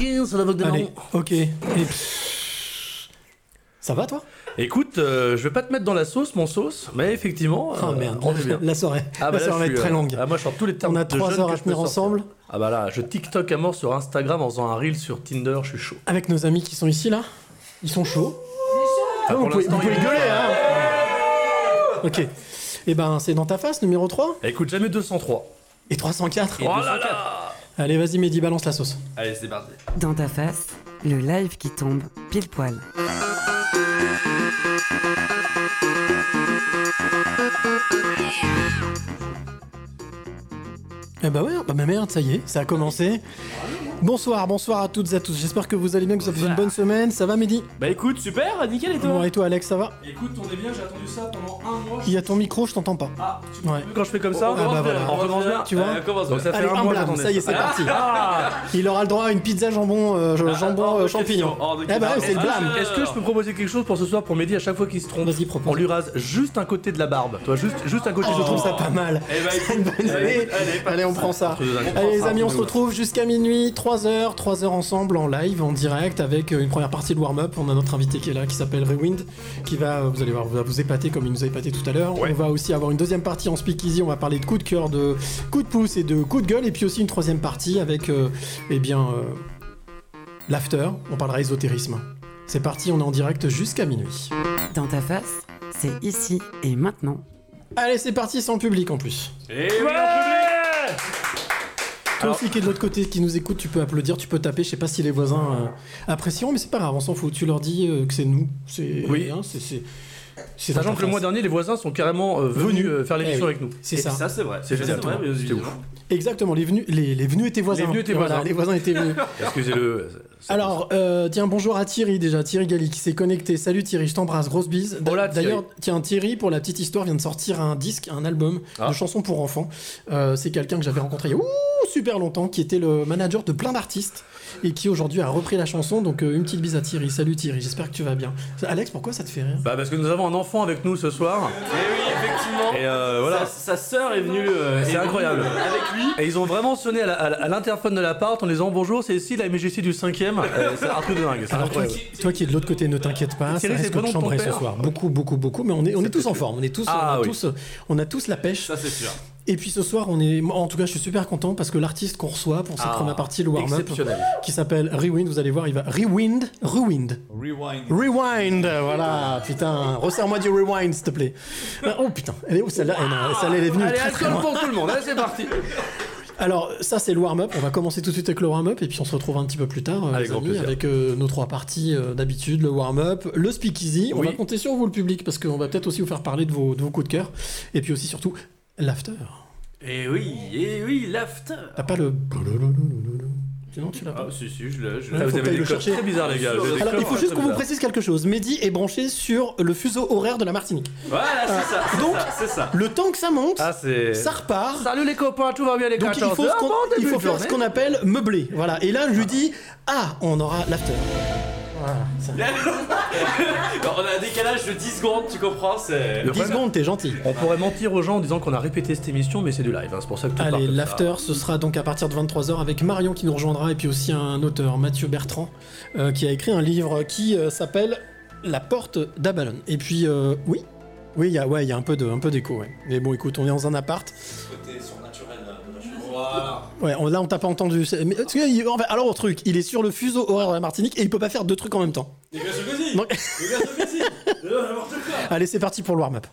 tranquille, ça va Allez, ok. Et... Ça va toi? Écoute, euh, je vais pas te mettre dans la sauce, mon sauce, mais effectivement. Oh euh, merde, on est bien. la soirée, Ah bah la soirée va être très euh, longue. Ah, moi, je sors tous les termes On a trois heures à tenir ensemble Ah bah là, je TikTok à mort sur Instagram en faisant un reel sur Tinder, je suis chaud. avec nos amis qui sont ici là. Ils sont chauds. Ah, vous pouvez, vous pouvez gueuler hein Ok. Et ben c'est dans ta face numéro 3 Écoute, jamais 203. et 304. Oh là là Allez vas-y Mehdi balance la sauce. Allez, c'est parti. Dans ta face, le live qui tombe pile poil. Eh bah ouais, bah merde, ça y est, ça a commencé. Bonsoir, bonsoir à toutes et à tous. J'espère que vous allez bien, que vous avez fait une bonne semaine. Ça va Mehdi Bah écoute, super, nickel et toi Bon et toi Alex, ça va Écoute, on est bien, j'ai attendu ça pendant un mois. Il y a ton micro, je t'entends pas. Ah, tu Ouais. Quand je fais comme ça, Ah bah voilà. on recommence bien. Tu vois Euh, commence Donc ça fait Allez, un un mois blâme, j'attendais ça y est, c'est parti. Ah Il aura le droit à une pizza jambon, euh, Ah, jambon euh, champignon. Eh bah ouais, c'est le blâme. Est-ce que je peux proposer quelque chose pour ce soir pour Mehdi à chaque fois qu'il se trompe Vas-y, propose. On lui rase juste un côté de la barbe. Toi, juste, juste un côté. Je trouve ça pas mal. Eh bah C'est une écoute, bonne idée. allez, Allez, on prend ça. Allez les amis, on se retrouve jusqu'à minuit, 3h, 3h ensemble en live, en direct, avec euh, une première partie de warm-up. On a notre invité qui est là, qui s'appelle Rewind, qui va, euh, vous allez voir, va vous épater comme il nous a épaté tout à l'heure. On va aussi avoir une deuxième partie en speakeasy, on va parler de coup de cœur, de coup de pouce et de coup de gueule, et puis aussi une troisième partie avec, euh, eh bien, euh, l'after, on parlera ésotérisme. C'est parti, on est en direct jusqu'à minuit. Dans ta face, c'est ici et maintenant. Allez, c'est parti sans public en plus. Et Toi aussi qui est de l'autre côté, qui nous écoute, tu peux applaudir, tu peux taper. Je sais pas si les voisins euh, apprécieront, mais c'est pas grave, on s'en fout. Tu leur dis euh, que c'est nous. C'est Oui. hein, c'est c'est. C'est Sachant que le mois dernier, les voisins sont carrément euh, venus euh, faire l'émission Eh oui. avec nous. C'est ça. ça, c'est vrai. C'est génial. vrai. Exactement. Les venus, les, les venus étaient voisins. Les venus étaient Voilà, voisins. les voisins étaient venus. Excusez-le. Alors, euh, tiens, bonjour à Thierry déjà, Thierry Galli qui s'est connecté. Salut Thierry, je t'embrasse, grosse bise. D'ailleurs, tiens, Thierry, pour la petite histoire, vient de sortir un disque, un album Ah. de chansons pour enfants. Euh, c'est quelqu'un que j'avais rencontré il y a ouh, super longtemps, qui était le manager de plein d'artistes et qui aujourd'hui a repris la chanson. Donc, euh, une petite bise à Thierry. Salut Thierry, j'espère que tu vas bien. Alex, pourquoi ça te fait rire? Bah parce que nous avons un enfant avec nous ce soir. Et oui, effectivement. Et euh, voilà. Sa, sa sœur est venue. euh, C'est est incroyable. euh, Avec lui. Et ils ont vraiment sonné à l'interphone de l'appart en les disant bonjour, c'est ici la MGC du 5ème. c'est un truc de dingue. C'est Alors toi qui, toi qui es de l'autre côté, ne t'inquiète pas, Thierry, ça c'est ton chambrer ce soir. Beaucoup, beaucoup, beaucoup, mais on est, on est tous en forme, on est tous, Ah, on, a oui. tous, on a tous la pêche. Ça, c'est sûr. Et puis ce soir, on est, en tout cas, je suis super content parce que l'artiste qu'on reçoit pour cette Ah, première partie, le warm-up, qui s'appelle Rewind, vous allez voir, il va Rewind, Rewind, Rewind. Rewind, voilà, putain, resserre-moi du Rewind, s'il te plaît. Ah, Oh putain, elle est où celle-là? Eh non, Celle-là, elle est venue Allez, très très loin. pour tout le monde. C'est parti. Alors ça c'est le warm-up, on va commencer tout de suite avec le warm-up et puis on se retrouve un petit peu plus tard euh, Avec les grand amis, plaisir. avec euh, nos trois parties euh, d'habitude, le warm-up, le speakeasy, on Oui. va compter sur vous le public parce qu'on va peut-être aussi vous faire parler de vos, de vos coups de cœur et puis aussi surtout l'after. Et oui, et oui, l'after. T'as pas le... Sinon tu l'as pas. Ah, si, si, je l'ai. je Ah, l'ai. Vous avez des le codes chercher. très bizarres, les gars. Des Alors il codes faut juste très qu'on vous bizarres. précise quelque chose, Mehdi est branché sur le fuseau horaire de la Martinique. Voilà, c'est ça. Donc, ça, c'est ça. Le temps que ça monte, Ah, c'est. ça repart. Salut les copains, tout va bien les Donc il 14 faut, ce qu'on- Bon il faut de faire ce journée. qu'on appelle meubler. Voilà. Et là, je lui dis Ah, on aura l'after. Voilà. Alors, on a un décalage de 10 secondes, tu comprends C'est. Le 10 problème- secondes, t'es gentil. On pourrait mentir aux gens en disant qu'on a répété cette émission, mais c'est du live. hein, C'est pour ça que tout part Allez, l'after, ce sera donc à partir de 23h avec Marion qui nous rejoindra et puis aussi un auteur, Mathieu Bertrand, euh, qui a écrit un livre qui euh, s'appelle La porte d'Abalon. Et puis, euh, oui Oui, il y a, ouais, il y a un peu de- un peu d'écho, ouais. Mais bon, écoute, on est dans un appart. Côté. Voilà. Ouais, on- là, on t'a pas entendu. C'est- Mais, parce que, il- en fait, alors, au truc, il est sur le fuseau horaire de la Martinique et il peut pas faire deux trucs en même temps. Mais bien sûr que si Donc- Mais bien sûr que si N'importe quoi Allez, c'est parti pour le warm-up.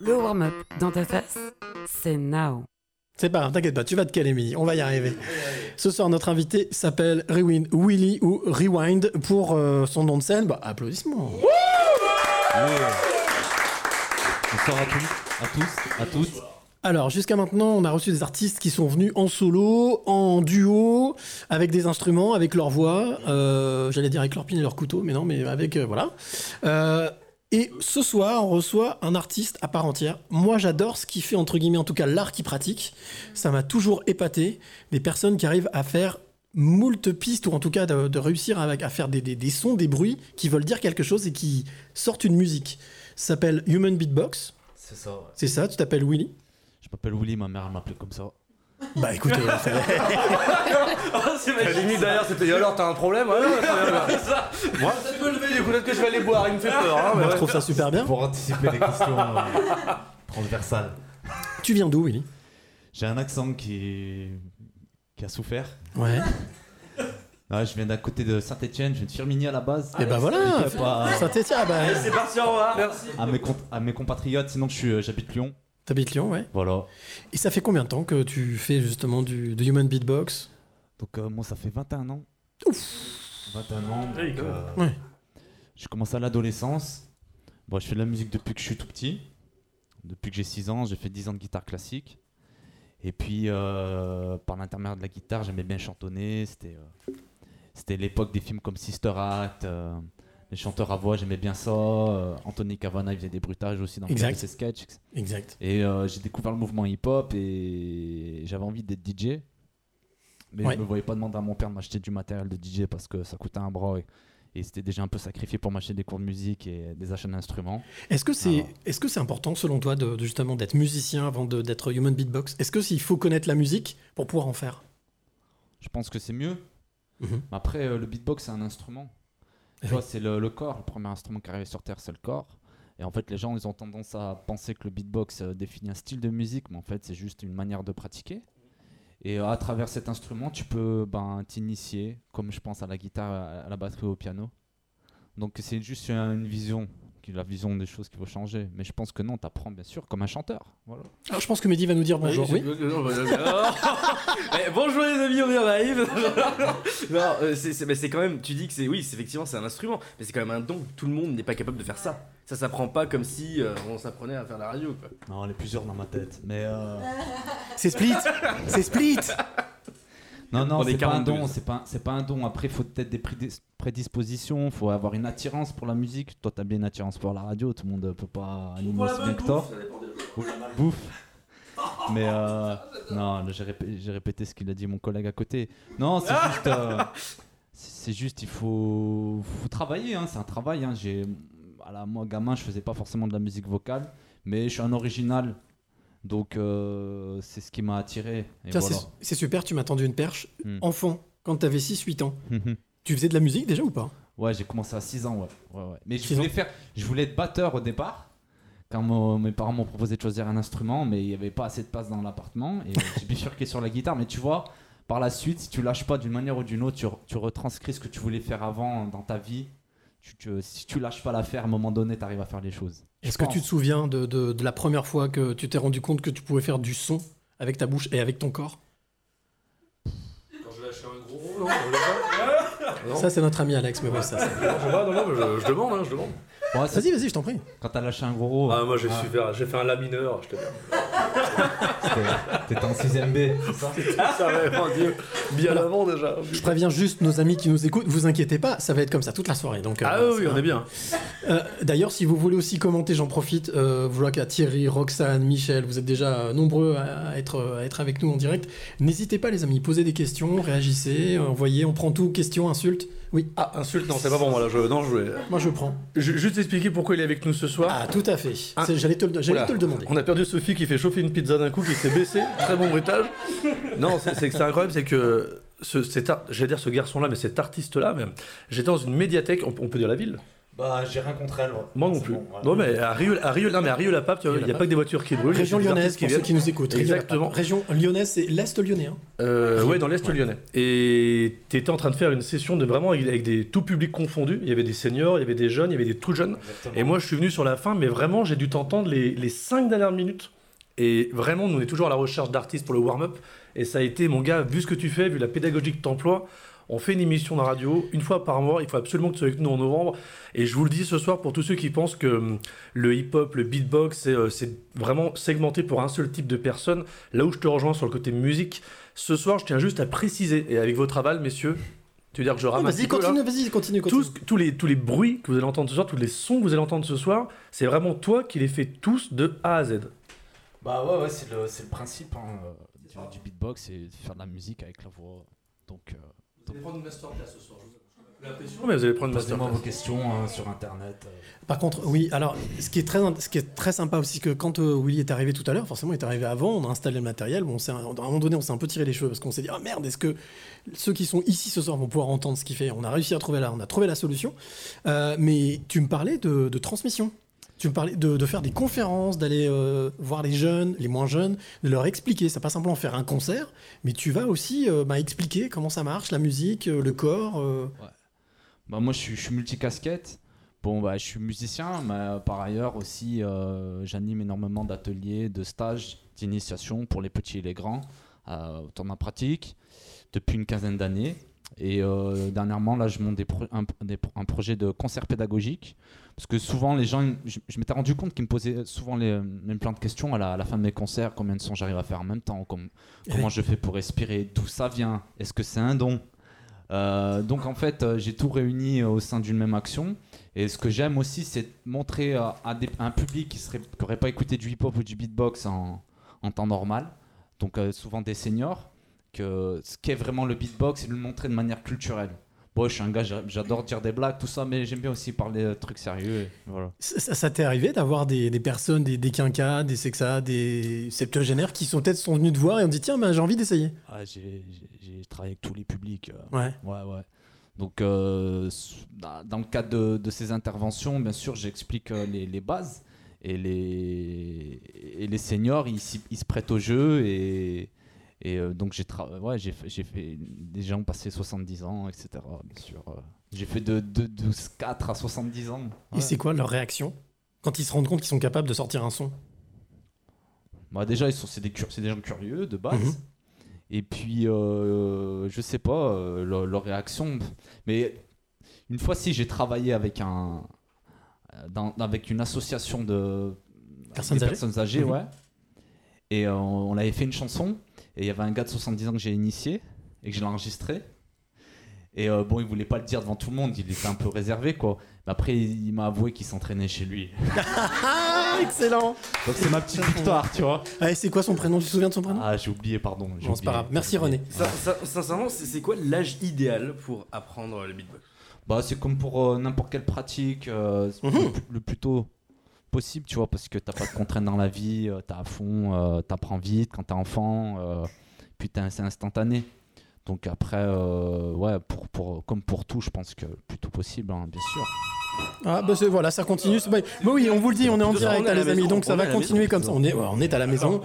Le warm-up dans ta face, c'est now. C'est pas grave, t'inquiète pas, tu vas te caler, Mini, on va y arriver. Ce soir, notre invité s'appelle Rewind Willy ou Rewind pour euh, son nom de scène. Bah, applaudissements. Bonsoir à tous, à tous, à toutes. Alors, jusqu'à maintenant, on a reçu des artistes qui sont venus en solo, en duo, avec des instruments, avec leur voix, euh, j'allais dire avec leur pine et leur couteau, mais non, mais avec, euh, voilà. Euh, et ce soir, on reçoit un artiste à part entière. Moi, j'adore ce qu'il fait, entre guillemets, en tout cas, l'art qu'il pratique. Ça m'a toujours épaté. Des personnes qui arrivent à faire moult pistes, ou en tout cas de, de réussir à faire des, des- des sons, des bruits qui veulent dire quelque chose et qui sortent une musique. Ça s'appelle Human Beatbox. C'est ça, ouais. C'est ça, tu t'appelles Willy m'appelle Willy, ma mère elle m'appelait comme ça. Bah écoute, euh, limite derrière, c'était alors, t'as un problème Ouais, ouais. Moi, ça peut lever, du coup, peut-être que je vais aller boire, il me fait peur. Hein, Moi, je trouve ça super bien. Pour anticiper les questions euh, transversales. Tu viens d'où, Willy? J'ai un accent qui, qui a souffert. Ouais. Ouais, je viens d'à côté de Saint-Etienne, je viens de Firminy à la base. Et bah Je voilà. pas- ah bah. C'est parti, au revoir. Merci. à, mes comp- à mes compatriotes, sinon je suis, euh, j'habite Lyon. T'habites Lyon, ouais. Voilà. Et ça fait combien de temps que tu fais justement du, de Human Beatbox? Donc euh, moi ça fait 21 ans. 21 ans. donc, euh, Ouais. J'ai commencé à l'adolescence. Bon, je fais de la musique depuis que je suis tout petit. Depuis que j'ai 6 ans, j'ai fait 10 ans de guitare classique. Et puis, euh, par l'intermédiaire de la guitare, j'aimais bien chantonner. C'était, euh, c'était l'époque des films comme Sister Act, euh, les chanteurs à voix, j'aimais bien ça. Euh, Anthony Cavana, il faisait des bruitages aussi dans Exact. ses sketchs. Exact. Et euh, j'ai découvert le mouvement hip-hop et j'avais envie d'être DJ. Mais Ouais. je me voyais pas demander à mon père de m'acheter du matériel de DJ parce que ça coûtait un bras et, et c'était déjà un peu sacrifié pour m'acheter des cours de musique et des achats d'instruments. Est-ce que c'est important selon toi de, de justement d'être musicien avant d'être Human Beatbox? Est-ce que s'il faut connaître la musique pour pouvoir en faire? Je pense que c'est mieux. Mhm. Après, euh, le beatbox, c'est un instrument. Tu Oui. vois, c'est le, le corps. Le premier instrument qui arrive sur Terre, c'est le corps. Et en fait, les gens, ils ont tendance à penser que le beatbox euh, définit un style de musique, mais en fait, c'est juste une manière de pratiquer. Et euh, à travers cet instrument, tu peux ben, t'initier, comme je pense à la guitare, à- la batterie, au piano. Donc, c'est juste une vision, la vision des choses qu'il faut changer. Mais je pense que non, tu apprends bien sûr comme un chanteur. Voilà. Alors, je pense que Mehdi va nous dire bonjour. Oui. Eh, bonjour les amis, on est live. non, euh, c'est, c'est- mais c'est quand même, tu dis que c'est, oui, c'est effectivement c'est un instrument, mais c'est quand même un don. Tout le monde n'est pas capable de faire ça. Ça s'apprend pas comme si euh, on s'apprenait à faire la radio. Quoi. Non, les plusieurs dans ma tête. Mais. euh, C'est Split. c'est Split. Non, non, On est c'est pas un 42. don, c'est pas, c'est pas un don. Après, il faut peut-être des prédis- prédispositions, il faut avoir une attirance pour la musique. Toi, t'as bien une attirance pour la radio, tout le monde peut pas animer aussi bien que toi. Bouffe. Mais euh, non, j'ai répé- j'ai répété ce qu'il a dit mon collègue à côté. Non, c'est juste, euh, c'est juste, il faut, faut travailler. hein, c'est un travail. Hein. J'ai, à la, moi, gamin, je faisais pas forcément de la musique vocale, mais je suis un original. Donc, euh, c'est ce qui m'a attiré. Et Tiens, voilà. c'est- super, tu m'as tendu une perche. Hmm. Enfant, quand t'avais 6-8 ans, tu faisais de la musique déjà ou pas? Ouais, j'ai commencé à 6 ans, ouais. ouais, ouais. Mais je voulais, faire, je voulais être batteur au départ, quand mon- mes parents m'ont proposé de choisir un instrument, mais il n'y avait pas assez de place dans l'appartement, et j'ai bifurqué sur la guitare. Mais tu vois, par la suite, si tu lâches pas d'une manière ou d'une autre, tu, re- tu retranscris ce que tu voulais faire avant dans ta vie. Tu, tu- si tu lâches pas l'affaire, à un moment donné, tu arrives à faire les choses. Est-ce que tu te souviens de, de- de la première fois que tu t'es rendu compte que tu pouvais faire du son avec ta bouche et avec ton corps? Quand je lâchais un gros, non, pas. Non. Ça, c'est notre ami Alex, mais ouais, ça. c'est- Non, je, non, je, je demande, hein, je demande. Vas-y, vas-y, je t'en prie. Quand t'as lâché un gros, Ah, moi j'ai j'ai fait un la mineur, je te dis. T'étais- en 6ème B. c'est ça Ça va, mon Dieu, bien avant déjà. Je préviens juste nos amis qui nous écoutent, vous inquiétez pas, ça va être comme ça toute la soirée. Donc, euh, Ah oui, on est bien. Euh, D'ailleurs, si vous voulez aussi commenter, j'en profite. Euh, je vois qu'à Thierry, Roxane, Michel, vous êtes déjà nombreux à être, à être avec nous en direct. N'hésitez pas, les amis, posez des questions, réagissez, envoyez, on prend tout, questions, insultes. Oui, Ah, insulte, non, c'est pas pour moi là. Je, non, je voulais. moi je prends. Ju- Juste expliquer pourquoi il est avec nous ce soir. Ah, tout à fait. Ah. J'allais te, le- te demander. On a perdu Sophie qui fait chauffer une pizza d'un coup, qui s'est baissée. Très bon bruitage. Non, c'est que c'est incroyable, c'est que ce, j'allais dire ce garçon-là, mais cet artiste-là, même. J'étais dans une médiathèque, on, on peut dire la ville. Bah, j'ai rien contre elle. ouais. Moi non plus. bon, ouais. Non, mais à Rieux, à Rieux, non, mais à Rieux-la-Pape, tu vois, il n'y a pas que des voitures qui brûlent. Région il y a des lyonnaise, artistes pour ceux qui nous écoutent. Exactement. Région lyonnaise, c'est l'Est lyonnais. hein. Euh, ouais, dans l'Est lyonnais. Et tu étais en train de faire une session de vraiment avec, avec des tout publics confondus. Il y avait des seniors, il y avait des jeunes, il y avait des tout jeunes. Exactement. Et moi, je suis venu sur la fin, mais vraiment, j'ai dû t'entendre les, les cinq dernières minutes. Et vraiment, nous, on est toujours à la recherche d'artistes pour le warm-up. Et ça a été, mon gars, vu ce que tu fais, vu la pédagogie que tu emploies, on fait une émission de radio une fois par mois. Il faut absolument que tu sois avec nous en novembre. Et je vous le dis ce soir pour tous ceux qui pensent que hum, le hip-hop, le beatbox, c'est euh, c'est vraiment segmenté pour un seul type de personne. Là où je te rejoins sur le côté musique, ce soir, je tiens juste à préciser, et avec votre aval, messieurs, tu veux dire que je ramasse Vas-y, continue, vas-y, continue, continue. tous, tous, les, tous les bruits que vous allez entendre ce soir, tous les sons que vous allez entendre ce soir, c'est vraiment toi qui les fais tous de A à Z. Bah ouais, ouais c'est le, c'est le principe hein, euh, du, du beatbox, c'est de faire de la musique avec la voix. Donc, euh, prendre une masterclass ce soir. mais vous allez prendre Posez-moi vos questions hein, sur internet. euh. Par contre, oui, alors, ce qui est très, ce qui est très sympa aussi, que quand euh, Willy est arrivé tout à l'heure, forcément, il est arrivé avant, on a installé le matériel, bon, on à un moment donné, on s'est un peu tiré les cheveux parce qu'on s'est dit, ah merde, est-ce que ceux qui sont ici ce soir vont pouvoir entendre ce qu'il fait? On a réussi à trouver la, on a trouvé la solution. Euh, mais tu me parlais de, de transmission. Tu me parlais de, faire des conférences, d'aller euh, voir les jeunes, les moins jeunes, de leur expliquer. C'est pas simplement faire un concert, mais tu vas aussi euh, bah, expliquer comment ça marche, la musique, euh, le corps. Bah, moi, je suis, je suis multicasquette. Bon, bah, je suis musicien, mais par ailleurs aussi, j'anime énormément d'ateliers, de stages, d'initiation pour les petits et les grands, autour de ma pratique, depuis une quinzaine d'années. Et dernièrement, là, je monte des- un projet de concert pédagogique. Parce que souvent, les gens, je, je m'étais rendu compte qu'ils me posaient souvent les mêmes plein de questions à la, à la fin de mes concerts. Combien de sons j'arrive à faire en même temps? Comme- Comment je fais pour respirer? D'où ça vient? Est-ce que c'est un don? Euh, donc en fait, euh, j'ai tout réuni euh, au sein d'une même action. Et ce que j'aime aussi, c'est montrer à, des- à un public qui n'aurait pas écouté du hip-hop ou du beatbox en, en temps normal, donc euh, souvent des seniors, que ce qu'est vraiment le beatbox et de le montrer de manière culturelle. Bon, je suis un gars, j'a- j'adore dire des blagues, tout ça, mais j'aime bien aussi parler de trucs sérieux. voilà. Ça, ça- ça t'est arrivé d'avoir des, des personnes, des, des quinquas, des sexas, des septuagénaires qui sont peut-être sont venus te voir et ont dit tiens, ben, j'ai envie d'essayer. Ah, j'ai, travaillé avec tous les publics. euh, Ouais. Ouais, ouais. Donc, euh, dans le cadre de, de ces interventions, bien sûr, j'explique euh, les, les bases. Et les, et les seniors, ils, ils se prêtent au jeu. Et, et euh, donc, j'ai ouais, j'ai fait, des gens passés 70 ans, etc. Bien sûr. euh. J'ai fait de, de, de 4 à 70 ans. Et c'est quoi leur réaction quand ils se rendent compte qu'ils sont capables de sortir un son? Bah, déjà, ils sont, c'est, des, des gens curieux de base. Mhm. Et puis, euh, je sais pas, euh, leur, leur réaction. Mais une fois, si j'ai travaillé avec un. dans- avec une association de. Personnes âgées personnes âgées, Mhm. ouais. Et euh, on avait fait une chanson. Et il y avait un gars de 70 ans que j'ai initié. Et que je l'ai enregistré. Et euh, bon, il voulait pas le dire devant tout le monde. Il était un peu réservé, quoi. Mais après, il, il m'a avoué qu'il s'entraînait chez lui. Ah, excellent Donc, c'est ma petite victoire, tu vois. Allez, c'est quoi son prénom? Tu te souviens de son prénom? Ah, j'ai oublié, pardon. j'ai Bon, c'est pas grave. Merci René. Ça- ça- sincèrement, c'est c'est quoi l'âge idéal pour apprendre le beatbox? Bah, c'est comme pour euh, n'importe quelle pratique, euh, Mhm. le, plus- le plus tôt possible, tu vois, parce que t'as pas de contraintes dans la vie, euh, t'es à fond, euh, t'apprends vite quand t'es enfant, euh, puis t'as- c'est instantané. Donc après, ouais, pour, pour, comme pour tout, je pense que le plus tôt possible, hein, bien sûr. Ah, bah c'est- voilà, ça continue. c'est- Bah, bah oui, on vous le dit, on est en direct, à la les amis, maison, donc ça on est va à la continuer maison. comme ça. On est, on est à la maison.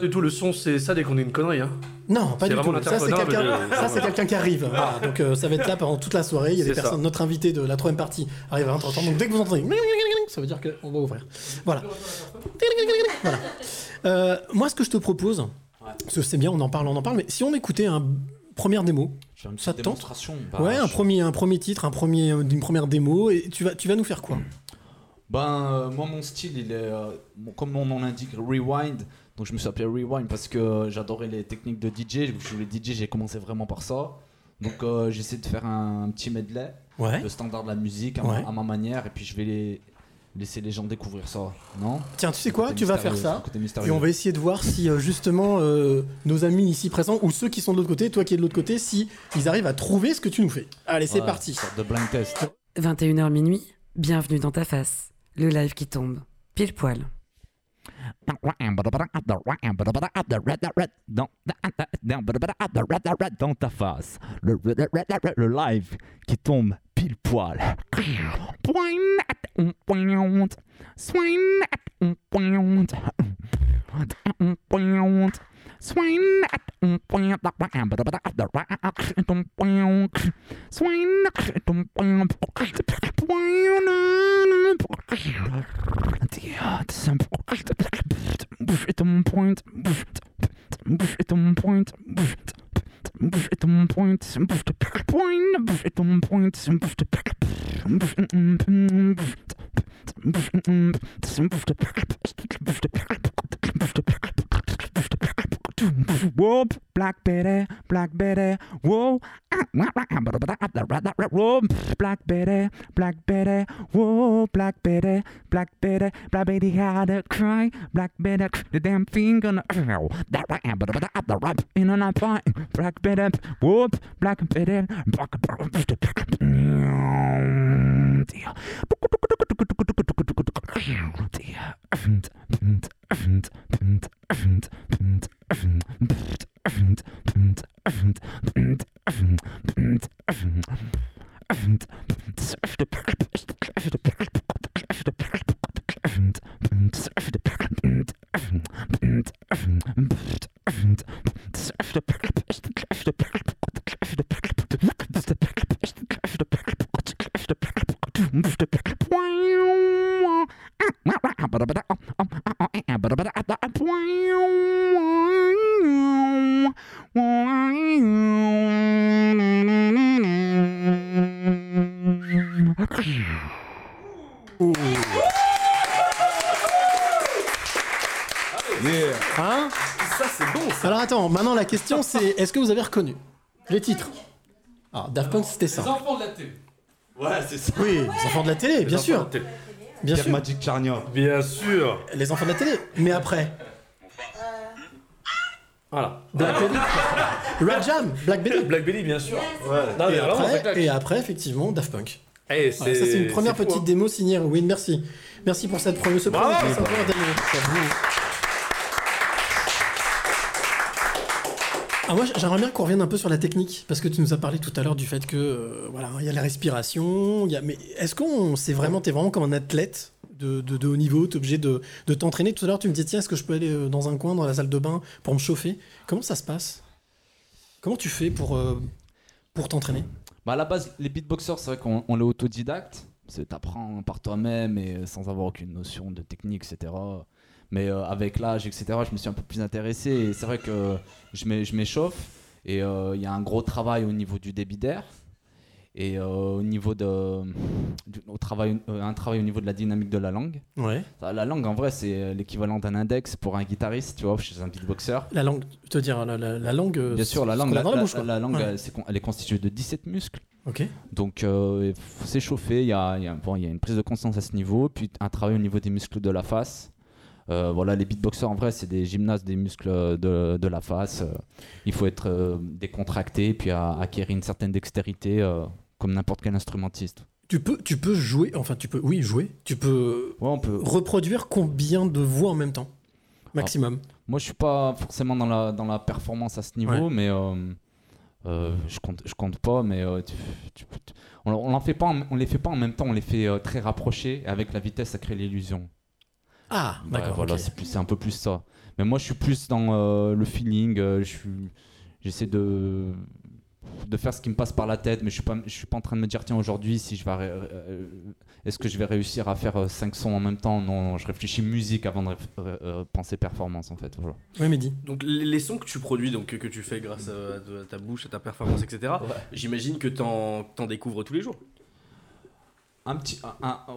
Du tout, le son, c'est ça dès qu'on est une connerie. Hein. Non, pas C'est du tout. Ça, c'est quelqu'un mais je- ça, c'est quelqu'un qui arrive. Voilà, donc euh, ça va être là pendant toute la soirée. Il y a des ça. personnes, notre invité de la troisième partie arrive à 20h30. Donc dès que vous entendez, ça veut dire qu'on va ouvrir. Voilà. Voilà. Euh, moi, ce que je te propose, parce que c'est bien, on en parle, on en parle, mais si on écoutait un première démo, une Ça tente démonstration. bah, ouais, un je- premier, un premier titre, un premier, une première démo, et tu vas, tu vas nous faire quoi? Ben, euh, moi, mon style, il est, euh, comme mon nom l'indique, rewind. Donc, je me suis appelé rewind parce que j'adorais les techniques de DJ. Je voulais DJ, j'ai commencé vraiment par ça. Donc, euh, j'essaie de faire un, petit medley, Ouais. le standard de la musique à, Ouais. ma, à ma manière. Et puis, je vais les, laisser les gens découvrir ça. Non Tiens, tu sais quoi Tu vas faire ça. Et on va essayer de voir si euh, justement euh, nos amis ici présents ou ceux qui sont de l'autre côté, toi qui es de l'autre côté, si ils arrivent à trouver ce que tu nous fais. Allez, c'est parti. une sorte de blind test. 21h minuit, bienvenue dans ta face. Le live qui tombe, pile poil. Dans ta face, le, le live qui tombe pile poil point at one point, at one point, at one point, at one point. Whoop, Black Betty, Black Betty, whoa. Black Betty, Black Betty, whoa, Black Betty, Black Betty, Black Betty had a cry, Black Betty, the damn thing gonna in an apart, Black Betty, whoop, Black Betty, Ba-da-ba-da. Hein Ça, c'est bon, ça. Alors attends, maintenant la question c'est est-ce que vous avez reconnu les titres? Alors Daft Punk c'était ça. enfants de la télé. Ouais, c'est ça. Oui, les enfants de la télé, bien sûr. Bien sûr. Magic Charnia. Bien sûr. Les enfants de la télé. Mais après, Voilà. Black Belly. Red Jam, Black Belly. Black Belly, bien sûr. Non, mais Et après, claque. et après, effectivement, Daft Punk. Eh, Voilà, ça c'est une première fou, petite hein. démo signée Win, merci. Merci pour cette première, ce premier Bravo. Ah, moi j'aimerais bien qu'on revienne un peu sur la technique parce que tu nous as parlé tout à l'heure du fait que euh, voilà il y a la respiration y a mais est-ce qu'on c'est vraiment vraiment comme un athlète de, de, haut niveau t'es obligé de, de t'entraîner? Tout à l'heure tu me disais tiens est-ce que je peux aller euh, dans un coin dans la salle de bain pour me chauffer? Comment ça se passe? Comment tu fais pour euh, pour t'entraîner? Bah à la base, les beatboxers, c'est vrai qu'on on est autodidacte. C'est t'apprends par toi-même et sans avoir aucune notion de technique, etc. Mais euh, avec l'âge, etc., je me suis un peu plus intéressé et c'est vrai que je m'é- je m'échauffe et euh, il y a un gros travail au niveau du débit d'air et euh, au niveau de, du- au travail, un travail au niveau de la dynamique de la langue. ouais La langue, en vrai, c'est l'équivalent d'un index pour un guitariste, tu vois, chez un beatboxer. la langue te dire la, la, la langue Bien sûr, la langue, la, la la- bouche, quoi. la langue Ouais. elle, est constituée de 17 muscles. ok Donc euh, il faut s'échauffer, il y a, y a- bon, il y a une prise de conscience à ce niveau, puis un travail au niveau des muscles de la face. Euh, voilà, les beatboxers en vrai, c'est des gymnastes des muscles de, de la face. Euh, il faut être euh, décontracté, puis à- acquérir une certaine dextérité, euh, comme n'importe quel instrumentiste. tu peux tu peux jouer enfin tu peux oui jouer tu peux Ouais, on peut. reproduire combien de voix en même temps? Maximum Moi, je suis pas forcément dans la, dans la performance à ce niveau, Ouais. mais euh, euh, je compte, je compte pas, mais euh, tu- tu peux- tu- on, on fait pas, en- on les fait pas en même temps, on les fait euh, très rapprochés. et Avec la vitesse, ça crée l'illusion. Ah Ouais, d'accord voilà, c'est plus- c'est un peu plus ça. Mais moi, je suis plus dans euh, le feeling. euh, je suis, j'essaie de de faire ce qui me passe par la tête, mais je suis pas, je suis pas en train de me dire tiens aujourd'hui si je vais, euh, est-ce que je vais réussir à faire 5 sons en même temps? Non, je réfléchis musique avant de réf- euh, penser performance en fait. Voilà. ouais Mehdi Donc les les sons que tu produis, donc que, que tu fais grâce à, à ta bouche, à ta performance, etc. J'imagine que t'en t'en découvres tous les jours. Un petit,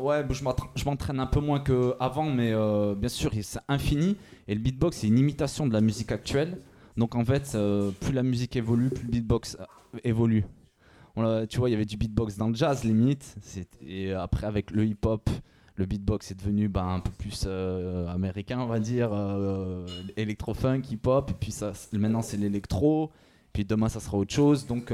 ouais, je m'entra- je m'entraîne un peu moins qu'avant, mais euh, bien sûr, c'est infini. Et le beatbox, c'est une imitation de la musique actuelle. Donc en fait, euh, plus la musique évolue, plus le beatbox euh, évolue. Tu vois, il y avait du beatbox dans le jazz limite. Et après, avec le hip-hop, le beatbox est devenu ben, un peu plus américain, on va dire, électro-funk, hip-hop. Puis ça, maintenant, c'est l'électro. Puis demain, ça sera autre chose. Donc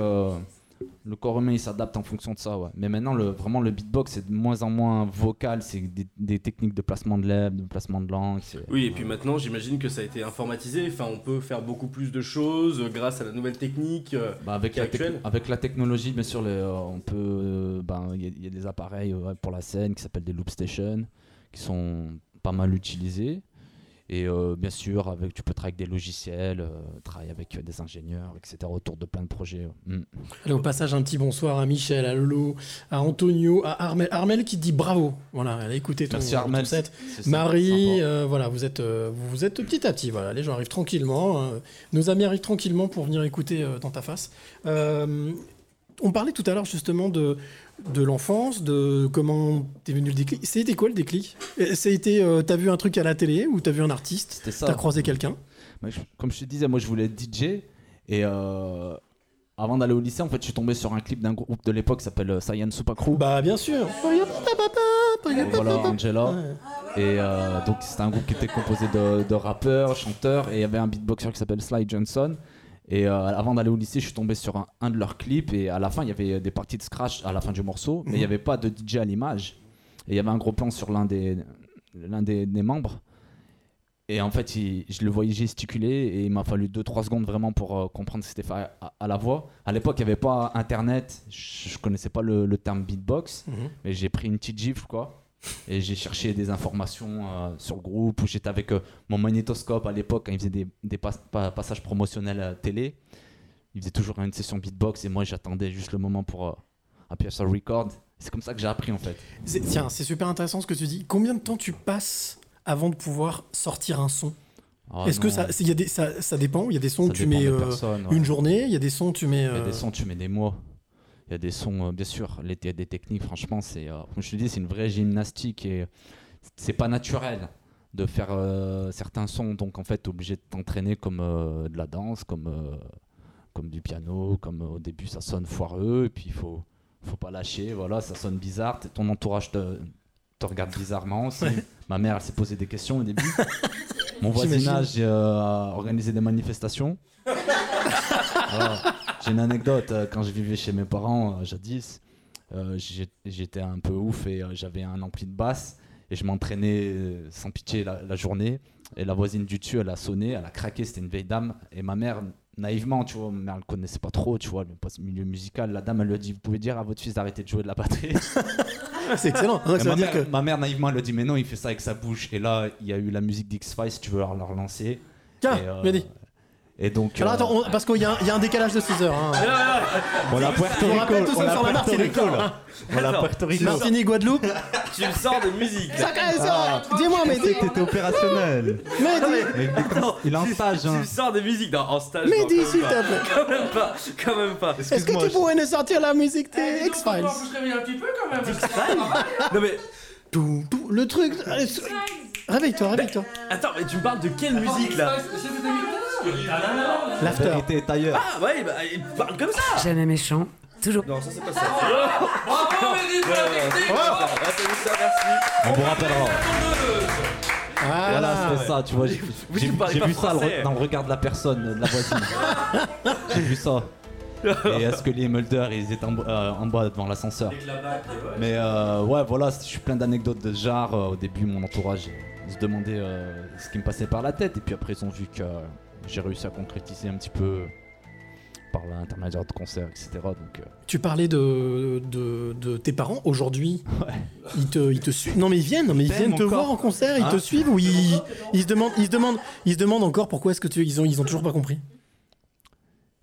le corps humain il s'adapte en fonction de ça ouais. mais maintenant le, vraiment le beatbox c'est de moins en moins vocal c'est des, des techniques de placement de lèvres de placement de langue Oui, et puis maintenant, j'imagine que ça a été informatisé. Enfin, on peut faire beaucoup plus de choses euh, grâce à la nouvelle technique. euh, Bah, avec, la tec- actuel. avec la technologie bien sûr les, euh, on peut euh, ben, il y, y a des appareils pour la scène qui s'appellent des loop stations qui sont pas mal utilisés et euh, bien sûr avec tu peux travailler avec des logiciels euh, travailler avec euh, des ingénieurs etc autour de plein de projets. Mm. Allez, au passage, un petit bonsoir à Michel, à Lolo, à Antonio, à Armel. Armel qui dit bravo. Voilà, elle a écouté ton, merci Armel ton set. Marie, euh, voilà, vous êtes, euh, vous êtes petit à petit. Voilà, les gens arrivent tranquillement. euh, nos amis arrivent tranquillement pour venir écouter euh, dans ta face. Euh, on parlait tout à l'heure justement de, de l'enfance, de comment t'es venu le déclic. C'était quoi le déclic? Et été, euh, t'as vu un truc à la télé ou t'as vu un artiste? C'était T'as croisé quelqu'un? Comme je te disais, moi je voulais être DJ et euh, avant d'aller au lycée, en fait, je suis tombé sur un clip d'un groupe de l'époque qui s'appelle euh, Saiyan Super Crew. Bah bien sûr. voilà, Angela. Et euh, donc c'était un groupe qui était composé de, de rappeurs, chanteurs, et il y avait un beatboxer qui s'appelle Sly Johnson. Et euh, avant d'aller au lycée, je suis tombé sur un, un de leurs clips, et à la fin, il y avait des parties de scratch à la fin du morceau, mais il n'y avait pas de DJ à l'image. Et il y avait un gros plan sur l'un des, l'un des, des membres. Et en fait, il- je le voyais gesticuler, et il m'a fallu 2-3 secondes vraiment pour euh, comprendre ce que c'était fait à, à la voix. À l'époque, il n'y avait pas Internet, je, je connaissais pas le, le terme beatbox, Mhm. mais j'ai pris une petite gifle, quoi. Et j'ai cherché des informations euh, sur le groupe, où j'étais avec euh, mon magnétoscope à l'époque, quand il faisait des, des pas- pas- passages promotionnels à la télé. Il faisait toujours une session beatbox, et moi j'attendais juste le moment pour euh, appuyer sur record. C'est comme ça que j'ai appris en fait. Tiens, c'est super intéressant ce que tu dis. Combien de temps tu passes avant de pouvoir sortir un son? Ah Est-ce que ça, y a des, ça, ça dépend Il y a des sons ça que tu mets euh, ouais. une journée, il y a des sons que tu mets. Il y a euh, des sons, tu mets des mois. Il y a des sons, euh, bien sûr, les, il y a des techniques, franchement, c'est, euh, comme je te dis, c'est une vraie gymnastique et c'est pas naturel de faire euh, certains sons. Donc, en fait, tu es obligé de t'entraîner comme euh, de la danse, comme, euh, comme du piano, comme au début, ça sonne foireux, et puis il faut, faut pas lâcher. Voilà, ça sonne bizarre. Ton entourage te, te regarde bizarrement aussi. Ma mère, elle s'est posé des questions au début. Mon voisinage a organisé des manifestations. Voilà. J'ai une anecdote. euh, Quand je vivais chez mes parents, euh, jadis, euh, j'étais un peu ouf et j'avais un ampli de basse et je m'entraînais sans pitié la, la journée. Et la voisine du dessus, elle a sonné, elle a craqué, c'était une vieille dame. Et ma mère, naïvement, tu vois, ma mère, elle connaissait pas trop, tu vois, le milieu musical. La dame, elle lui a dit Vous pouvez dire à votre fils d'arrêter de jouer de la batterie C'est excellent. Ça ma, veut dire mère, que ma mère, naïvement, elle a dit Mais non, il fait ça avec sa bouche. Et là, il y a eu la musique d'X-Files, si tu veux leur, leur relancer. tiens, euh. Et donc. Alors euh, attends, on- parce qu'il y, a un- il y a un décalage de 6 heures. Hein. on l'a Puerto rappelle, Rico, on ça l'a Puerto Martinique. Rico, là. On l'a Attends, Puerto Rico. Martinique, Guadeloupe. Tu me sors de musique. là. Ah, Dis-moi, Mehdi. T'étais opérationnel. Mehdi. Mais Attends, il est en tu- stage, Tu hein. me sors de musique non, en stage. non, Mehdi, quand s'il même te pas. plaît. Quand même pas. Quand même pas. Est-ce que Excuse-moi, tu je- pourrais nous sortir la musique des X-Files? Un petit peu quand même. Non mais Tout, tout, Le truc. allez, Réveille-toi, réveille-toi. attends, mais tu me parles de quelle musique là? L'after. Vérité est ailleurs. Ah ouais, bah il parle comme ça. Jamais méchant, toujours. Non, ça c'est pas ça. Bravo, Mehdi, pour la technique. Ah, ça, merci. On vous rappellera. Voilà, c'était ça, tu vois. J'ai Vous, j'ai- tu parlais j'ai pas vu ça le français. re- dans le regard de la personne, de la voisine. j'ai vu ça. Et est-ce que les Mulder, ils étaient en, euh, en bas devant l'ascenseur? Mais euh, ouais, voilà, je suis plein d'anecdotes de ce genre. Euh, Au début, mon entourage ils se demandait euh, ce qui me passait par la tête. Et puis après, ils ont vu que euh, j'ai réussi à concrétiser un petit peu par l'intermédiaire de concerts, etc. Donc, euh, Tu parlais de, de, de tes parents aujourd'hui. Ils te, ils te suivent. Non mais ils viennent, non, mais ils Ils viennent te voir en concert, ils Hein te suivent ou ils, ils se demandent, ils se demandent, ils se demandent encore pourquoi est-ce que tu, ils ont, ils ont toujours pas compris?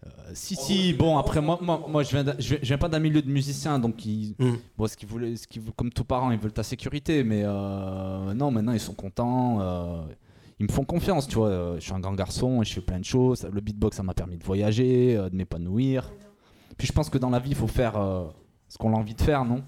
Euh, si, si, bon, après, moi, moi, moi je, viens je, viens- pas d'un milieu de musiciens, donc ils, Mm. bon, ce qu'ils voulaient, ce qu'ils, comme tous parents, ils veulent ta sécurité, mais euh, non, maintenant ils sont contents, euh, ils me font confiance, tu vois. euh, je suis un grand garçon, et je fais plein de choses. Le beatbox, ça m'a permis de voyager, euh, de m'épanouir. Puis je pense que dans la vie, il faut faire euh, ce qu'on a envie de faire, non?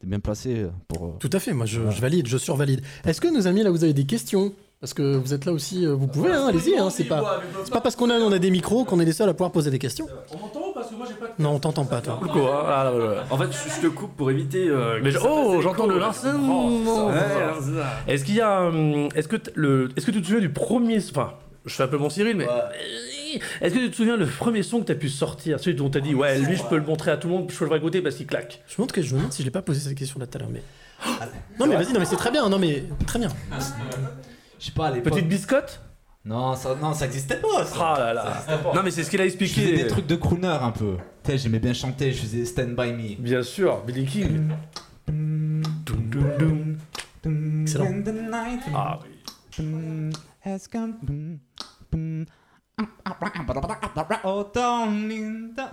T'es bien placé pour. euh, Tout à fait, moi je, je valide, je survalide. Est-ce que nos amis là vous avez des questions? Parce que vous êtes là aussi, vous pouvez, hein, allez-y, hein, c'est pas, c'est pas parce qu'on a, on a des micros qu'on est les seuls à pouvoir poser des questions. On m'entend? Parce que moi j'ai pas de. Non, on t'entend pas toi. Quoi ah, là, là, là. En fait, je te coupe pour éviter. euh, Mais que je- ça fasse oh, écho. j'entends le lancement. Oh, Ouais, ouais. Est-ce qu'il y a. hum, Est-ce que, t- le, est-ce que tu te souviens du premier. Enfin, je fais un peu mon Cyril, mais. Est-ce que tu te souviens le premier son que tu as pu sortir Celui dont tu as dit, ouais, lui, je peux le montrer à tout le monde, je peux le écouter parce qu'il claque. Je me demande, que, je me demande si je l'ai pas posé cette question là tout à l'heure, mais. Non mais vas-y, non mais c'est très bien, non mais très bien. Je sais pas, à l'époque. Petite biscotte? Non, ça, non, ça existait pas. Ça. Ah là là. Non, mais c'est ce qu'il a Je faisais expliqué. des trucs de crooner un peu. J'aimais bien chanter, je faisais Stand By Me. Bien sûr, Billy King. Excellent. Ah oui.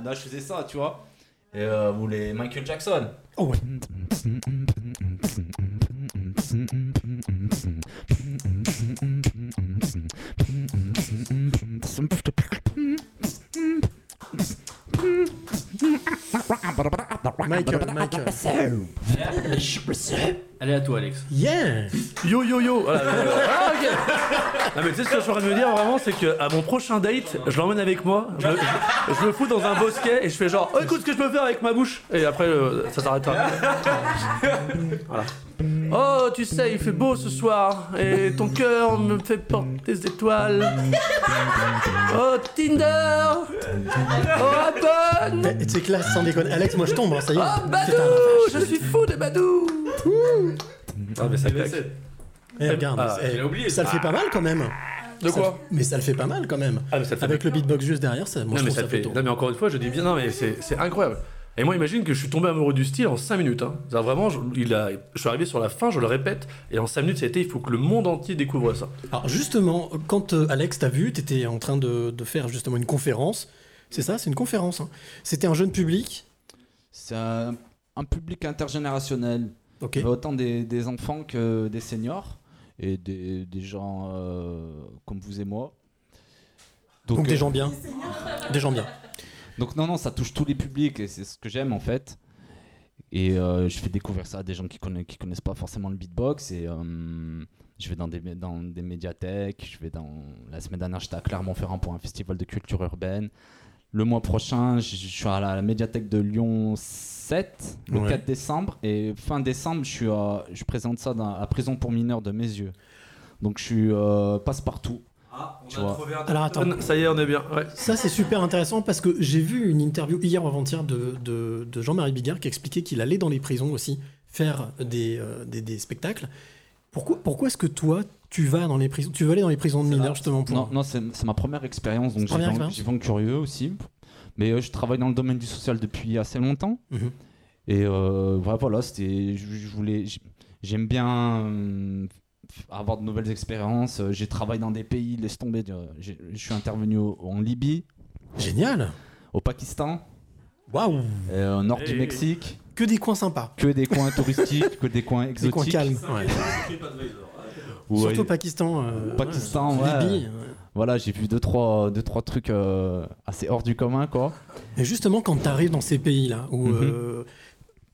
Là, je faisais ça, tu vois. Et euh, vous les Michael Jackson. Oh ouais. Michael, Michael. Allez à toi, Alex. Yeah Yo yo yo euh, ah, ok. Non, mais tu sais ce que je suis en train de me dire vraiment, c'est que à mon prochain date, je l'emmène avec moi, je, je- je me fous dans un bosquet et je fais genre, oh, écoute ce que je peux faire avec ma bouche. Et après, euh, ça s'arrêtera. Voilà. Oh, tu sais, il fait beau ce soir et ton cœur me fait porter des étoiles. Oh, Tinder Oh, Apple Eh, C'est classe, sans déconner. Alex, moi je tombe, hein, ça y est. Oh, Badou. Je suis fou de Badou Ah, mais ça claque. Eh, regarde, Ah, eh, j'ai oublié. ça le fait pas mal quand même. De Ça quoi le- Mais ça le fait pas mal quand même. Ah, mais ça le fait Avec le beatbox juste derrière, ça, moi non, je mais trouve ça ça fait... plutôt. non, mais encore une fois, je dis bien, non, mais c'est c'est incroyable. Et moi, imagine que je suis tombé amoureux du style en 5 minutes. Hein. C'est-à-dire Vraiment, je, il a, je suis arrivé sur la fin, je le répète, et en 5 minutes, ça a été, il faut que le monde entier découvre ça. Alors justement, quand euh, Alex t'a vu, t'étais en train de, de faire justement une conférence. C'est ça, c'est une conférence. hein. C'était un jeune public? C'est un, un public intergénérationnel. Ok. Il y avait autant des, des enfants que des seniors et des, des gens euh, comme vous et moi. Donc des euh, gens bien. Des gens bien. Donc non, non, ça touche tous les publics et c'est ce que j'aime en fait. Et euh, je fais découvrir ça à des gens qui connaissent, qui connaissent pas forcément le beatbox. Et euh, je vais dans des, dans des médiathèques. Je vais dans la semaine dernière, j'étais à Clermont-Ferrand pour un festival de culture urbaine. Le mois prochain, je je suis à la, la médiathèque de Lyon 7, le Ouais. 4 décembre. Et fin décembre, je, suis à- je présente ça dans la prison pour mineurs de mes yeux. Donc je suis euh, passe-partout. Tu vois. Alors attends. Ça y est, on est bien. Ouais. Ça, c'est super intéressant parce que j'ai vu une interview hier ou avant-hier de, de, de Jean-Marie Bigard qui expliquait qu'il allait dans les prisons aussi faire des, euh, des, des spectacles. Pourquoi, pourquoi est-ce que toi, tu vas dans les prisons Tu veux aller dans les prisons de mineurs justement pour. Non, non c'est ma première expérience, donc vais en curieux aussi. Mais euh, je travaille dans le domaine du social depuis assez longtemps. Mhm. Et euh, voilà, voilà, c'était, je, je voulais, j'aime bien euh, avoir de nouvelles expériences. Euh, J'ai travaillé dans des pays, laisse tomber. euh, Je suis intervenu au- en Libye, Génial au Pakistan, Waouh euh, au nord du Mexique. Que des coins sympas. Que des coins touristiques, que des coins Des exotiques. coins calmes. ouais. Surtout au Pakistan. euh, Pakistan, ouais. Libye, ouais. Voilà, j'ai vu deux trois, deux, trois trucs euh, assez hors du commun, quoi. Et justement, quand tu arrives dans ces pays-là, où, euh,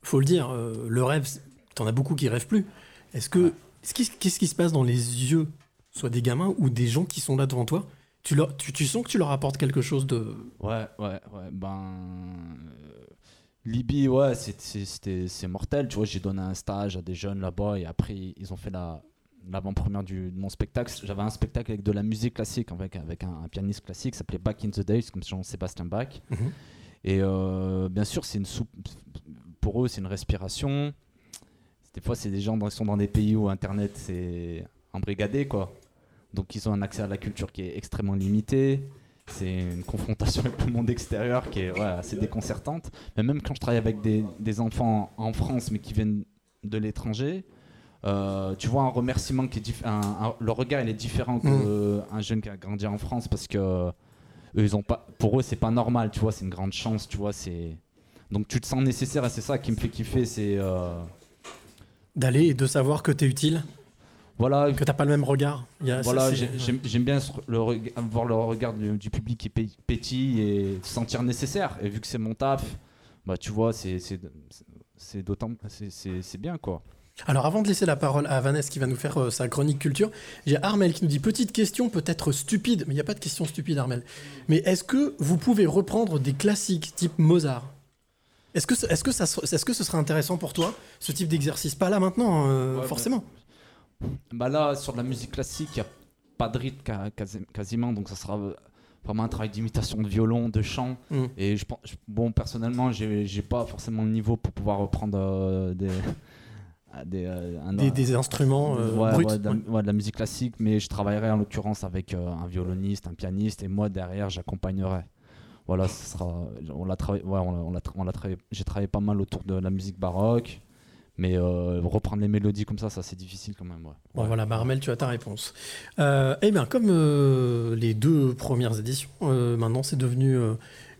faut le dire, euh, le rêve, t'en as beaucoup qui rêvent plus. Est-ce que, qu'est-ce qui se passe dans les yeux, soit des gamins ou des gens qui sont là devant toi tu, leur, tu, tu sens que tu leur apportes quelque chose de. Ouais, ouais, ouais. Ben. euh, Libye, ouais, c'est- mortel. Tu vois, j'ai donné un stage à des jeunes là-bas et après, ils ont fait la l'avant-première de mon spectacle. J'avais un spectacle avec de la musique classique, avec, avec un, un pianiste classique, qui s'appelait Back in the Days, comme Jean-Sébastien Bach. Mhm. Et euh, bien sûr, c'est une soupe. Pour eux, c'est une respiration. Des fois, c'est des gens qui sont dans des pays où Internet, c'est embrigadé, quoi. Donc, ils ont un accès à la culture qui est extrêmement limité. C'est une confrontation avec le monde extérieur qui est ouais, assez déconcertante. Mais même quand je travaille avec des, des enfants en France, mais qui viennent de l'étranger, euh, tu vois un remerciement qui est diff- un- un- le regard il est différent qu'un jeune qui a grandi en France parce que eux, ils ont pas, pour eux c'est pas normal, tu vois, c'est une grande chance, tu vois, c'est donc tu te sens nécessaire et c'est ça qui me fait kiffer, c'est euh, D'aller et de savoir que tu es utile, voilà, que t'as pas le même regard. Il y a- Voilà, j'aime bien le voir le regard du, du public qui pé- pétille et se sentir nécessaire. Et vu que c'est mon taf, bah tu vois, c'est d'autant c'est bien quoi. Alors avant de laisser la parole à Vanessa qui va nous faire euh, sa chronique culture, j'ai Armel qui nous dit petite question peut-être stupide, mais il n'y a pas de question stupide Armel. Mais est-ce que vous pouvez reprendre des classiques type Mozart? Est-ce que, ce- est-ce, que ça, est-ce que ce serait intéressant pour toi, ce type d'exercice Pas là maintenant, euh, Ouais, forcément? Bah là, sur de la musique classique, il n'y a pas de rythme quasi- quasiment, donc ça sera euh, vraiment un travail d'imitation de violon, de chant. Mm. Et je pense, je- bon, personnellement, j'ai pas forcément le niveau pour pouvoir reprendre euh, des, des, euh, un- Des, des instruments euh, ouais, bruts. ouais, de, la, ouais. de la musique classique, mais je travaillerai en l'occurrence avec un violoniste, un pianiste, et moi derrière j'accompagnerai. Voilà, sera, on l'a on l'a- on l'a j'ai travaillé pas mal autour de la musique baroque, mais euh, reprendre les mélodies comme ça, ça c'est difficile quand même. Bon voilà, bah, Armel, tu as ta réponse. Euh, eh bien, comme euh, les deux premières éditions, maintenant c'est devenu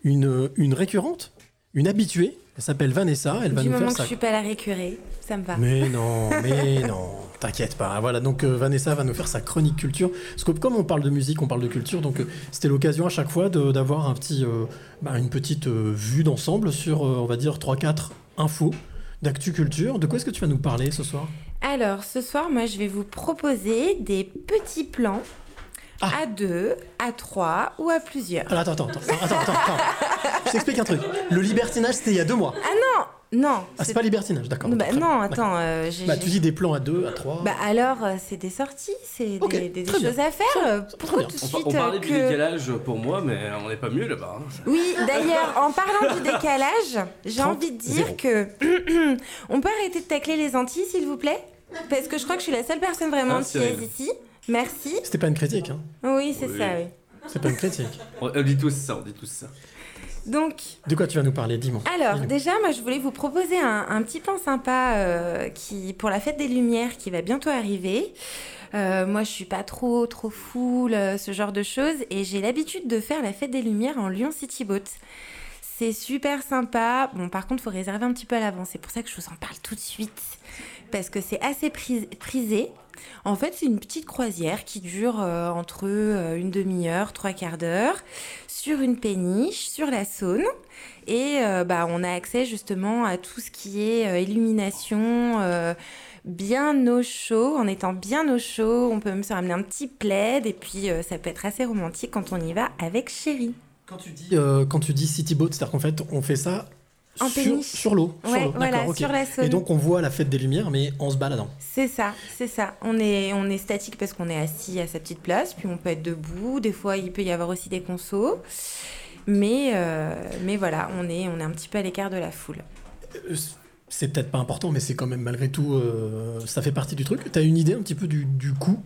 une, une récurrente, une habituée. Elle s'appelle Vanessa. Elle va du nous moment faire que sa je suis pas la récurée, ça me va. Mais non, mais non, t'inquiète pas. Voilà, donc euh, Vanessa va nous faire sa chronique culture. Parce que comme on parle de musique, on parle de culture, donc euh, c'était l'occasion à chaque fois d'avoir un petit, euh, bah, une petite vue d'ensemble sur, on va dire, 3-4 infos d'actu culture. De quoi est-ce que tu vas nous parler ce soir? Alors, ce soir, moi, je vais vous proposer des petits plans Ah. à deux, à trois ou à plusieurs. Alors attends, attends, attends, attends, attends, attends. Je t'explique un truc. Le libertinage, c'était il y a deux mois. Non, Ah, c'est pas libertinage, d'accord. Bah, non, attends, euh. Bah, tu dis des plans à deux, à trois. Bah alors, euh, c'est des sorties, c'est des, des- des très bien. choses à faire. euh, Pourquoi bien. tout de On, suite par- on parlait euh, du que... décalage pour moi, mais on n'est pas mieux là-bas. hein. Oui, d'ailleurs, en parlant du décalage, j'ai 30, envie de dire que on peut arrêter de tacler les Antilles, s'il vous plaît, parce que je crois que je suis la seule personne vraiment Ah, antillaise ici. Merci. C'était pas une critique, hein. Oui, c'est Oui. ça. Oui. C'est pas une critique. On, on dit tous ça, on dit tous ça. Donc, De quoi tu vas nous parler, dis-moi. Alors, déjà, moi, je voulais vous proposer un, un petit plan sympa euh, qui, pour la fête des Lumières qui va bientôt arriver. Euh, moi, je suis pas trop, trop full, euh, ce genre de choses, et j'ai l'habitude de faire la fête des Lumières en Lyon City Boat. C'est super sympa. Bon, par contre, faut réserver un petit peu à l'avance. C'est pour ça que je vous en parle tout de suite, parce que c'est assez pris- prisé. En fait, c'est une petite croisière qui dure euh, entre euh, une demi-heure, trois quarts d'heure, sur une péniche, sur la Saône. Et euh, bah, on a accès justement à tout ce qui est illumination, bien au chaud. En étant bien au chaud, on peut même se ramener un petit plaid. Et puis, ça peut être assez romantique quand on y va avec chéri. Quand tu dis, quand tu dis city boat, c'est-à-dire qu'en fait, on fait ça En sur, péniche. sur l'eau. Ouais, voilà, sur la Saône. Et donc, on voit la fête des Lumières, mais en se baladant. C'est ça, c'est ça. On est, on est statique parce qu'on est assis à sa petite place, puis on peut être debout. Des fois, il peut y avoir aussi des consos. Mais, euh, mais voilà, on est, on est un petit peu à l'écart de la foule. Euh, C'est peut-être pas important, mais c'est quand même malgré tout, euh, ça fait partie du truc. T'as une idée un petit peu du, du coût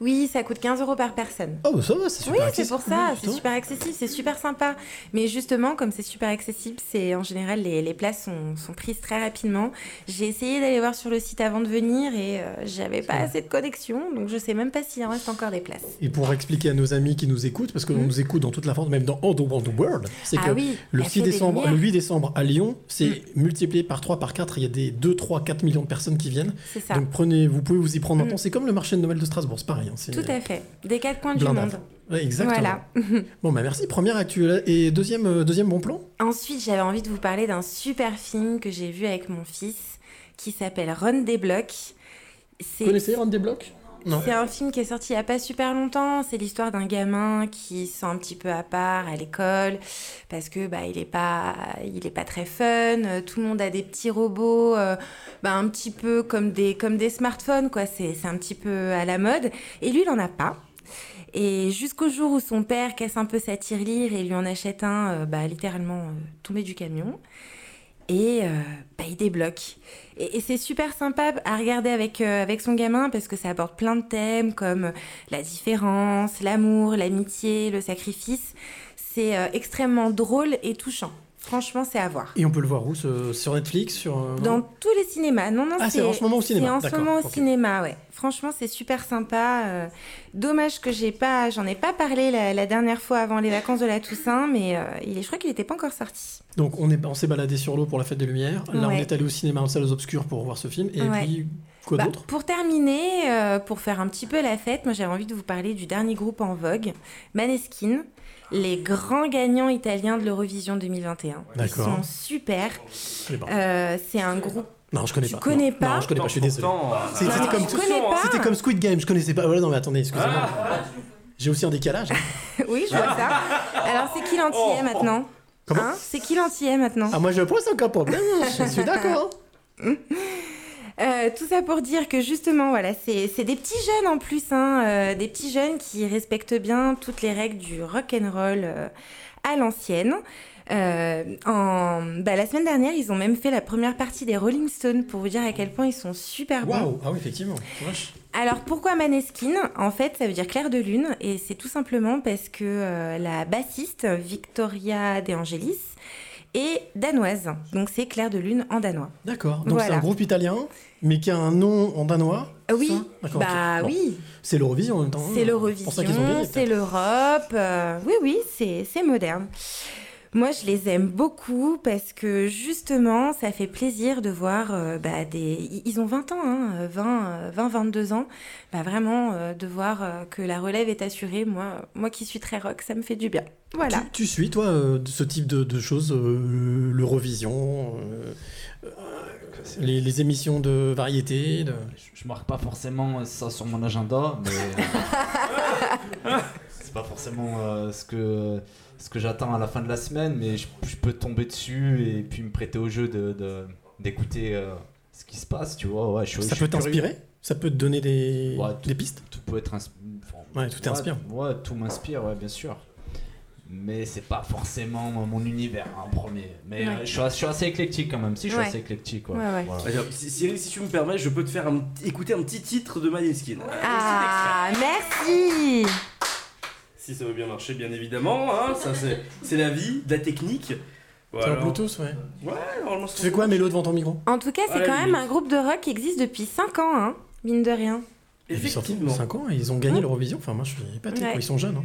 Oui, ça coûte 15 euros par personne. Oh, bah ça va, c'est super Oui, c'est pour ça, c'est super accessible, c'est super sympa. Mais justement, comme c'est super accessible, c'est en général les, les places sont, sont prises très rapidement. J'ai essayé d'aller voir sur le site avant de venir et euh, j'avais pas assez de connexion, donc je sais même pas s'il en reste encore des places. Et pour expliquer à nos amis qui nous écoutent, parce qu'on Mhm. nous écoute dans toute la France, même dans All the World, World, c'est Ah que oui, le, la 6 fête des décembre, le 8 décembre à Lyon, c'est Mm. multiplié par 3, par 4, il y a des 2, 3, 4 millions de personnes qui viennent. C'est ça. Donc prenez, vous pouvez vous y prendre un Mm. temps. C'est comme le marché de Noël de Strasbourg, c'est pareil. Hein, Tout à fait. Des quatre coins du monde. Ouais, exactement. Voilà. Bon, bah merci. Première actu. Et deuxième, euh, deuxième bon plan? Ensuite, j'avais envie de vous parler d'un super film que j'ai vu avec mon fils qui s'appelle Run des blocs. Vous connaissez Run des blocs? C'est un film qui est sorti il n'y a pas super longtemps. C'est l'histoire d'un gamin qui se sent un petit peu à part à l'école parce que bah il est pas il pas très fun. Tout le monde a des petits robots, euh, bah, un petit peu comme des comme des smartphones quoi. C'est un petit peu à la mode. Et lui il en a pas. Et jusqu'au jour où son père casse un peu sa tirelire et lui en achète un, euh, bah, littéralement euh, tombé du camion. Et euh, bah, il débloque. Et, c'est super sympa à regarder avec, euh, avec son gamin parce que ça aborde plein de thèmes comme la différence, l'amour, l'amitié, le sacrifice. C'est euh, extrêmement drôle et touchant. Franchement, c'est à voir. Et on peut le voir où ce- Sur Netflix sur, euh, Dans tous les cinémas. Non, non, Ah, c'est en ce moment au cinéma, C'est en ce moment au cinéma, ouais. Franchement, c'est super sympa. euh, dommage que j'ai pas, j'en ai pas parlé la, la dernière fois avant les vacances de la Toussaint, mais euh, il est, je crois qu'il n'était pas encore sorti. Donc on est- on s'est baladé sur l'eau pour la fête des Lumières. Là, on est allé au cinéma en salles obscures pour voir ce film. Et Ouais. puis, quoi Bah, d'autre? pour terminer, euh, pour faire un petit peu la fête, moi j'avais envie de vous parler du dernier groupe en vogue, Maneskin, les grands gagnants italiens de l'Eurovision 2021. Ils D'accord. sont super. Euh, c'est un groupe. Non, je connais tu pas. connais Non. pas Non, je connais pas, je suis désolé. Non, C'était comme, tu connais pas c'était comme Squid Game, je connaissais pas. Voilà, non, mais attendez, excusez-moi. Ah. J'ai aussi un décalage. hein. oui, je vois ça. Alors c'est qui l'antillais maintenant Comment Hein C'est qui l'antillais maintenant Ah, moi je pose aucun problème, je suis d'accord. Euh, tout ça pour dire que justement, voilà, c'est des petits jeunes en plus, hein, euh, des petits jeunes qui respectent bien toutes les règles du rock and roll euh, à l'ancienne. En, bah, la semaine dernière, ils ont même fait la première partie des Rolling Stones pour vous dire à quel point ils sont super bons. Waouh, ah oui, effectivement. Alors pourquoi Maneskin? En fait, ça veut dire clair de lune et c'est tout simplement parce que la bassiste Victoria De Angelis est danoise. Donc c'est clair de lune en danois. D'accord. Donc c'est un groupe italien, mais qui a un nom en danois. Euh, Oui, bah ok. Bon. oui, C'est l'Eurovision en même temps. hein. c'est l'Eurovision, c'est l'Europe. euh, oui, oui, c'est moderne. Moi, je les aime beaucoup parce que justement, ça fait plaisir de voir euh, bah, des. ils- ont 20 ans, hein, 20, euh, 20, 22 ans. Bah, vraiment, euh, de voir euh, que la relève est assurée. Moi, moi qui suis très rock, ça me fait du bien. Voilà. Tu, tu suis, toi, de ce type de, de choses, l'Eurovision les, les émissions de variété. De... Je, je marque pas forcément ça sur mon agenda, mais euh, c'est pas forcément euh, ce que ce que j'attends à la fin de la semaine, mais je, je peux tomber dessus et puis me prêter au jeu de de- d'écouter euh, ce qui se passe, tu vois. Ouais, je Ça je peut t'inspirer? Ça peut te donner des, Ouais, tout- des pistes? Tout peut être insp- enfin, Ouais, tout t'inspire. Ouais, tout m'inspire, ouais, bien sûr. Mais c'est pas forcément mon univers hein, en premier. Mais Ouais. euh, je, suis, je suis assez éclectique quand même. Si, je suis Ouais. assez éclectique. Ouais. Ouais, ouais. Voilà. Alors, si- Cyril, si tu me permets, je peux te faire un écouter un petit titre de Maneskin. Ah, merci Si ça veut bien marcher, bien évidemment. Hein, ça, c'est, c'est la vie, de la technique. C'est Voilà. Bluetooth, ouais. Ouais, normalement, Tu fais quoi, Mélo, devant ton micro? En tout cas, c'est quand même un groupe de rock qui existe depuis 5 ans, hein, mine de rien. Et puis surtout, Effectivement. 5 ans, et ils ont gagné l'Eurovision. Enfin, moi, je suis épaté. Ils sont jeunes. Hein.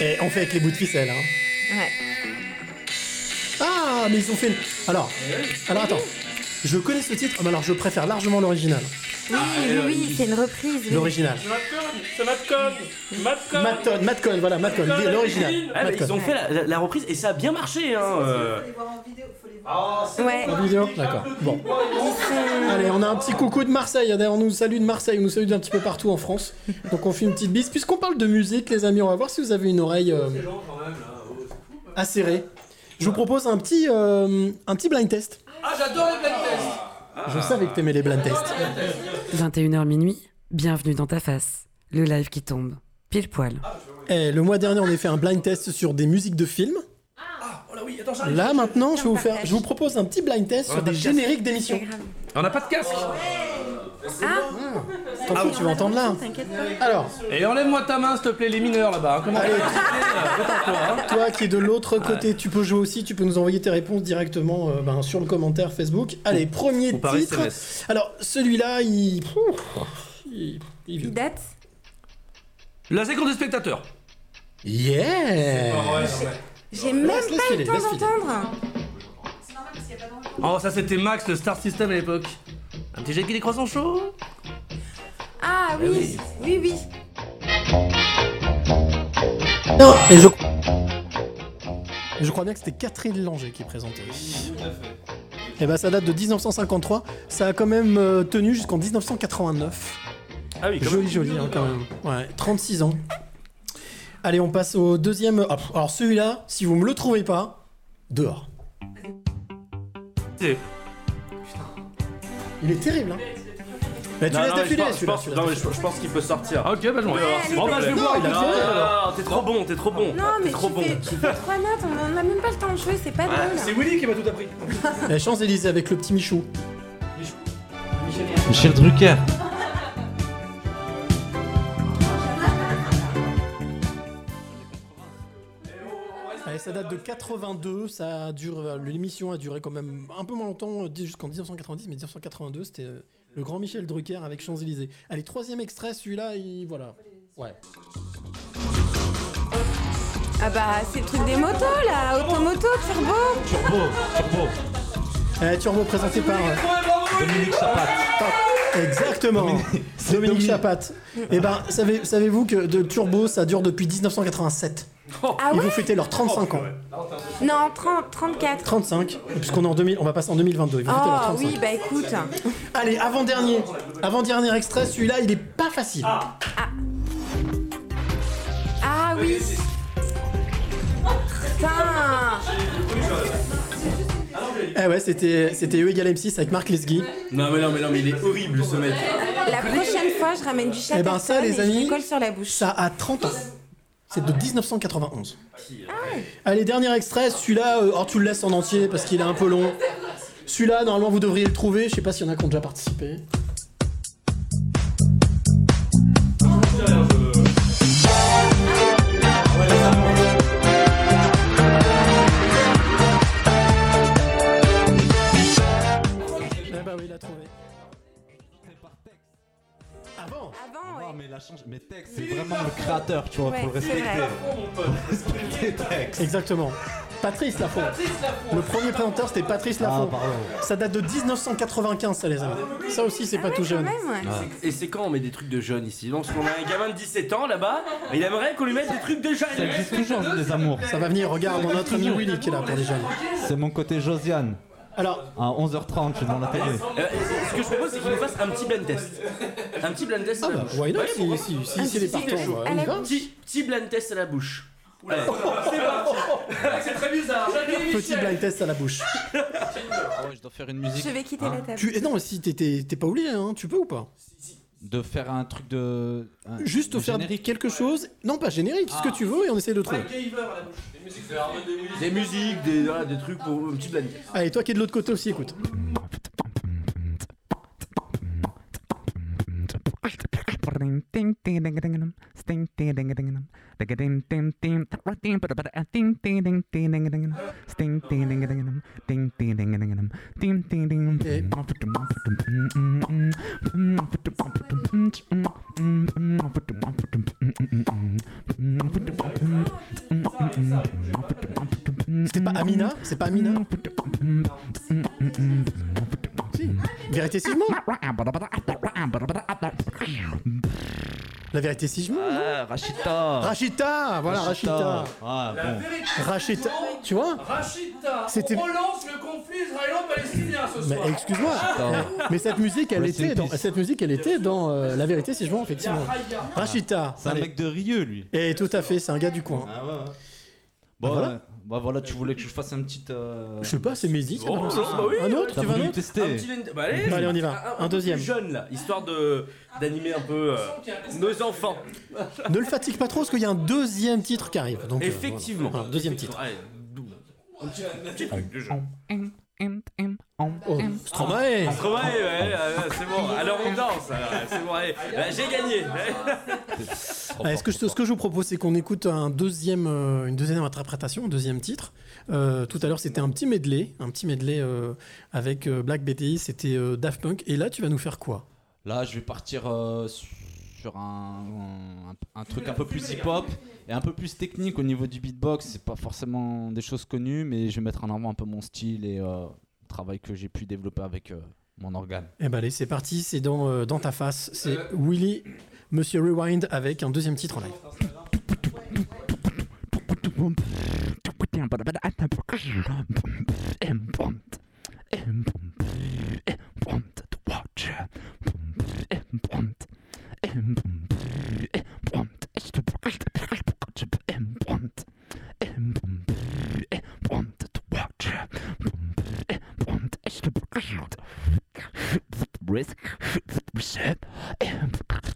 Et on fait avec les bouts de ficelle. Hein. Ouais. Ah, mais ils ont fait. Alors, alors attends. Je connais ce titre, mais alors je préfère largement l'original. Oui, oui, oui, c'est une reprise. oui. L'original. C'est Matcon Matcon Matcon, Matcon, voilà, Matcon, l'original. Ah, mais ils ont fait la, la- la reprise et ça a bien marché. Hein, euh. Ouais. La vidéo D'accord. Bon. Allez, on a un petit coucou de Marseille. D'ailleurs, on nous salue de Marseille, on nous salue d'un petit peu partout en France. Donc on fait une petite bise. Puisqu'on parle de musique, les amis, on va voir si vous avez une oreille euh, acérée. Je vous propose un petit, euh, un petit blind test. Ah, j'adore les blind tests Je savais que t'aimais les blind tests. 21h minuit, bienvenue dans ta face. Le live qui tombe. Pile poil. Eh, le mois dernier, on a fait un blind test sur des musiques de films. Oh là oui, attends, j'arrive Là, maintenant, je vais vous, faire, je vous propose un petit blind test sur des génériques d'émissions. On n'a pas de casque T'en fous, tu vas entendre là. T'inquiète pas. Alors, Et enlève-moi ta main, s'il te plaît, les mineurs là-bas. hein. Comment Allez. Détends-toi, hein. toi qui es de l'autre côté, tu peux jouer aussi, tu peux nous envoyer tes réponses directement euh, ben, sur le commentaire Facebook. Allez, premier Ou par titre. SMS. Alors, celui-là, il... Il... il est Il vieux. date La séquence des spectateurs. Yeah J'ai même Laisse- laisse pas eu filer, le temps laisse filer. d'entendre. Oh, ça c'était Max, le Star System à l'époque. Un petit jet qui des croissants chauds Ah oui, oui, oui. Non, et je... Je crois bien que c'était Catherine Langer qui présentait. Et ben ça date de 1953, ça a quand même euh, tenu jusqu'en 1989. Ah oui, quand Joli, joli, hein, quand même. Ouais, 36 ans. Allez, on passe au deuxième. ah, alors celui-là, si vous me le trouvez pas, dehors. Il est terrible, hein. Mais tu Non, laisses non, mais je défiler pense- je celui-là. pense- non, mais je, je pense qu'il peut sortir. Ah, ok, bah je m'en vais. Bon, bah je vais Non, voir, il alors. Non, t'es trop bon, t'es trop bon. Non, mais t'es tu trop bon. fais, tu fais trois notes, on on a même pas le temps de jouer, c'est pas drôle. C'est Willy qui m'a tout appris. Les Champs-Élysées avec le petit Michou. Michel Drucker. Ça date de 82, ça dure, euh, l'émission a duré quand même un peu moins longtemps, euh, jusqu'en 1990, mais 1982, c'était euh, le grand Michel Drucker avec Champs-Élysées. Allez, troisième extrait, celui-là, il... voilà. Ouais. Ah bah, c'est le truc des motos là, automoto, turbo. Turbo, Turbo. Eh, Turbo présenté par... Dominique Chapat. Exactement. Dominique, Dominique. Chapat. Et ben, savez, savez-vous que de Turbo, ça dure depuis 1987. Ah Ils ouais vont fêter leurs 35 ans. Non, 30, 34. 35, puisqu'on est en 2000, on va passer en 2022. Ils vont fêter leurs Oh 35. oui, bah écoute. Allez, avant-dernier. Avant-dernier extrait, celui-là, il est pas facile. Ah oui. Putain. Eh ouais, c'était c'était E égale M6 avec Marc Lesguy. Non, mais non, mais non, mais il est horrible ce mec. La prochaine fois, je ramène du chat Eh ben, ça, les je amis, lui colle sur la bouche. Ça a 30 ans. C'est de 1991. Allez, dernier extrait, celui-là, euh, alors tu le laisses en entier parce qu'il est un peu long. Celui-là, normalement, vous devriez le trouver. Je sais pas s'il y en a qui ont déjà participé. Mais la change. Mais Tex, c'est vraiment le créateur, tu vois, Ouais, faut le c'est respecter. vrai. Faut respecter Tex. Exactement. Patrice Lafont. Le premier présentateur, c'était Patrice Ah, Lafont. pardon. Ça date de 1995, ça, les amis. Ça aussi, c'est pas tout jeune. même, ouais. Et c'est quand on met des trucs de jeunes ici? Donc on a un gamin de 17 ans là-bas, et il aimerait qu'on lui mette des trucs de Ça jeunes. existe toujours, les amours. Ça va venir, regarde, on a notre ami Willy qui est là pour les jeunes. C'est mon côté Josiane. Alors, À 11h30, je suis dans la télé. Euh, ce que je propose, c'est qu'il nous fasse un petit blind test. Un petit blind test à ah la bah, bouche. why not Ouais, si, pourquoi si, si, Ah, si, les si, partants, si, bah, à on y la va. Petit, petit blind test à la bouche. Allez. C'est parti. C'est très bizarre. Petit blind test à la bouche. Ah ouais, je dois faire une musique. Je vais quitter la table. Tu, et non, si t'es- t'es t'es pas oublié, hein, tu peux ou pas? De faire un truc de. un- Juste de faire générique. quelque chose. Non, pas générique, ce que tu veux et on essaie de trouver. Des musiques, des, trucs pour un petit test. Allez, toi qui es de l'autre côté aussi, écoute. ting ting ting ding ding ding sting ting ding ding ding ding ding ding ding ting but but ting ting ding ding ding ding sting ting ding ding ding ting ting ding ding ding ting ting ding ding C'était pas Amina C'est pas Amina Si. Vérité si je mens La vérité si je mens non Ah, Rachita Rachita Voilà, Rachita Ah, bon. Rachita Tu vois Rachida, C'était- on relance le conflit israélo-palestinien ce Mais soir. excuse-moi eh, Mais cette musique, elle était dans, cette musique, elle était dans euh, La vérité si je mens, effectivement. Rachita C'est un mec de Rieux, lui. Et tout à fait, c'est un gars du coin. Ah ouais, ouais. Bon, Ah, voilà. euh, bah voilà, tu voulais que je fasse un petit. euh, Je sais pas, c'est Mehdi qui a Oh, balancé ça. bah oui, Un autre T'as Tu veux un voulu autre tester Un petit bah, allez, Allez, on y va. Un deuxième. plus jeune là, histoire de d'animer un peu euh, nos enfants. Ne le fatigue pas trop parce qu'il y a un deuxième titre qui arrive. Donc, euh, Effectivement. voilà. Deuxième titre. Allez, dou- un petit, un petit truc de jeu. Oh, Stromae Stromae, ouais, c'est bon. Alors on danse. alors, C'est bon, allez. Là, J'ai gagné. Ah, est-ce que je- ce que je vous propose, c'est qu'on écoute un deuxième, euh, une deuxième interprétation, un deuxième titre. Euh, tout à l'heure, c'était un petit medley, un petit medley euh, avec euh, Black BTI, c'était euh, Daft Punk. Et là, tu vas nous faire quoi? Là, je vais partir euh, sur un, un- un truc un peu plus hip-hop et un peu plus technique au niveau du beatbox. C'est pas forcément des choses connues, mais je vais mettre en avant un peu mon style et euh, le travail que j'ai pu développer avec euh, mon organe. Eh ben allez, c'est parti, c'est dans, euh, dans ta face. C'est Willy, Monsieur Rewind avec un deuxième titre en live. C'était c'était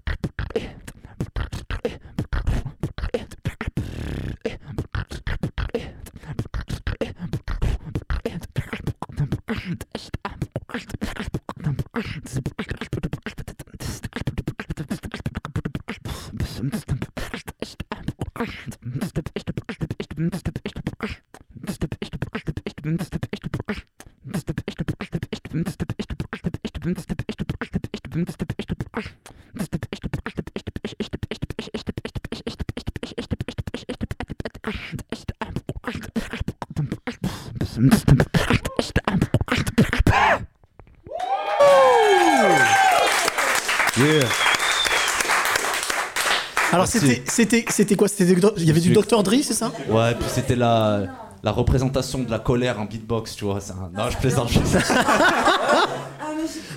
c'était quoi? Il y avait du Dr Dre, c'est ça? Ouais, puis c'était la, la représentation de la colère en beatbox, tu vois. un- Non, je plaisante. je plaisante.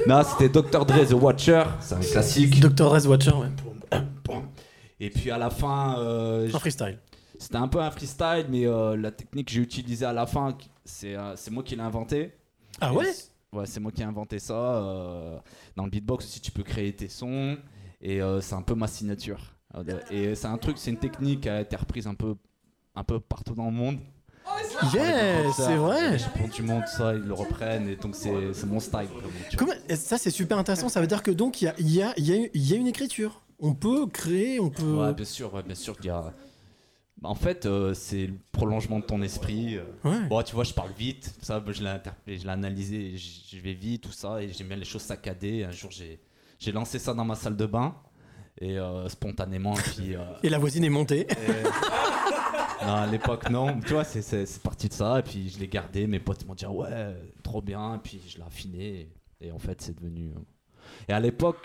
non, c'était Dr. Dre The Watcher, c'est un classique. Dr Dre Watcher, ouais. Et puis à la fin, euh, Un freestyle. c'était un peu un freestyle, mais euh, la technique que j'ai utilisée à la fin, c'est euh, c'est moi qui l'ai inventé. Ah Et ouais Ouais, c'est moi qui ai inventé ça. euh, dans le beatbox aussi, tu peux créer tes sons. Et euh, c'est un peu ma signature. Euh, Et c'est un truc, c'est une technique qui a été reprise un peu, un peu partout dans le monde. Yeah, c'est vrai. Les champions du monde, ça, ils le reprennent. Et donc, c'est mon style. Comment ça c'est super intéressant. Ça veut dire que donc il y a y a y a, y a une écriture. On peut créer, on peut. Ouais, bien sûr, ouais, bien sûr qu'il y a. Bah, en fait, euh, c'est le prolongement de ton esprit. euh. Ouais. Bon, tu vois, je parle vite, ça, je l'ai je l'ai analysé, je vais vite, tout ça, et j'aime bien les choses saccadées. Un jour, j'ai lancé ça dans ma salle de bain, et euh, spontanément, et puis. euh, Et la voisine est montée. et- Non, à l'époque, non. Tu vois, c'est- parti de ça. Et puis je l'ai gardé. Mes potes m'ont dit ouais, trop bien. Et puis je l'ai affiné. Et, et en fait, c'est devenu. euh, Et à l'époque,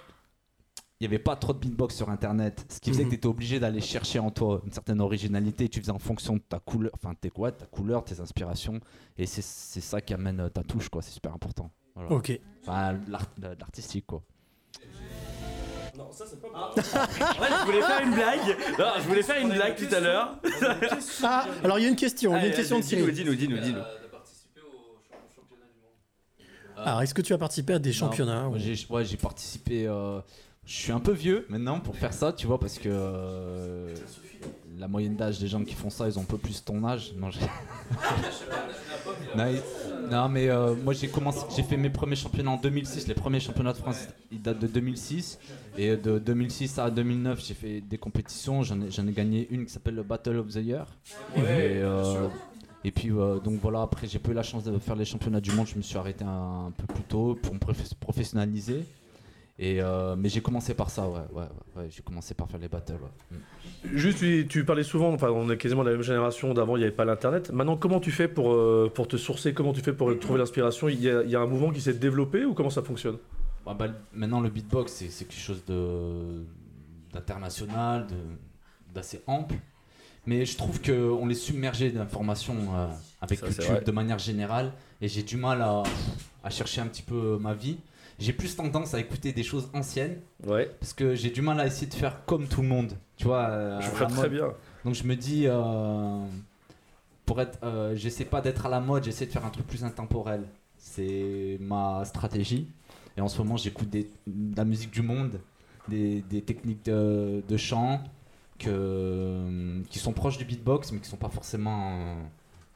il n'y avait pas trop de beatbox sur internet. Ce qui faisait Mhm. que tu étais obligé d'aller chercher en toi une certaine originalité. Tu faisais en fonction de ta couleur, enfin, tes quoi, ta couleur, tes inspirations. Et c'est ça qui amène ta touche, quoi. C'est super important. Voilà. Ok. Enfin, l'art- l'artistique, quoi. Non, ça c'est pas En fait, je voulais faire une blague. Non, je voulais faire une blague tout à l'heure. Ah, alors il y a une question, il y a une Allez, question de dis-nous, Cyril. dis-nous, dis-nous, dis-nous. Alors, est-ce que tu as participé à des championnats ou- j'ai, ouais, j'ai participé. euh, je suis un peu vieux maintenant pour faire ça, tu vois, parce que euh, la moyenne d'âge des gens qui font ça, ils ont un peu plus ton âge. Non, j'ai- non, mais euh, moi j'ai commencé, j'ai fait mes premiers championnats en 2006. Les premiers championnats de France, ils datent de 2006. Et de 2006 à 2009, j'ai fait des compétitions. J'en ai, ai gagné une qui s'appelle le Battle of the Year. et, euh, et puis euh, donc voilà, après j'ai pas eu la chance de faire les championnats du monde, je me suis arrêté un, peu plus tôt pour me prof- professionnaliser. Et euh, mais j'ai commencé par ça, ouais, ouais, ouais, ouais, j'ai commencé par faire les battles. Mm. Juste, tu, tu parlais souvent, enfin, on est quasiment de la même génération d'avant, il n'y avait pas l'internet. Maintenant, comment tu fais pour, euh, pour te sourcer Comment tu fais pour trouver l'inspiration? Il y, a, il y a un mouvement qui s'est développé ou comment ça fonctionne? Bah, bah, maintenant le beatbox c'est quelque chose d'international, d'assez ample. Mais je trouve qu'on est submergé d'informations euh, avec Ça, YouTube de manière générale et j'ai du mal à, à chercher un petit peu ma vie. J'ai plus tendance à écouter des choses anciennes Ouais, parce que j'ai du mal à essayer de faire comme tout le monde. Tu vois, euh, je la très bien. Donc je me dis, euh, pour être, euh, j'essaie pas d'être à la mode, j'essaie de faire un truc plus intemporel. C'est ma stratégie. Et en ce moment, j'écoute des- de la musique du monde, des, des techniques de, de chant que, qui sont proches du beatbox, mais qui sont pas forcément,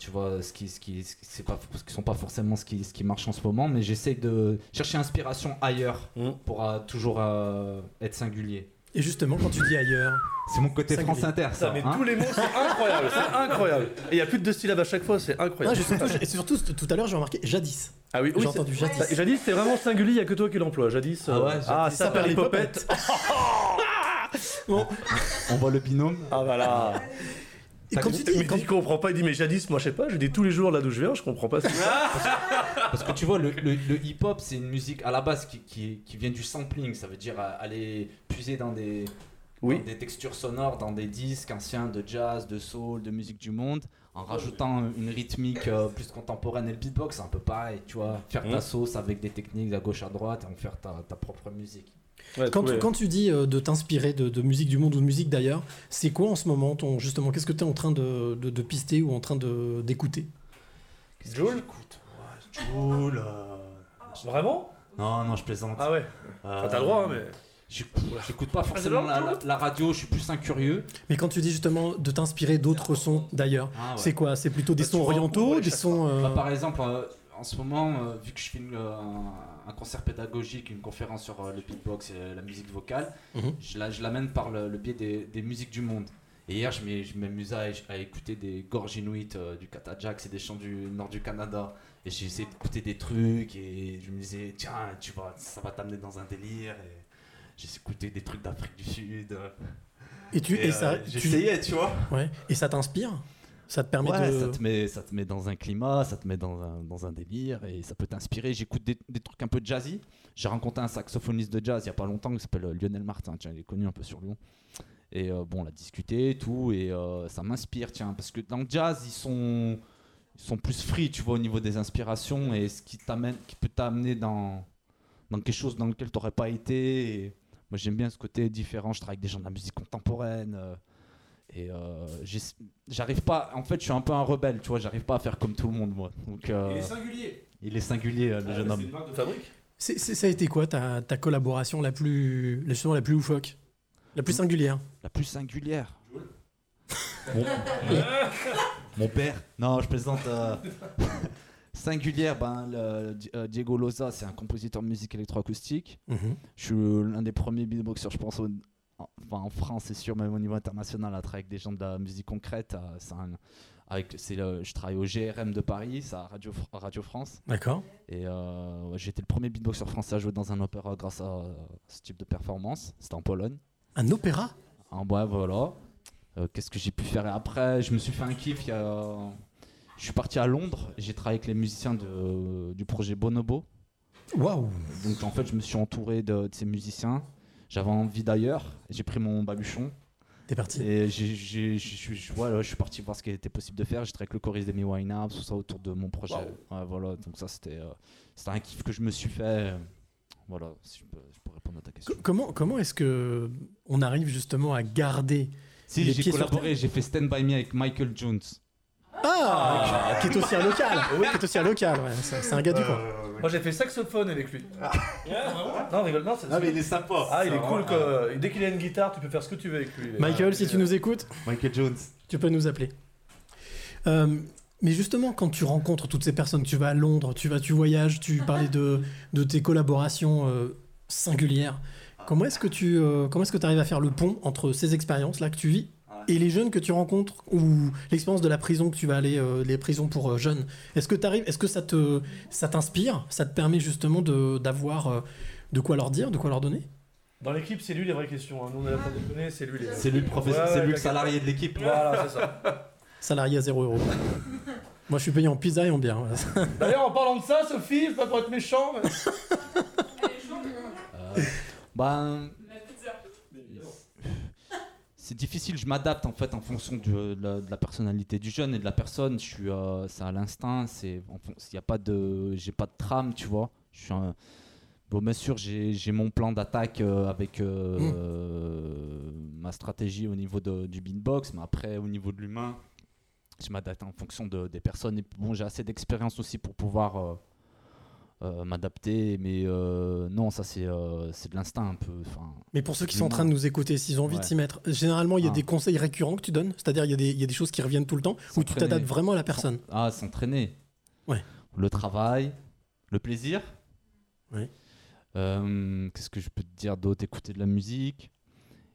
tu vois, ce qui, ce qui, ce qui- c'est pas, ce qui sont pas forcément ce qui, ce qui marche en ce moment. Mais j'essaie de chercher inspiration ailleurs Mm. pour euh, toujours euh, être singulier. Et justement, quand tu dis ailleurs, C'est mon côté Singulier. France Inter, ça. Ça, mais hein. tous les mots, c'est incroyable, c'est incroyable. Et il y a plus de deux syllabes à chaque fois, c'est incroyable. surtout, et surtout, tout à l'heure, j'ai remarqué jadis. Ah oui, oui J'ai entendu jadis. Jadis, c'est vraiment singulier, il n'y a que toi qui l'emploie. Jadis, Ah euh, ouais, jadis, ah, ça ça perd les les popettes. Bon, On voit le binôme. Ah voilà. et quand tu dis, Mais quand- il comprend pas, il dit mais jadis, moi je sais pas, je dis tous les jours là d'où je viens, je comprends pas. ça. Parce que tu vois, le, le- le hip-hop, c'est une musique à la base qui, qui, qui vient du sampling. Ça veut dire euh, aller puiser dans des, Oui. dans des textures sonores, dans des disques anciens de jazz, de soul, de musique du monde, en rajoutant une rythmique euh, plus contemporaine. Et le beatbox, c'est un peu pareil, tu vois. Faire ta Mm. sauce avec des techniques à gauche à droite et en faire ta, ta propre musique. Ouais, quand, tu, quand tu dis euh, de t'inspirer de, de musique du monde ou de musique d'ailleurs, c'est quoi en ce moment ton justement Qu'est-ce que tu es en train de, de, de pister ou en train d'écouter? Joule Écoute, Joule. euh, Vraiment? Non, non, je plaisante. Ah ouais. Enfin, t'as le droit, hein, mais. J'écoute pas forcément la, la- la radio, je suis plus un curieux. Mais quand tu dis justement de t'inspirer d'autres sons d'ailleurs, Ah, ouais. c'est quoi? C'est plutôt des Bah, sons orientaux, des sons. euh, Bah, par exemple, euh, en ce moment, euh, vu que je euh, un, un concert pédagogique, une conférence sur euh, le beatbox et la musique vocale, Mhm. je la- je l'amène par le, le biais des, des musiques du monde. Et hier, je m'amusais à, à écouter des gorges inuites euh, du Katajac, c'est des chants du nord du Canada. Et j'ai essayé d'écouter des trucs et je me disais, tiens, tu vois, ça va t'amener dans un délire. Et j'ai écouté des trucs d'Afrique du Sud. Et tu Et, et ça, euh, tu- tu vois. ouais, et ça t'inspire? Ça te permet Ouais, de. ça, te met, ça te met dans un climat, ça te met dans un, dans un délire et ça peut t'inspirer. J'écoute des, des trucs un peu jazzy. J'ai rencontré un saxophoniste de jazz il y a pas longtemps qui s'appelle euh, Lionel Martin. Tiens, il est connu un peu sur Lyon. Et euh, bon, on a discuté et tout et euh, ça m'inspire, tiens, parce que dans le jazz, ils sont, ils sont plus free, tu vois, au niveau des inspirations et ce qui t'amène, qui peut t'amener dans, dans quelque chose dans lequel tu n'aurais pas été. Et moi, j'aime bien ce côté différent. Je travaille avec des gens de la musique contemporaine. euh, et euh, j'arrive pas. En fait, je suis un peu un rebelle, tu vois. J'arrive pas à faire comme tout le monde, moi. Donc, euh, singulier. il est singulier, le jeune homme. marque de fabrique. Ça a été quoi ta, ta collaboration la plus, justement, la plus loufoque? La plus singulière La plus singulière. Mon, mon père. Non, je plaisante. euh, singulière, ben, le- euh, Diego Loza, c'est un compositeur de musique électroacoustique. Mhm. Je suis l'un des premiers beatboxers, je pense, au- enfin, en France, c'est sûr, même au niveau international, à travailler avec des gens de la musique concrète. euh, c'est un- avec, le- je travaille au GRM de Paris, à Radio, Fr- Radio France. D'accord. Et euh, ouais, j'ai été le premier beatboxer français à jouer dans un opéra grâce à euh, ce type de performance. C'était en Pologne. Un opéra? En ouais, voilà. Euh, Qu'est-ce que j'ai pu faire après? Je me suis fait un kiff. Je suis parti à Londres. J'ai travaillé avec les musiciens de- du projet Bonobo. Waouh Donc en fait, je me suis entouré de, de ces musiciens. J'avais envie d'ailleurs. J'ai pris mon baluchon T'es parti. et je suis- je- voilà, je suis parti voir ce qui était possible de faire. J'ai travaillé avec le choriste d'Amy Winehouse, tout ça autour de mon projet. Ouais, voilà, donc ça c'était euh, c'était un kiff que je me suis fait. Voilà, si je peux, je peux répondre à ta question. Co- Comment, comment est-ce que on arrive justement à garder Si les j'ai collaboré, j'ai fait Stand By Me avec Michael Jones. Ah, Qui est aussi un local Qui est aussi un local, ouais, c'est c'est un gars du coin. Moi j'ai fait saxophone avec lui. Non, rigole, non, c'est Ah, mais il est sympa. Ah, il est cool que dès qu'il a une guitare, tu peux faire ce que tu veux avec lui. Michael, si tu nous écoutes, Michael Jones. tu peux nous appeler. Euh, mais justement, quand tu rencontres toutes ces personnes, tu vas à Londres, tu vas, tu voyages, tu parlais de, de tes collaborations euh, singulières. Comment est-ce que tu euh, comment est-ce que arrives à faire le pont entre ces expériences là que tu vis et les jeunes que tu rencontres ou l'expérience de la prison que tu vas aller euh, les prisons pour euh, jeunes Est-ce que t'arrives Est-ce que ça te ça t'inspire Ça te permet justement de d'avoir euh, de quoi leur dire, de quoi leur donner? Dans l'équipe, c'est lui les vraies questions. hein. Nous on est là pour déconner, c'est lui les. C'est lui le professeur, Ouais, c'est ouais, lui le salarié de l'équipe. Voilà, c'est ça. Salarié à 0 euros. Moi, je suis payé en pizza et en bière. D'ailleurs, en parlant de ça, Sophie, pas pour être méchant, mais... Ben, c'est difficile, je m'adapte en fait en fonction du- de, la, de la personnalité du jeune et de la personne. Je suis, euh, c'est à l'instinct, c'est, il y a pas de, j'ai pas de trame, tu vois. Je suis un- bon, bien sûr, j'ai, mon plan d'attaque euh, avec euh, Mm. euh, ma stratégie au niveau de- du beatbox, mais après au niveau de l'humain, je m'adapte en fonction de- des personnes. Et bon, j'ai assez d'expérience aussi pour pouvoir euh, m'adapter, mais euh, non, ça c'est, euh, c'est de l'instinct un peu. Mais pour ceux qui sont en train de nous écouter, s'ils ont envie de s'y mettre, généralement, il y a Ah. des conseils récurrents que tu donnes? C'est-à-dire, il y, a des- il y a des choses qui reviennent tout le temps où tu t'adaptes vraiment à la personne? Ah, s'entraîner. Ouais. Le travail, le plaisir. Ouais. Euh, Qu'est-ce que je peux te dire d'autre? Écouter de la musique.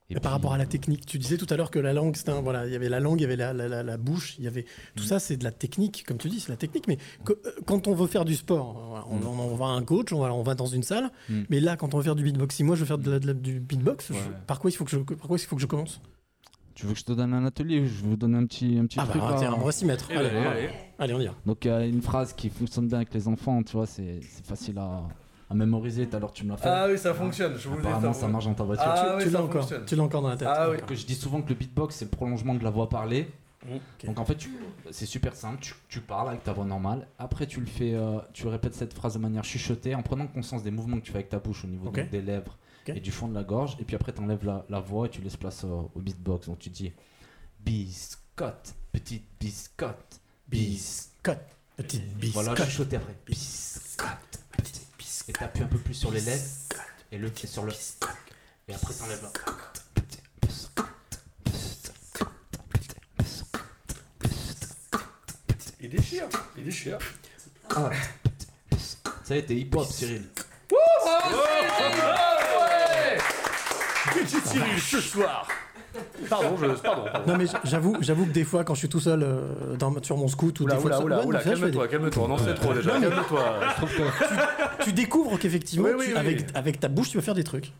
Et Et par puis- rapport à la technique, tu disais tout à l'heure que la langue, un- voilà, il y avait la langue, il y avait la, la- la- la bouche, il y avait tout Mm. ça, c'est de la technique, comme tu dis, c'est de la technique. Mais que- euh, quand on veut faire du sport, on, Mm. on- on va à un coach, on va, on va dans une salle. Mm. Mais là, quand on veut faire du beatbox, si moi je veux faire de la- de la- du beatbox, je- par quoi il faut que je, par quoi il faut que je commence? Tu veux que je te donne un atelier Je vais vous donner un petit, un petit Ah truc. bah là. tiens, on va s'y mettre. Eh Allez, ben, allez. allez, on y va. Donc, il y a une phrase qui fonctionne bien avec les enfants, tu vois, c'est c'est facile à, à mémoriser. Tout à l'heure, tu me l'as fait. Ah oui, ça fonctionne, je vous le dis. Apparemment, ça marche dans ta voiture. Ah tu oui, tu l'as ça encore, fonctionne. tu l'as encore dans la tête. Ah oui. Que je dis souvent que le beatbox, c'est le prolongement de la voix parlée. Ok. Donc en fait, c'est super simple. Tu, tu parles avec ta voix normale. Après, tu le fais, euh, tu répètes cette phrase de manière chuchotée en prenant conscience des mouvements que tu fais avec ta bouche au niveau donc, des lèvres et du fond de la gorge. Et puis après, tu enlèves la, la voix et tu laisses place au, au beatbox. Donc tu dis biscotte, petite biscotte, biscotte. Petite biscotte. Voilà, chuchoter après. Biscotte, petite biscotte. Et t'appuies un peu plus sur les lèvres et le pied sur le. Et après, t'enlèves la. Il déchire, il déchire. Ça y est, t'es hip-hop, Cyril. Petit Cyril, ce soir? Pardon, je... Pardon. pardon. Non mais j'avoue, j'avoue que des fois quand je suis tout seul euh, dans, sur mon scoot ou Oula, des fois oula, oula, non, calme-toi, calme-toi, on en sait trop déjà, calme-toi. Des- Tu découvres qu'effectivement, Oui, oui, tu- oui. avec, avec ta bouche, tu vas faire des trucs.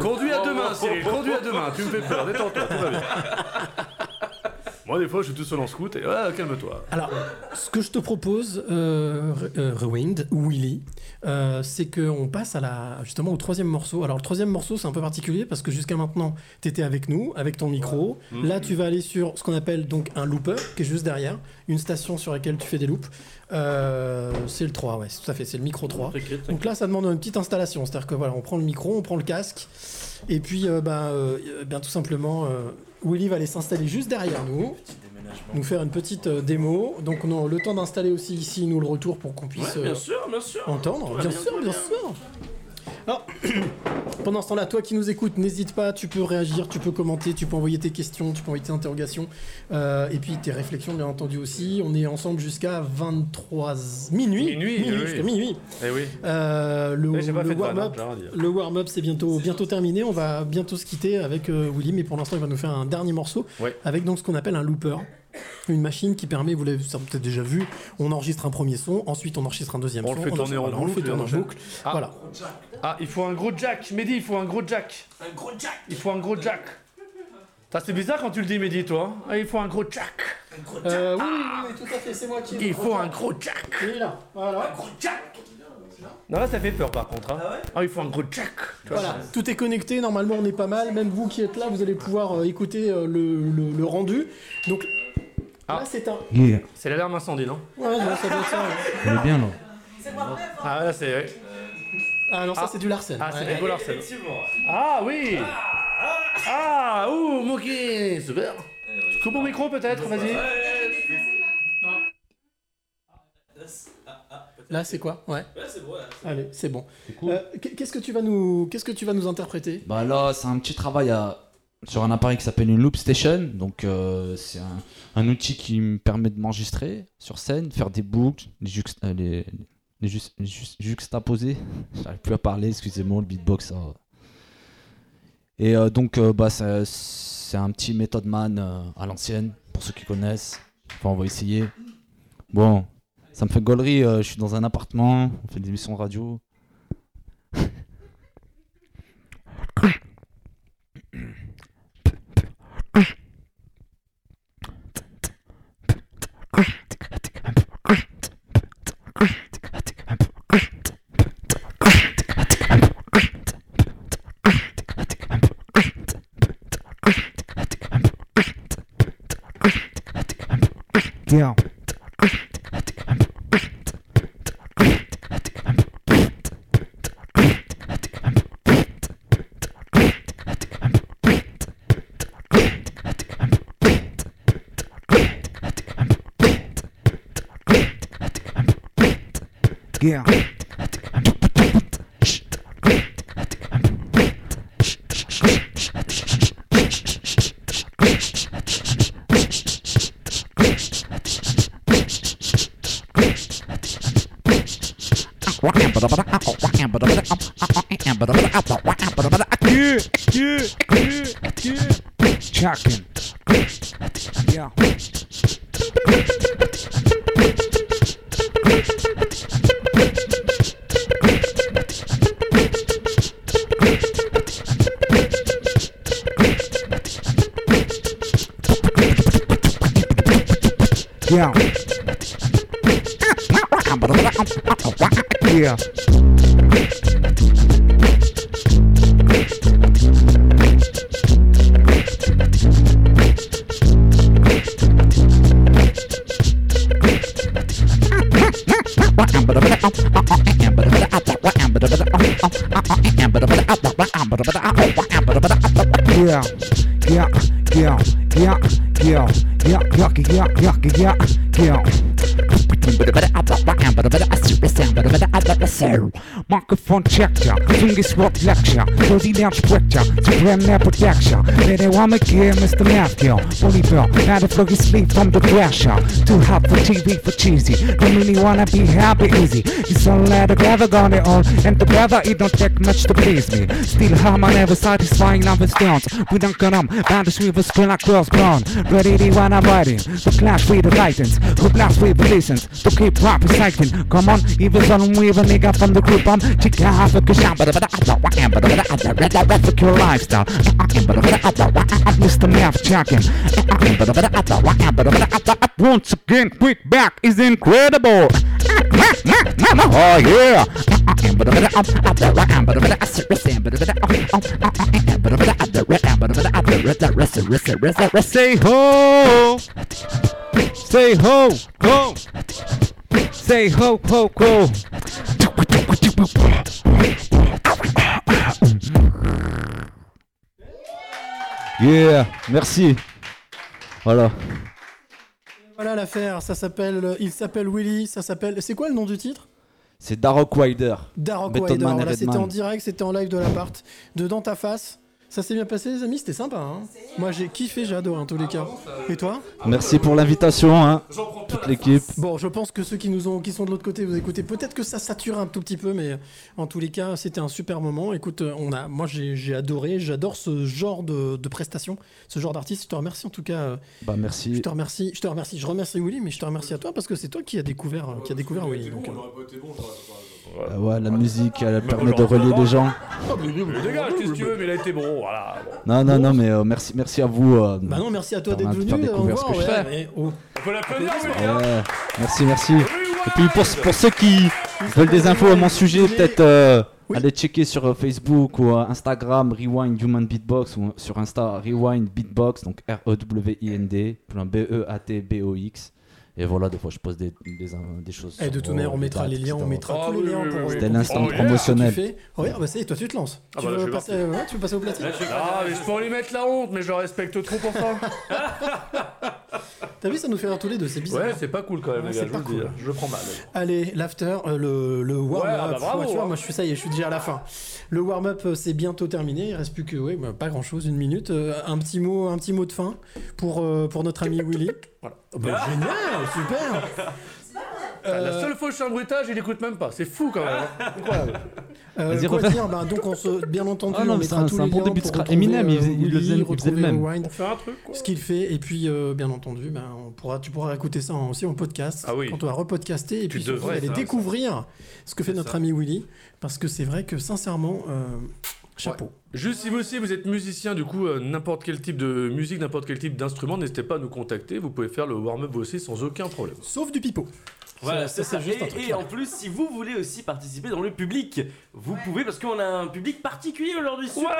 Conduis à deux mains, Cyril, conduis à deux mains, tu me fais peur, détends-toi, tout va bien. Moi, des fois, je suis tout seul en scout et calme-toi. Alors, ce que je te propose, euh, euh, Rewind ou Willy, euh, c'est qu'on passe à la, justement au troisième morceau. Alors, le troisième morceau, c'est un peu particulier parce que jusqu'à maintenant, tu étais avec nous, avec ton micro. Là, tu vas aller sur ce qu'on appelle donc un looper, qui est juste derrière, une station sur laquelle tu fais des loops. Euh, c'est le 3, ouais, tout à fait, c'est le micro 3. Donc là, ça demande une petite installation. C'est-à-dire que voilà, on prend le micro, on prend le casque, et puis bah, bien tout simplement, Willy va aller s'installer juste derrière nous, nous faire une petite euh, démo. Donc on a le temps d'installer aussi ici nous le retour pour qu'on puisse euh, sûr, bien sûr. entendre. Bien sûr, bien sûr. Alors, pendant ce temps-là, toi qui nous écoutes, n'hésite pas, tu peux réagir, tu peux commenter, tu peux envoyer tes questions, tu peux envoyer tes interrogations, euh, et puis tes réflexions, bien entendu aussi. On est ensemble jusqu'à 23 minuit. Minuit, oui. jusqu'à minuit. Eh oui. Euh, le Eh, le warm-up, c'est bientôt, bientôt terminé. On va bientôt se quitter avec euh, Willy, mais pour l'instant, il va nous faire un dernier morceau Ouais. avec donc ce qu'on appelle un looper. Une machine qui permet, vous l'avez peut-être déjà vu, on enregistre un premier son, ensuite on enregistre un deuxième On son. le fait tourner en voilà, on le fait boucle tourner on en boucle. Ah. Voilà. Ah, il faut un gros jack. Mehdi, il faut un gros jack. Un gros jack. Il faut un gros jack. Ça, c'est bizarre quand tu le dis, Mehdi, toi. Ah, il faut un gros jack. Euh, oui, oui, oui, tout à fait, c'est moi qui. Il faut un gros jack. Il est là, voilà. Non, là, ça fait peur, par contre. hein. Ah, il faut un gros jack. Tu vois, Voilà, tout est connecté, normalement on est pas mal, même vous qui êtes là, vous allez pouvoir euh, écouter euh, le, le- le rendu. Donc Ah. là c'est un... Yeah, C'est l'alarme incendie, non? Ouais, ouais, ça doit être ça. ouais. on est bien là. Ah, là, c'est. Ah non, ça c'est du Larsen. Ah, c'est Ouais. des voleurs, ça. Ah, oui Ah, ouh, Moki Super Tu coupes au micro, peut-être Vas-y. Là c'est quoi? Ouais. Allez, c'est bon. Euh, qu- qu'est-ce que tu vas nous, qu'est-ce que tu vas nous interpréter? Bah là, c'est un petit travail à... sur un appareil qui s'appelle une Loop Station. Donc, euh, c'est un, un outil qui me permet de m'enregistrer sur scène, faire des boucles, les, juxt- euh, les, les jus- les jus- juxtaposer. J'arrive plus à parler, excusez-moi, le beatbox. Et euh, donc, euh, bah, c'est un petit Method Man euh, à l'ancienne, pour ceux qui connaissent. Enfin, on va essayer. Bon, ça me fait gaulerie, je suis dans un appartement, on fait des émissions radio. down. Yeah. Yeah. Yeah, yeah, yeah, yeah, microphone checker, fingerswap lecture, Jody Lernsprecher, bekvämliga på dagsher. Det är det AMG, Mr Matthew, Oliver, när det flugit sleep from the pressure. Too hot for TV for cheesy, don't really wanna be happy easy. It's all that the weather got it on, and the weather it don't take much to please me. Still how am I never satisfying love with stones. We don't get on, bound to sweep a screen like girls gone. Ready to wanna ride in, the clash with the lightings who blast with relations to keep rap recycling. Come on, even son, we have a nigga from the group. I'm chicken half a cushion, but I don't want him, but I don't want that for your lifestyle. But I don't want Mr. Math checking. But I don't want him, but I don't once again, quick back is incredible. Oh yeah. Say ho! Say ho ho. Say ho ho ho. Yeah, merci. Voilà. Voilà l'affaire, ça s'appelle, il s'appelle Willy, ça s'appelle, c'est quoi le nom du titre? C'est Darok Wider. Method Wider, voilà, c'était en direct, c'était en live de l'appart, de Dans ta face. Ça s'est bien passé les amis, c'était sympa. Hein Moi j'ai kiffé, j'ai adoré en tous les cas. Et toi Merci pour l'invitation, hein. Toute l'équipe. Bon, je pense que ceux qui nous ont, qui sont de l'autre côté, vous écoutez. Peut-être que ça sature un tout petit peu, mais en tous les cas, c'était un super moment. Écoute, euh, on a, moi j'ai adoré, j'adore ce genre de, de prestation, ce genre d'artiste. Je te remercie en tout cas. euh, Bah Je merci. te remercie, je te remercie, je remercie Willy, mais je te remercie à toi parce que c'est toi qui as découvert, qui a découvert Willy. Donc, Euh, ouais, la musique, elle permet de relier les gens. Mais dégage, qu'est-ce que tu veux, mais il a été bon, voilà. bon. Non, non, non, mais euh, merci, merci à vous. euh, Bah non, merci à toi d'être venu. faire euh, découvrir ce que je ouais, fais. mais- oh. On peut l'applaudir, William ouais, merci, merci. Et puis pour, pour ceux qui veulent des infos à mon sujet, peut-être euh, Oui. allez checker sur euh, Facebook ou euh, Instagram Rewind Human Beatbox ou sur Insta Rewind Beatbox, donc E R-E-W-I-N-D, B-E-A-T-B-O-X. Et voilà, des fois je pose des, des, des choses. Et Eh, de sur, toute manière, on mettra les liens, on mettra Ah tous les liens oui, pour. oui, oui. C'était l'instant Oh, promotionnel. Ouais, bah ça y est, toi tu te lances. Ah tu, bah veux passer, tu veux passer au platine Ah, mais je peux en lui mettre la honte, mais je le respecte trop pour ça. T'as vu, ça nous fait rire tous les deux, c'est bizarre. Ouais, c'est pas cool quand même, Ouais, les gars, c'est je vous le dis. cool. Je le prends mal. Allez, l'after, euh, le, le warm-up. Ouais, ah bah bravo, Ouais, tu vois, hein. moi je suis ça y est, je suis déjà à la fin. Le warm-up, euh, c'est bientôt terminé. Il reste plus que, ouais, bah, pas grand-chose, une minute. Euh, un petit mot, un petit mot de fin pour euh, pour notre ami Willy. Voilà. Oh, bah, génial, super. La Euh, seule fois que je fais un bruitage, il écoute même pas. C'est fou quand même. hein. Incroyable. Euh, Vas-y, quoi dire bah, Donc, on se, bien entendu, Ah non, on mettra un- tous un les bon liens début de pour Eminem, il euh, faisait- il le Willy, faisait- il faisait retrouver le même. Rewind, On fait un truc quoi. ce qu'il fait. Et puis, euh, bien entendu, bah, on pourra, tu pourras écouter ça en- aussi en podcast. Ah oui. Quand on va repodcaster. Et Tu puis, surtout, devrais, aller ça, découvrir ce que fait notre ça. ami Willy. Parce que c'est vrai que, sincèrement, chapeau. Juste si vous aussi vous êtes musicien, du coup, euh, n'importe quel type de musique, n'importe quel type d'instrument, n'hésitez pas à nous contacter. Vous pouvez faire le warm-up vous aussi sans aucun problème. Sauf du pipeau. Voilà, Ça, c'est ça, juste Et, un truc, et en plus, si vous voulez aussi participer dans le public, vous pouvez parce qu'on a un public particulier aujourd'hui. Super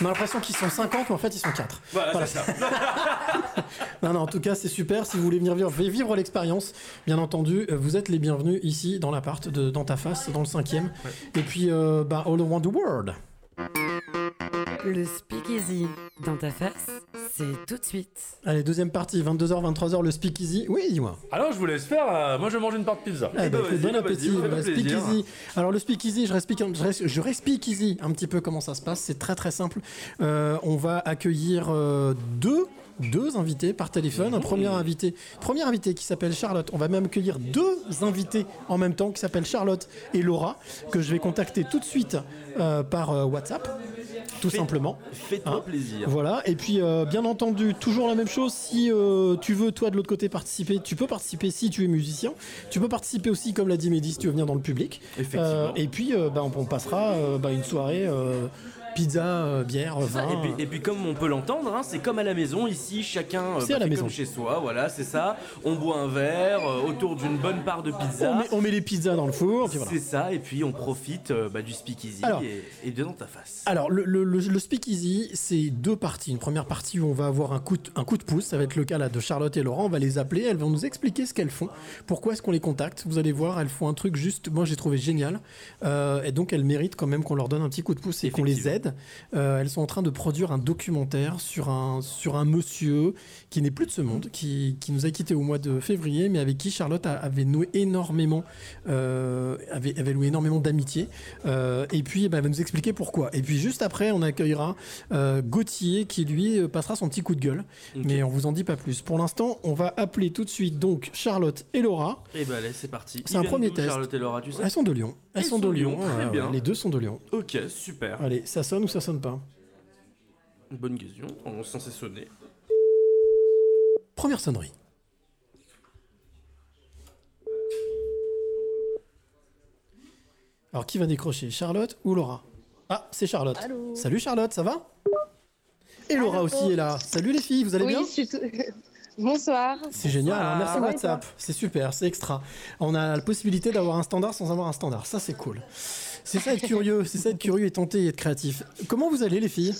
On a l'impression qu'ils sont 50, mais en fait, ils sont 4. Voilà, Voilà. c'est ça. Non, non, en tout cas, c'est super. Si vous voulez venir vivre, vivre l'expérience, bien entendu, euh, vous êtes les bienvenus ici, dans l'appart, de- dans ta face, dans le cinquième. Et puis, euh, bah, all around the world. Le Speakeasy dans ta face, c'est tout de suite. Allez, deuxième partie, 22h, 23h, le speakeasy. Oui, dis-moi. Alors je vous laisse faire. euh, moi je mange une part de pizza. Eh ben, bah, écoute, vas-y, bon appétit. vas-y, Bah, fais-moi plaisir. speakeasy. Alors, le speakeasy, je explique, je, res- je un petit peu comment ça se passe. C'est très très simple. Euh, on va accueillir euh, deux. Deux invités par téléphone. Un premier invité, premier invité qui s'appelle Charlotte. On va même accueillir deux invités en même temps qui s'appellent Charlotte et Laura que je vais contacter tout de suite euh, par euh, WhatsApp, tout Fais- simplement. Faites-moi Hein plaisir. Voilà, et puis euh, bien entendu, toujours la même chose, si tu veux toi de l'autre côté participer, tu peux participer si tu es musicien, tu peux participer aussi comme l'a dit Mehdi si tu veux venir dans le public. Effectivement. Et puis bah, on, on passera bah, une soirée pizza, euh, bière, vin. Et puis, et puis comme on peut l'entendre, hein, c'est comme à la maison ici, chacun euh, C'est à la fait maison. comme chez soi, voilà, c'est ça. On boit un verre euh, autour d'une bonne part de pizza. on, met, on met les pizzas dans le four, voilà. C'est ça, et puis on profite euh, bah, du speakeasy Alors. et, et de dans ta face. Alors, le, le, le, le speakeasy, c'est deux parties. Une première partie où on va avoir un coup, de, un coup de pouce, ça va être le cas là de Charlotte et Laurent. On va les appeler, elles vont nous expliquer ce qu'elles font, pourquoi est-ce qu'on les contacte. Vous allez voir, elles font un truc juste, moi j'ai trouvé génial. Et donc, elles méritent quand même qu'on leur donne un petit coup de pouce et qu'on les aide. Euh, elles sont en train de produire un documentaire sur un, sur un monsieur qui n'est plus de ce monde, qui, qui nous a quittés au mois de février, mais avec qui Charlotte a- avait noué énormément, euh, avait, avait noué énormément d'amitié. Euh, et puis, eh ben, elle va nous expliquer pourquoi. Et puis, juste après, on accueillera euh, Gauthier qui, lui, passera son petit coup de gueule. Mais on vous en dit pas plus. Pour l'instant, on va appeler tout de suite donc Charlotte et Laura. Et bah allez, c'est parti. C'est un premier test. Charlotte et Laura, tu sais Elles sont de Lyon. Elles Elles sont de sont de Lyon. Lyon, très bien. Les deux sont de Lyon. Ok, super. Allez, ça sonne ou ça sonne pas? Bonne question, on est censé sonner. Première sonnerie. Alors, qui va décrocher Charlotte ou Laura? Ah, c'est Charlotte. Allô? Salut Charlotte, ça va? Et Laura Allô aussi est là. Salut les filles, vous allez Oui, bien? je suis tout- Bonsoir. C'est génial, alors merci WhatsApp. C'est super, c'est extra. On a la possibilité d'avoir un standard sans avoir un standard. Ça, c'est cool. C'est ça être curieux, c'est ça être curieux et tenter et être créatif. Comment vous allez les filles?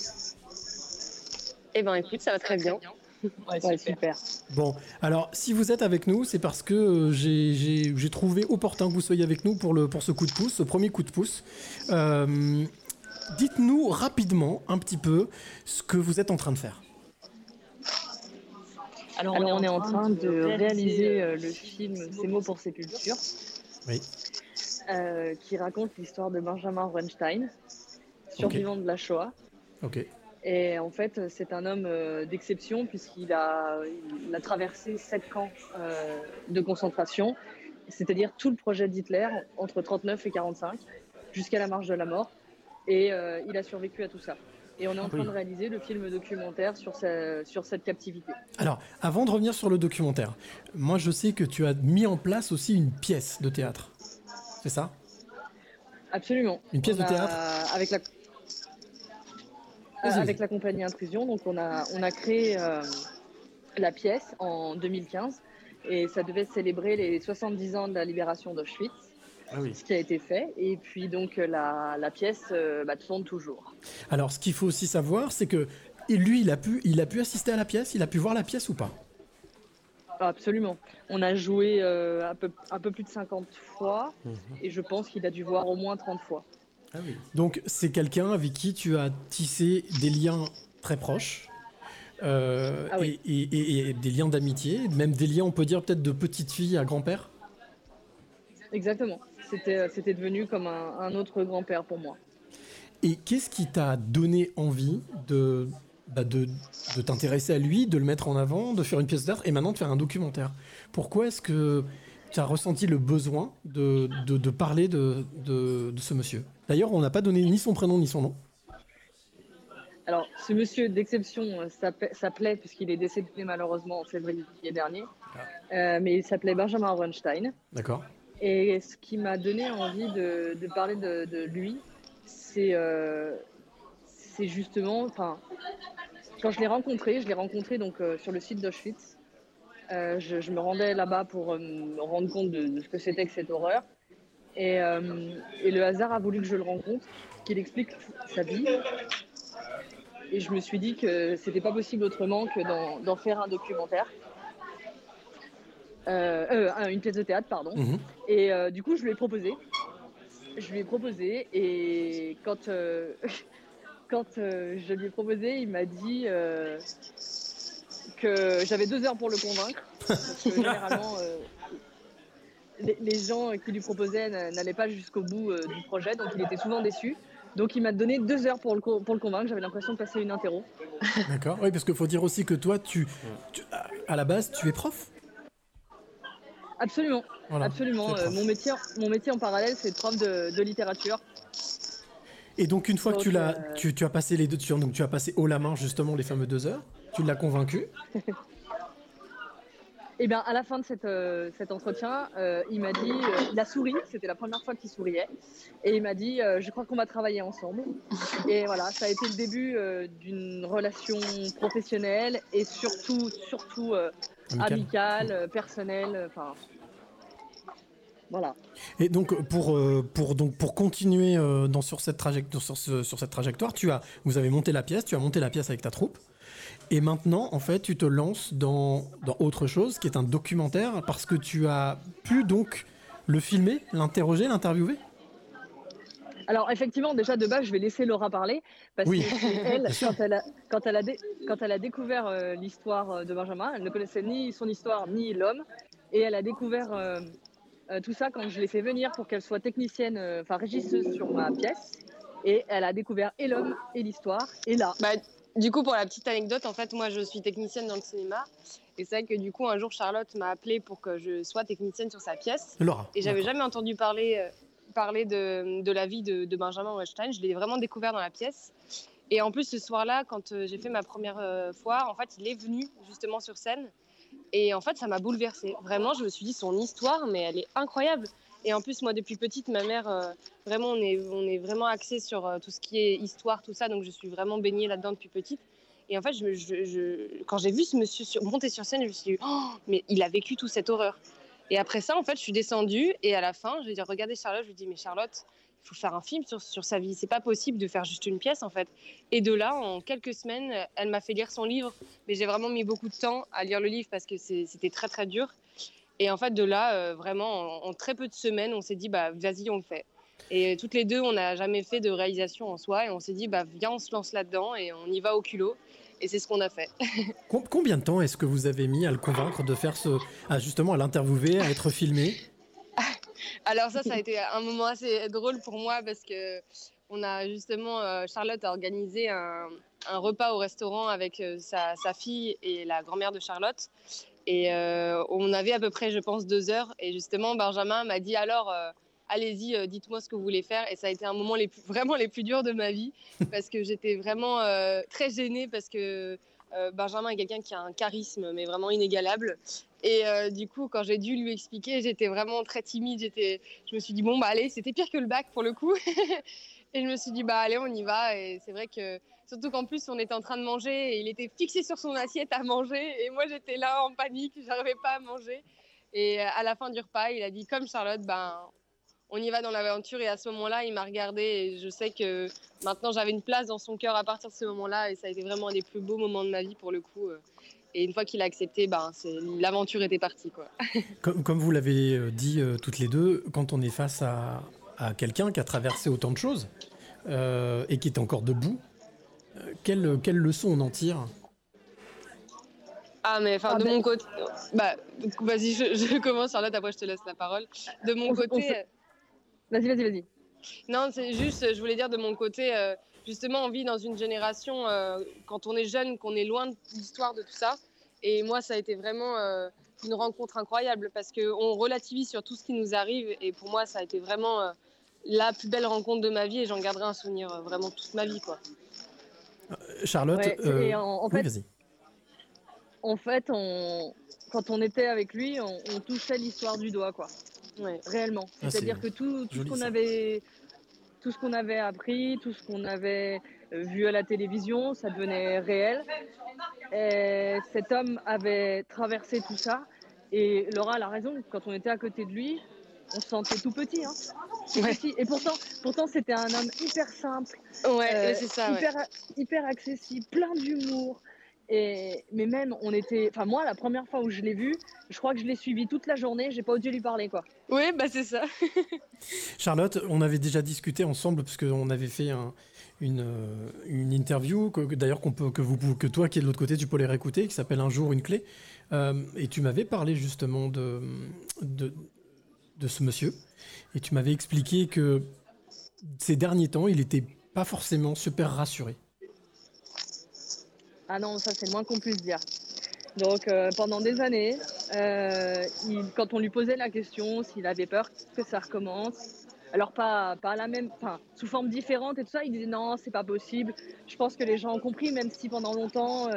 Eh ben écoute, ça va très bien. Ouais, super. Bon, alors si vous êtes avec nous, c'est parce que euh, j'ai- trouvé opportun que vous soyez avec nous pour, le, pour ce coup de pouce, ce premier coup de pouce. Euh, Dites-nous rapidement un petit peu ce que vous êtes en train de faire. Alors, on est en train de réaliser euh, le film Ces mots pour sépulture. Oui. euh, qui raconte l'histoire de Benjamin Weinstein, survivant de la Shoah. Ok. Et en fait, c'est un homme euh, d'exception puisqu'il a, il a traversé sept camps euh, de concentration, c'est-à-dire tout le projet d'Hitler entre 39 et 45, jusqu'à la marche de la mort. Et euh, il a survécu à tout ça. Et on est en train de réaliser le film documentaire sur, ce- sur cette captivité. Alors, avant de revenir sur le documentaire, moi je sais que tu as mis en place aussi une pièce de théâtre. C'est ça? Absolument. Une pièce On de théâtre? avec la Vas-y, avec la compagnie Intrusion, donc on a on a créé euh, la pièce en 2015 et ça devait célébrer les 70 ans de la libération d'Auschwitz, Ah oui. ce qui a été fait. Et puis donc la, la pièce euh, bah, tourne toujours. Alors, ce qu'il faut aussi savoir, c'est que lui, il a, pu, il a pu assister à la pièce, il a pu voir la pièce ou pas? Absolument. On a joué euh, un peu un peu plus de 50 fois Mhm. et je pense qu'il a dû voir au moins 30 fois. Ah oui. Donc, c'est quelqu'un avec qui tu as tissé des liens très proches. euh, Ah oui. et, et- et- et des liens d'amitié, même des liens, on peut dire peut-être de petite fille à grand-père? Exactement. C'était euh, c'était devenu comme un, un autre grand-père pour moi. Et qu'est-ce qui t'a donné envie de, bah, de, de t'intéresser à lui, de le mettre en avant, de faire une pièce d'art et maintenant de faire un documentaire? Pourquoi est-ce que tu as ressenti le besoin de, de, de parler de, de ce monsieur? D'ailleurs, on n'a pas donné ni son prénom ni son nom. Alors, ce monsieur d'exception euh, s'appelait- puisqu'il est décédé malheureusement en février dernier, euh, mais il s'appelait Benjamin Ronstein. D'accord Et ce qui m'a donné envie de, de parler de, de lui, c'est euh, c'est justement, enfin, quand je l'ai rencontré, je l'ai rencontré donc euh, sur le site d'Auschwitz. Je, je me rendais là-bas pour me rendre compte de, de ce que c'était que cette horreur. Et, euh, et le hasard a voulu que je le rencontre, qu'il explique sa vie. Et je me suis dit que c'était pas possible autrement que d'en faire un documentaire. Euh, euh, un- une pièce de théâtre, pardon. Mhm. Et euh, du coup, je lui ai proposé. Je lui ai proposé et quand, quand je lui ai proposé, il m'a dit que j'avais deux heures pour le convaincre. Parce que généralement, les, les gens qui lui proposaient n'allaient pas jusqu'au bout euh, du projet, donc il était souvent déçu. Donc il m'a donné deux heures pour le, co- pour le convaincre. J'avais l'impression de passer une interro. D'accord. Oui, parce qu'il faut dire aussi que toi, tu, tu- à- la base, tu es prof? Absolument, Voilà, absolument. Euh, mon, métier, mon métier en parallèle, c'est prof de, de littérature. Et donc, une fois que tu, l'as, euh, tu, tu as passé les deux, tu, donc tu as passé haut la main justement les fameux deux heures, tu l'as convaincu? Et bien, à la fin de cette, euh, cet entretien, euh, il m'a dit, euh, il a souri, c'était la première fois qu'il souriait, et il m'a dit, je crois qu'on va travailler ensemble. Et voilà, ça a été le début d'une relation professionnelle et surtout, surtout Amical. amicale, personnelle. Enfin, voilà. Et donc pour pour donc pour continuer dans sur cette trajectoire sur, ce- sur cette trajectoire, tu as vous avez monté la pièce, tu as monté la pièce avec ta troupe. Et maintenant, en fait, tu te lances dans, dans autre chose, qui est un documentaire, parce que tu as pu donc le filmer, l'interroger, l'interviewer? Alors effectivement, déjà de base, je vais laisser Laura parler parce Oui. que c'est elle, quand elle a, quand elle a, dé- quand elle a découvert euh, l'histoire euh, de Benjamin, elle ne connaissait ni son histoire ni l'homme, et elle a découvert euh, euh, tout ça quand je l'ai fait venir pour qu'elle soit technicienne, euh, enfin régisseuse sur ma pièce, et elle a découvert et l'homme et l'histoire, et là. Bah, du coup, pour la petite anecdote, en fait, moi, je suis technicienne dans le cinéma. Et c'est vrai que du coup, un jour, Charlotte m'a appelé pour que je sois technicienne sur sa pièce. Laura. Et j'avais jamais entendu parler, euh, parler de, de la vie de, de Benjamin Weinstein. Je l'ai vraiment découvert dans la pièce. Et en plus, ce soir-là, quand euh, j'ai fait ma première euh, fois, en fait, il est venu justement sur scène. Et en fait, ça m'a bouleversée. Vraiment, je me suis dit, son histoire, mais elle est incroyable. Et en plus, moi, depuis petite, ma mère, euh, vraiment, on est, on est vraiment axé sur euh, tout ce qui est histoire, tout ça. Donc, je suis vraiment baignée là-dedans depuis petite. Et en fait, quand j'ai vu ce monsieur monter sur scène, je me suis dit, oh, mais il a vécu toute cette horreur. Et après ça, en fait, je suis descendue et à la fin, je lui ai dit, regardez Charlotte, je lui ai dit, mais Charlotte, il faut faire un film sur, sur sa vie. C'est pas possible de faire juste une pièce, en fait. Et de là, en quelques semaines, elle m'a fait lire son livre. Mais j'ai vraiment mis beaucoup de temps à lire le livre parce que c'était très, très dur. Et en fait, de là, euh, vraiment, en, en très peu de semaines, on s'est dit, bah, vas-y, on le fait. Et toutes les deux, on n'a jamais fait de réalisation en soi. Et on s'est dit, bah, viens, on se lance là-dedans et on y va au culot. Et c'est ce qu'on a fait. Com- combien de temps est-ce que vous avez mis à le convaincre de faire ce, à justement à l'interviewer, à être filmé? Alors ça, ça a été un moment assez drôle pour moi parce que on a justement euh, Charlotte a organisé un, un repas au restaurant avec euh, sa, sa fille et la grand-mère de Charlotte. Et euh, on avait à peu près, je pense, deux heures. Et justement, Benjamin m'a dit alors, euh, allez-y, euh, dites-moi ce que vous voulez faire. Et ça a été un moment vraiment les plus durs de ma vie parce que j'étais vraiment très gênée parce que Benjamin est quelqu'un qui a un charisme, mais vraiment inégalable. Et du coup, quand j'ai dû lui expliquer, j'étais vraiment très timide. J'étais, je me suis dit bon bah allez, c'était pire que le bac pour le coup. et je me suis dit bah allez, on y va. Et c'est vrai que surtout qu'en plus on était en train de manger et il était fixé sur son assiette à manger et moi j'étais là en panique, j'arrivais pas à manger. Et euh, à la fin du repas, il a dit comme Charlotte, ben on y va dans l'aventure. Et à ce moment-là, il m'a regardé et je sais que maintenant j'avais une place dans son cœur à partir de ce moment-là. Et ça a été vraiment un des plus beaux moments de ma vie pour le coup. euh. Et une fois qu'il a accepté, ben, l'aventure était partie. Quoi. Comme, vous l'avez euh, dit toutes les deux, quand on est face à, quelqu'un qui a traversé autant de choses et qui est encore debout, quelle, quelle leçon on en tire Ah, mais enfin, Ah, de ben- mon côté. Bah, vas-y, je, je commence, Charlotte, après je te laisse la parole. De mon On on côté. Vas-y, vas-y, vas-y. Non, c'est juste, je voulais dire de mon côté, euh, justement, on vit dans une génération, euh, quand on est jeune, qu'on est loin de l'histoire de tout ça. Et moi, ça a été vraiment euh, une rencontre incroyable parce qu'on relativise sur tout ce qui nous arrive. Et pour moi, ça a été vraiment la plus belle rencontre de ma vie et j'en garderai un souvenir vraiment toute ma vie. Quoi. Charlotte, Ouais, euh, en, fait, vas-y. en fait on, quand on était avec lui, on, on touchait l'histoire du doigt, quoi. Ouais. Réellement. Ah, C'est-à-dire c'est que tout, tout ce qu'on avait, tout ce qu'on avait appris, tout ce qu'on avait euh, vu à la télévision, ça devenait réel. Et cet homme avait traversé tout ça. Et Laura elle a raison. Quand on était à côté de lui, on se sentait tout petit. Hein. Ouais. petit. Et pourtant, pourtant c'était un homme hyper simple, Ouais, euh, c'est ça. ouais. hyper, accessible, plein d'humour. Et, mais même, on était. Enfin, moi, la première fois où je l'ai vu, je crois que je l'ai suivi toute la journée. J'ai pas osé lui parler, quoi. Oui, bah c'est ça. Charlotte, on avait déjà discuté ensemble parce qu'on avait fait un- une, euh, une interview que d'ailleurs qu'on peut que vous que toi qui es de l'autre côté tu peux les réécouter qui s'appelle un jour une clé Euh, et tu m'avais parlé justement de, de de ce monsieur et tu m'avais expliqué que ces derniers temps il était pas forcément super rassuré. Ah non, ça, c'est le moins qu'on puisse dire. Donc, euh, pendant des années, euh, quand on lui posait la question s'il avait peur que ça recommence, alors pas, pas la même, enfin, sous forme différente et tout ça, il disait non, c'est pas possible. Je pense que les gens ont compris, même si pendant longtemps, euh,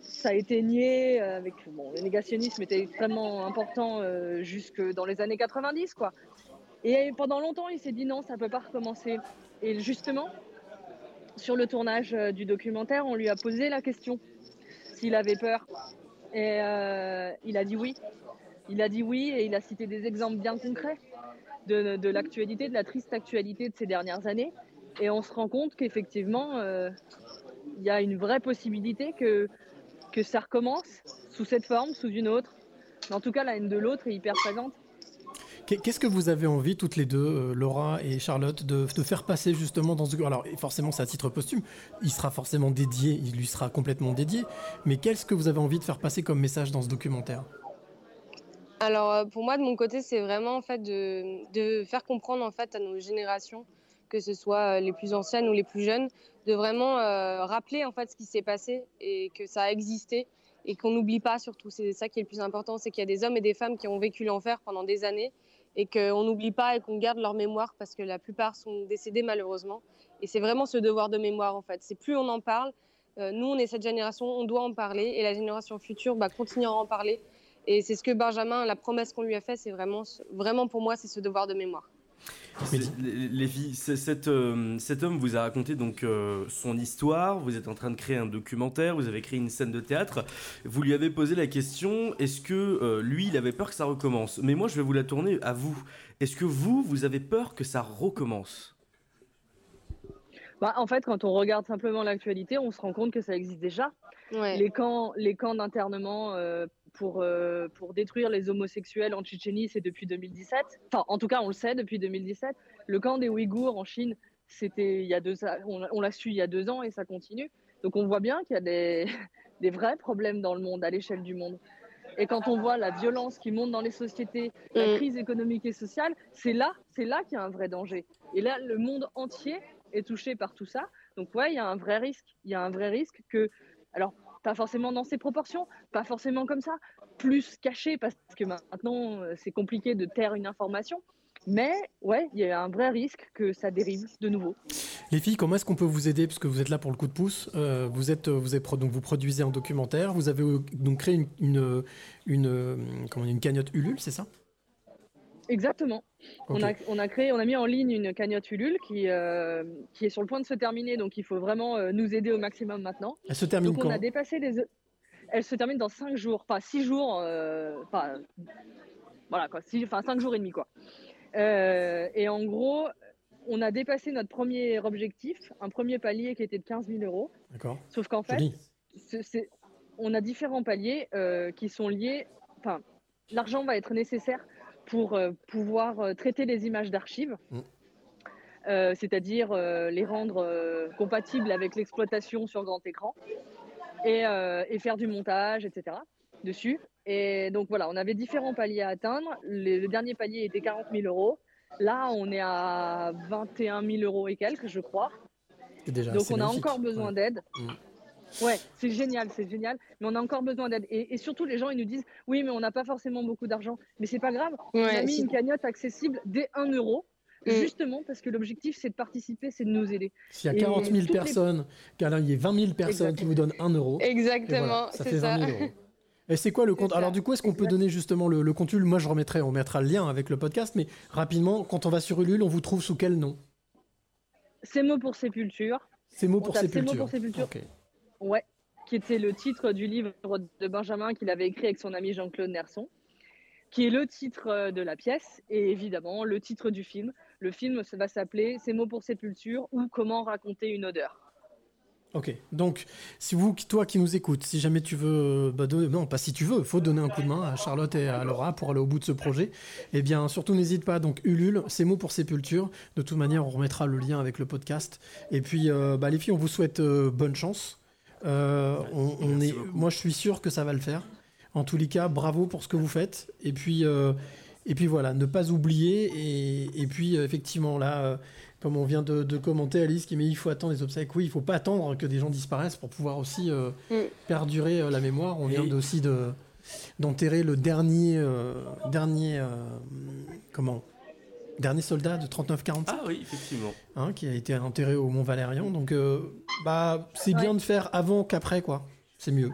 ça a été nié, euh, avec, le négationnisme était extrêmement important euh, jusque dans les années 90, quoi. Et pendant longtemps, il s'est dit non, ça peut pas recommencer. Et justement, sur le tournage du documentaire, on lui a posé la question s'il avait peur. Et il a dit oui. Il a dit oui et il a cité des exemples bien concrets de, l'actualité, de la triste actualité de ces dernières années. Et on se rend compte qu'effectivement, euh, il y a une vraie possibilité que, ça recommence sous cette forme, sous une autre. Mais en tout cas, la haine de l'autre est hyper présente. Qu'est- Qu'est-ce que vous avez envie toutes les deux, euh, Laura et Charlotte, de, de faire passer justement dans ce alors forcément c'est à titre posthume, il sera forcément dédié, il lui sera complètement dédié, mais qu'est-ce que vous avez envie de faire passer comme message dans ce documentaire? Alors euh, pour moi de mon côté c'est vraiment en fait de, faire comprendre en fait à nos générations que ce soit euh, les plus anciennes ou les plus jeunes de vraiment euh, rappeler en fait ce qui s'est passé et que ça a existé et qu'on n'oublie pas surtout. C'est ça qui est le plus important c'est qu'il y a des hommes et des femmes qui ont vécu l'enfer pendant des années et qu'on n'oublie pas et qu'on garde leur mémoire parce que la plupart sont décédés malheureusement. Et c'est vraiment ce devoir de mémoire en fait. C'est plus on en parle nous on est cette génération on doit en parler et la génération future bah, continuera à en parler et c'est ce que Benjamin, la promesse qu'on lui a faite, c'est vraiment, vraiment pour moi, c'est ce devoir de mémoire. C'est- cet, euh, cet homme vous a raconté donc euh, son histoire. Vous êtes en train de créer un documentaire. Vous avez créé une scène de théâtre. Vous lui avez posé la question est-ce que euh, lui, il avait peur que ça recommence? Mais moi, je vais vous la tourner à vous. Est-ce que vous, vous avez peur que ça recommence? Bah, en fait, quand on regarde simplement l'actualité, on se rend compte que ça existe déjà. Ouais. Les camps, les camps d'internement euh, pour, euh, pour détruire les homosexuels en Tchétchénie, c'est depuis 2017. Enfin, en tout cas, on le sait depuis 2017. Le camp des Ouïghours en Chine, c'était il y a deux, on, on l'a su il y a deux ans et ça continue. Donc on voit bien qu'il y a des, des vrais problèmes dans le monde, à l'échelle du monde. Et quand on voit la violence qui monte dans les sociétés, la Mm. crise économique et sociale, c'est là, c'est là qu'il y a un vrai danger. Et là, le monde entier est touché par tout ça. Donc ouais, il y a un vrai risque. Il y a un vrai risque que, alors pas forcément dans ces proportions, pas forcément comme ça, plus caché parce que maintenant euh, c'est compliqué de taire une information, Mais ouais, il y a un vrai risque que ça dérive de nouveau. Les filles, comment est-ce qu'on peut vous aider? Parce que vous êtes là pour le coup de pouce. Euh, vous, êtes, vous, êtes, donc vous produisez un documentaire. Vous avez donc créé une, une, une, comment, une cagnotte Ulule, c'est ça? Exactement. On, a, on, a, créé, on a mis en ligne une cagnotte Ulule qui, euh, qui est sur le point de se terminer, donc il faut vraiment euh, nous aider au maximum maintenant. Elle se termine donc quand on a dépassé les. Elle se termine dans 5 jours, pas 6 jours, euh, pas, voilà quoi, six, enfin 5 jours et demi quoi. Et en gros, on a dépassé notre premier objectif, un premier palier qui était de 15 000 euros. D'accord. Sauf qu'en fait, c'est, on a différents paliers qui sont liés. Enfin, l'argent va être nécessaire pour euh, pouvoir euh, traiter les images d'archives, Mm. euh, c'est-à-dire euh, les rendre euh, compatibles avec l'exploitation sur grand écran et, et faire du montage, etc. dessus. Et donc voilà, on avait différents paliers à atteindre. Le, le dernier palier était 40 000 euros. Là, on est à 21 000 euros et quelques, je crois. Déjà Donc on a magnifique. encore besoin Ouais. d'aide. Mm. Ouais, c'est génial, c'est génial, mais on a encore besoin d'aide. Et, et surtout, les gens, ils nous disent, oui, mais on n'a pas forcément beaucoup d'argent. Mais c'est pas grave, on a mis c'est- une cagnotte accessible dès 1 euro, Mm. justement parce que l'objectif, c'est de participer, c'est de nous aider. S'il y a Et 40 000 toutes les- personnes, qu'il y ait 20 000 personnes qui vous donnent 1 euro, Exactement, voilà, ça c'est fait 20 ça. 000 euros. Et c'est quoi le compte? C'est Alors du coup, est-ce qu'on peut donner justement le, le compte Ulule? Moi, je remettrai, on mettra le lien avec le podcast, mais rapidement, quand on va sur Ulule, on vous trouve sous quel nom? Ces mots pour sépulture, C'est mots pour Ces mots sépulture. pour sépulture. Ok. Ouais, qui était le titre du livre de Benjamin qu'il avait écrit avec son ami Jean-Claude Nerson, qui est le titre euh, de la pièce et évidemment le titre du film. Le film va s'appeler Ces mots pour sépulture ou Comment raconter une odeur. Ok, donc si vous, toi qui nous écoutes, si jamais tu veux, bah, donner- non pas si tu veux, faut donner un coup de main à Charlotte et à Laura pour aller au bout de ce projet. Eh bien, surtout n'hésite pas. Donc Ulule, c'est mots pour sépulture. De toute manière, on remettra le lien avec le podcast. Et puis, euh, bah, les filles, on vous souhaite euh, bonne chance. Euh, on, est, beaucoup. moi, je suis sûr que ça va le faire. En tous les cas, bravo pour ce que vous faites. Et puis, euh, et puis voilà, ne pas oublier. Et, et puis, euh, effectivement, là, euh, comme on vient de, de commenter, Alice qui met il faut attendre les obsèques. Oui, il faut pas attendre que des gens disparaissent pour pouvoir aussi euh, Mm. perdurer euh, la mémoire. On vient Et- aussi de d'enterrer le dernier euh, dernier euh, comment dernier soldat de 39-45 Ah oui, effectivement. hein, qui a été enterré au Mont Valérien. Donc, euh, bah, c'est bien de faire avant qu'après, quoi. C'est mieux.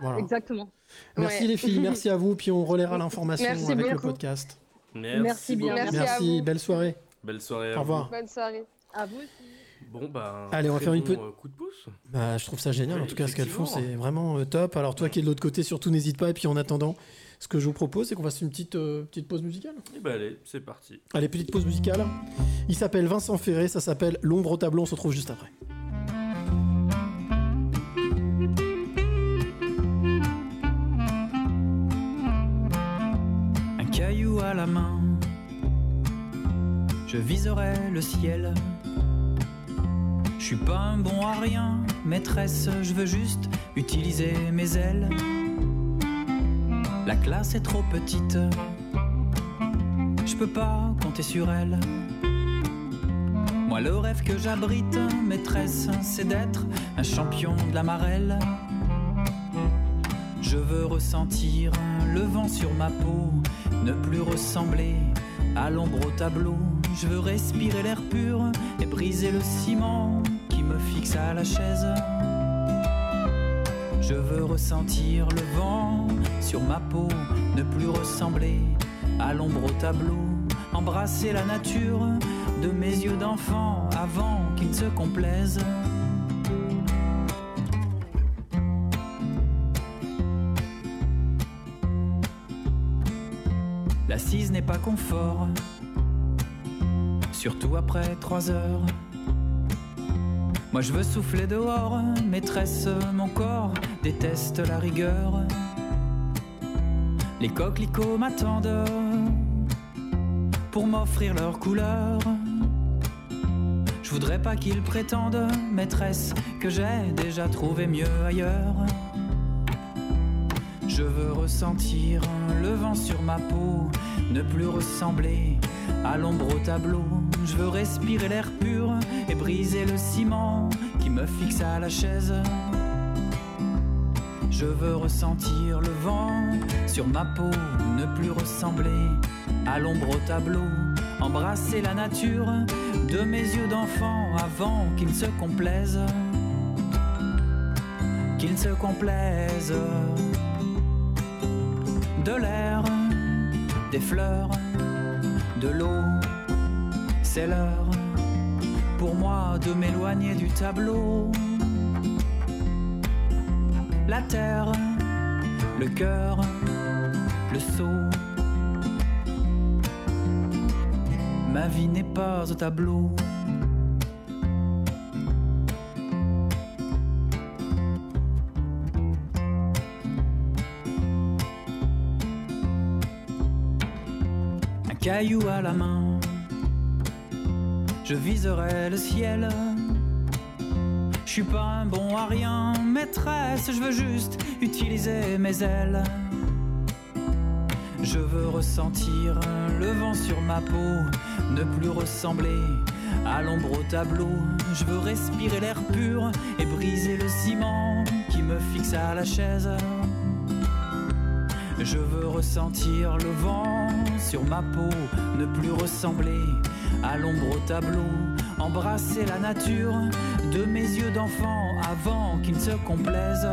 Voilà. Exactement. Merci Ouais. les filles, merci à vous, puis on relaiera l'information avec le podcast. Merci, Merci bien. Merci à Merci, vous. belle soirée. Belle soirée. à Au revoir. Bonne soirée. À vous aussi. Bon, bah. Allez, on va faire une bon, petite- euh, coup de pouce. Bah, je trouve ça génial, en tout cas, ce qu'elles font, c'est vraiment euh, top. Alors, toi qui es de l'autre côté, surtout n'hésite pas. Et puis, en attendant, ce que je vous propose, c'est qu'on fasse une petite, euh, petite pause musicale. Et bah, allez, c'est parti. Allez, petite pause musicale. Il s'appelle Vincent Ferré, ça s'appelle L'ombre au tableau, on se retrouve juste après. un caillou à la main. Je viserai le ciel. Je suis pas un bon à rien, maîtresse, je veux juste utiliser mes ailes. La classe est trop petite, je peux pas compter sur elle. Moi, le rêve que j'abrite, maîtresse, c'est d'être un champion de la marelle. Je veux ressentir le vent sur ma peau, ne plus ressembler à l'ombre au tableau. Je veux respirer l'air pur et briser le ciment qui me fixe à la chaise. Je veux ressentir le vent sur ma peau, ne plus ressembler à l'ombre au tableau. Embrasser la nature de mes yeux d'enfant avant qu'il ne se complaise. L'assise n'est pas confort, surtout après trois heures. Moi je veux souffler dehors, maîtresse, mon corps déteste la rigueur. Les coquelicots m'attendent pour m'offrir leur couleur. Je voudrais pas qu'ils prétendent, maîtresse, que j'ai déjà trouvé mieux ailleurs. Je veux ressentir le vent sur ma peau, ne plus ressembler à l'ombre au tableau. Je veux respirer l'air pur et briser le ciment qui me fixe à la chaise. Je veux ressentir le vent sur ma peau, ne plus ressembler à l'ombre au tableau. embrasser la nature de mes yeux d'enfant avant qu'il ne se complaise, qu'il ne se complaise de l'air, des fleurs, de l'eau, c'est l'heure pour moi de m'éloigner du tableau. La terre, le cœur, le seau. Ma vie n'est pas au tableau. Un caillou à la main, je viserai le ciel. Je suis pas un bon à rien, maîtresse, je veux juste utiliser mes ailes. Je veux ressentir le vent sur ma peau, ne plus ressembler à l'ombre au tableau. Je veux respirer l'air pur et briser le ciment qui me fixe à la chaise. Je veux ressentir le vent sur ma peau, ne plus ressembler à l'ombre au tableau, embrasser la nature de mes yeux d'enfant avant qu'il ne se complaise.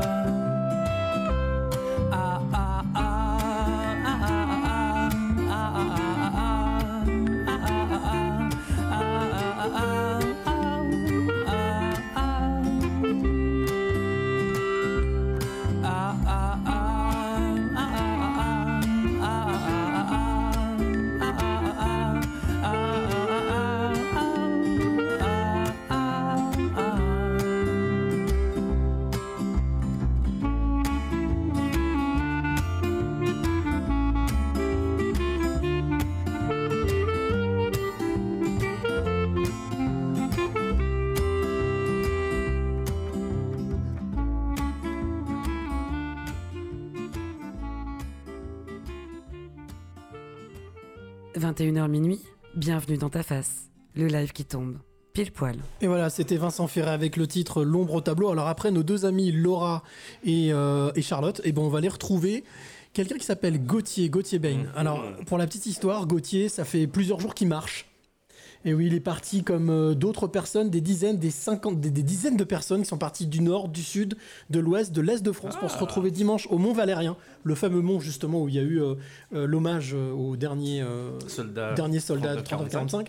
21h minuit, bienvenue dans ta face, le live qui tombe, pile poil. Et voilà, c'était Vincent Ferré avec le titre L'ombre au tableau. Alors après, nos deux amis Laura et, euh, et Charlotte, et ben on va les retrouver. Quelqu'un qui s'appelle Gauthier, Gauthier Bain. Alors, pour la petite histoire, Gauthier, ça fait plusieurs jours qu'il marche. Et oui, il est parti comme euh, d'autres personnes, des dizaines, des cinquante, des, des dizaines de personnes qui sont parties du nord, du sud, de l'ouest, de l'est de France pour se retrouver dimanche au Mont Valérien, le fameux mont justement où il y a eu euh, euh, l'hommage au dernier euh, Soldat. dernier soldat de 39-45.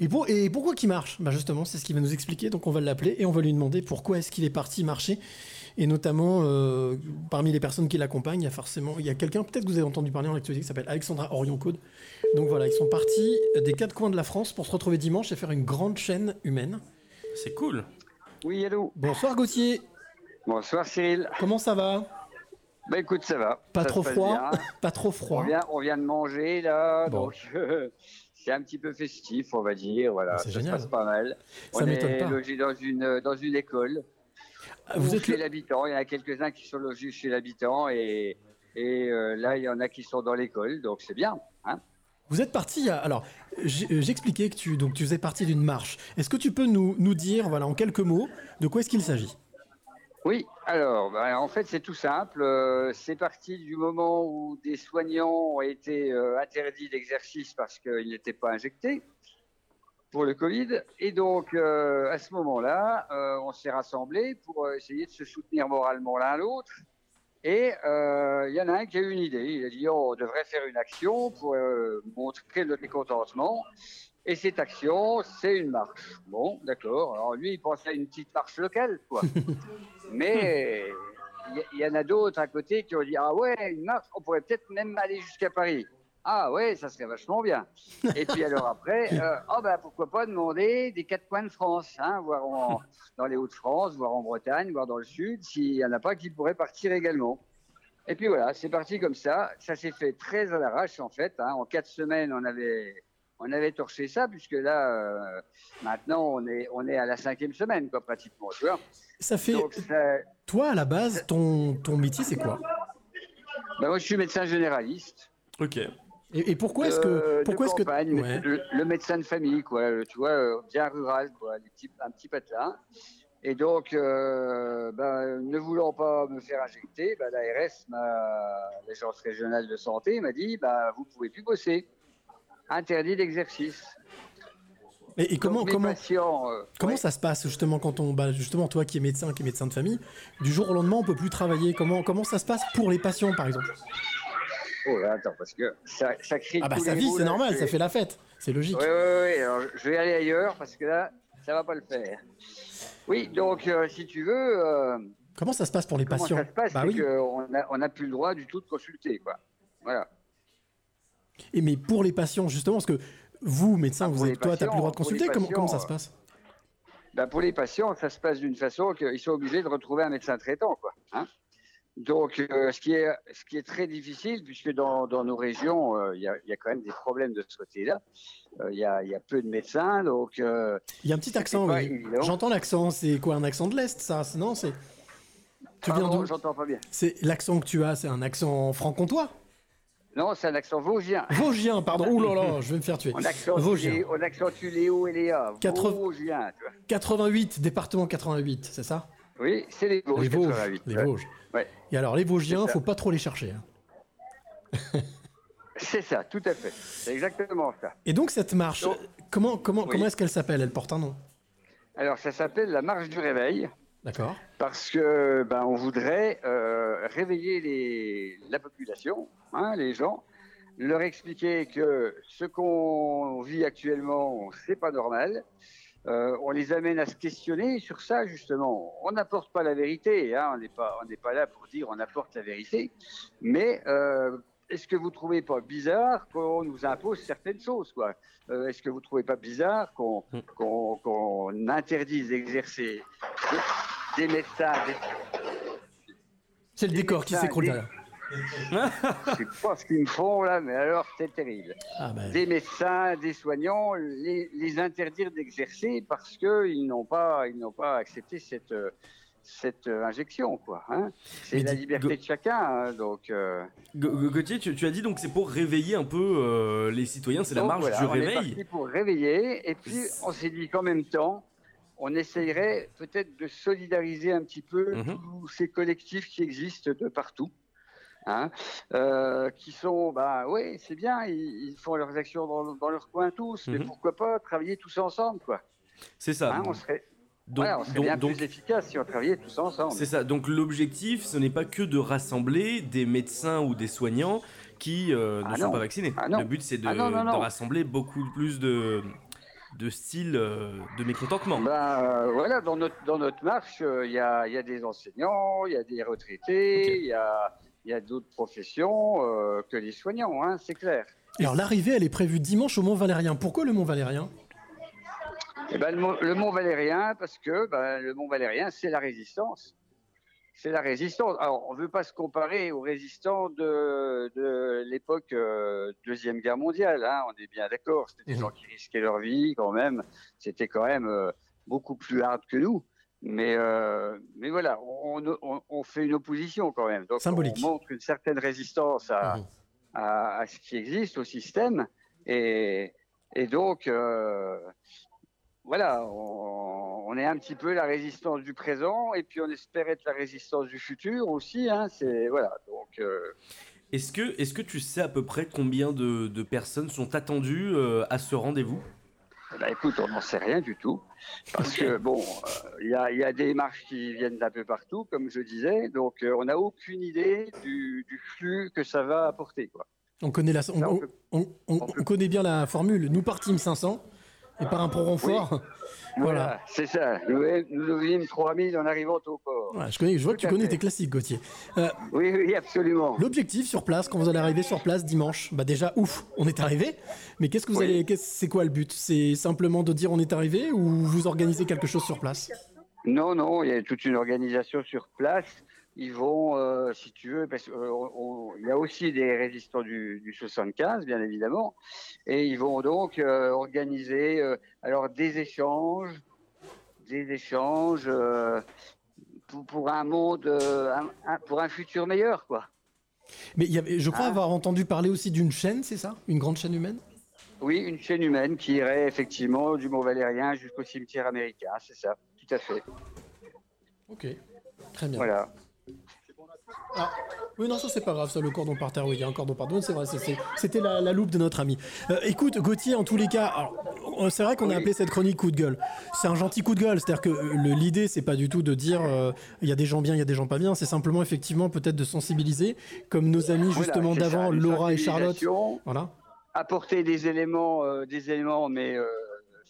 Et, pour, et pourquoi qu'il marche? Bah Justement, c'est ce qu'il va nous expliquer. Donc on va l'appeler et on va lui demander pourquoi est-ce qu'il est parti marcher. Et notamment, euh, parmi les personnes qui l'accompagnent, il y a forcément, il y a quelqu'un, peut-être que vous avez entendu parler en actualité, qui s'appelle Alexandra Orion-Code. Donc voilà, ils sont partis des quatre coins de la France pour se retrouver dimanche et faire une grande chaîne humaine. C'est cool. Oui, hello. Bonsoir Gauthier, Bonsoir Cyril. comment ça va? Bah écoute, ça va. Pas Ça trop froid? Pas trop On froid vient, on vient de manger là, Bon. donc euh, c'est un petit peu festif, on va dire. Voilà, Ah, c'est ça génial. se passe pas mal. Ça on m'étonne est pas. logé dans une dans une école. Ah, Vous ou êtes chez l'habitant. Il y en a quelques-uns qui sont logés chez l'habitant et et euh, là il y en a qui sont dans l'école, donc c'est bien. Hein Vous êtes parti à... Alors, euh, j'expliquais que tu, donc, tu faisais partie d'une marche. Est-ce que tu peux nous, nous dire, voilà, en quelques mots, de quoi est-ce qu'il s'agit? Oui, alors, bah, en fait, c'est tout simple. Euh, c'est parti du moment où des soignants ont été euh, interdits d'exercice parce qu'ils n'étaient pas injectés pour le Covid. Et donc, euh, à ce moment-là, euh, on s'est rassemblés pour euh, essayer de se soutenir moralement l'un l'autre. Et euh, il y en a un qui a eu une idée. Il a dit oh, on devrait faire une action pour montrer notre mécontentement. Et cette action, c'est une marche. Bon, d'accord. Alors lui, il pensait à une petite marche locale, quoi. Mais il y, il y en a d'autres à côté qui ont dit Ah ouais, une marche, on pourrait peut-être même aller jusqu'à Paris. Ah ouais, ça serait vachement bien. Et puis alors après, euh, oh ben pourquoi pas demander des quatre coins de France, hein, voir en- dans les Hauts-de-France, voir en Bretagne, voir dans le Sud, s'il y en a pas qui pourraient partir également. Et puis voilà, c'est parti comme ça. Ça s'est fait très à l'arrache en fait. hein. En quatre semaines, on avait on avait torché ça puisque là euh, maintenant on est on est à la cinquième semaine quoi pratiquement. Tu vois. Ça fait... Donc, ça- Toi, à la base, ton, ton métier, c'est quoi? Ben, moi je suis médecin généraliste. Ok. Et, et pourquoi est-ce que... Euh, Pourquoi de est-ce que... campagne, Ouais. le, le médecin de famille, quoi, le- tu vois, euh, bien rural, quoi, les petits- un petit patelin. Et donc, euh, ben, ne voulant pas me faire injecter, ben, l'ARS, l'agence régionale de santé, m'a dit, ben, vous pouvez plus bosser. interdit d'exercice. Et, et comment, Donc, comment, patients, euh, comment ouais. ça se passe justement quand on, bah, justement toi qui es médecin, qui est médecin de famille, du jour au lendemain on peut plus travailler. Comment, comment ça se passe pour les patients par exemple? Oh là, attends, parce que ça, ça crie. Ah bah tous les vie mots, c'est normal, ça fait la fête, c'est logique. Oui, oui, oui. Alors, je vais aller ailleurs parce que là, ça va pas le faire. Oui, donc, euh, si tu veux. euh, Comment ça se passe pour les comment patients ça se passe Bah oui. n'a on a plus le droit du tout de consulter, quoi. Voilà. Et mais pour les patients justement, parce que vous médecin, vous pour êtes, toi t'as plus le droit de patients, consulter. Comment, comment ça patients, se passe Ben, pour les patients, ça se passe d'une façon qu'ils sont obligés de retrouver un médecin traitant, quoi. hein. Donc, euh, ce, qui est, ce qui est très difficile, puisque dans, dans nos régions, euh, il y, a, il y a quand même des problèmes de ce côté-là. Euh, Il y, a, il y a peu de médecins, donc. Il y a un petit accent, oui. J'entends l'accent. C'est quoi un accent de l'est, ça Non, c'est. Tu viens d'où? j'entends pas bien. C'est l'accent que tu as, c'est un accent franc-comtois? Non, c'est un accent vosgien. Vosgien, pardon. Ouh là là, je vais me faire tuer. On accentue, on accentue les hauts et les A. Quatre- Vosgien, tu vois. 88, département 88, c'est ça? Oui, c'est les Vosges. Les Vosges. 88, Les ouais. Vosges. Ouais. Et alors, les Vosgiens, ça. faut pas trop les chercher. hein. C'est ça, tout à fait. C'est exactement ça. Et donc, cette marche, Donc- comment, comment, Oui. comment est-ce qu'elle s'appelle? Elle porte un nom? Alors, ça s'appelle la marche du réveil. D'accord. parce que ben, on voudrait euh, réveiller les, la population, hein, les gens, leur expliquer que ce qu'on vit actuellement, c'est pas normal. Euh, on les amène à se questionner sur ça justement. On n'apporte pas la vérité, hein, on n'est pas, on n'est pas là pour dire on apporte la vérité, mais euh, est-ce que vous trouvez pas bizarre qu'on nous impose certaines choses quoi? Euh, Est-ce que vous trouvez pas bizarre qu'on qu'on- qu'on interdise d'exercer des médecins, des- C'est le décor qui s'écroule des- derrière. Je sais pas ce qu'ils me font là, mais alors c'est terrible. Ah bah, Des médecins, des soignants, les, les interdire d'exercer parce qu'ils n'ont pas, ils n'ont pas accepté cette, cette euh, injection, quoi. hein. C'est la liberté de chacun, hein, donc. euh, Ga- Ga- Gauthier, tu, tu as dit donc c'est pour réveiller un peu euh, les citoyens, c'est la marche voilà, du on est réveil. parti pour réveiller, et puis on s'est dit qu'en même temps, on essayerait peut-être de solidariser un petit peu Mhm. tous ces collectifs qui existent de partout. Hein, euh, qui sont, bah ouais, c'est bien, ils, ils font leurs actions dans, dans leur coin tous, mais Mhm. pourquoi pas travailler tous ensemble, quoi. C'est ça. Hein, on serait, donc, voilà, on serait donc- bien donc- plus efficace si on travaillait tous ensemble. C'est ça. Donc l'objectif, ce n'est pas que de rassembler des médecins ou des soignants qui euh, ne Ah sont non. pas vaccinés. Ah. Le but, c'est de, Ah non, non, non. de rassembler beaucoup plus de, de styles euh, de mécontentement. Ben euh, voilà, dans notre, dans notre marche, euh, il y, a, il y a des enseignants, il y a des retraités, il y a, il y a d'autres professions euh, que les soignants, hein, c'est clair. Alors, l'arrivée, elle est prévue dimanche au Mont Valérien. Pourquoi le Mont Valérien Eh ben, le, Mont, le Mont Valérien, parce que ben, le Mont Valérien, c'est la résistance. C'est la résistance. Alors, on ne veut pas se comparer aux résistants de, de l'époque euh, Deuxième Guerre mondiale. Hein, on est bien d'accord. C'était des Mhm. gens qui risquaient leur vie quand même. C'était quand même euh, beaucoup plus hard que nous. Mais, euh, mais voilà, on, on- on fait une opposition quand même. Donc, Symbolique. on montre une certaine résistance à, Mhm. à, à ce qui existe, au système. Et, et donc, euh, voilà, on, on est un petit peu la résistance du présent, et puis on espère être la résistance du futur aussi. Hein, c'est voilà. Donc, euh, Est-ce que, est que tu sais à peu près combien de, de personnes sont attendues euh, à ce rendez-vous? Eh ben, écoute, on n'en sait rien du tout, parce que bon, euh, il y, a, il y a des marches qui viennent d'un peu partout, comme je disais. Donc, euh, on n'a aucune idée du, du flux que ça va apporter, quoi. on connaît, la, on connaît bien la formule. Nous partîmes 500 et par un pro renfort. Voilà, Voilà. c'est ça. Nous, nous devenîmes 3000 en arrivant au port. Voilà, je, connais, je vois que tu connais fait. tes classiques, Gauthier. Euh, Oui, oui, absolument. L'objectif sur place, quand vous allez arriver sur place dimanche, bah déjà, ouf, on est arrivé. Mais qu'est-ce que vous Oui. allez, qu'est-ce- c'est quoi le but? C'est simplement de dire on est arrivé ou vous organisez quelque chose sur place? Non, non, il y a toute une organisation sur place. Ils vont, euh, si tu veux, parce qu'il y a aussi des résistants du, du 75, bien évidemment, et ils vont donc euh, organiser euh, alors des échanges, des échanges euh, pour, pour un monde, euh, un- un- pour un futur meilleur, quoi. Mais il y avait, je crois Ah. avoir entendu parler aussi d'une chaîne, c'est ça? Une grande chaîne humaine? Oui, une chaîne humaine qui irait effectivement du Mont Valérien jusqu'au cimetière américain, c'est ça, tout à fait. Ok, très bien. Voilà. Ah. Oui, non, ça c'est pas grave, ça, le cordon par terre, oui, il y a un cordon par terre, c'est vrai, c'était la, la loupe de notre ami. Euh, écoute, Gauthier, en tous les cas, c'est vrai qu'on a appelé cette chronique coup de gueule. C'est un gentil coup de gueule, c'est-à-dire que euh, l'idée, c'est pas du tout de dire euh, il y a des gens bien, il y a des gens pas bien, c'est simplement effectivement peut-être de sensibiliser, comme nos amis justement d'avant, Laura et Charlotte. Voilà. Apporter des éléments, euh, des éléments, mais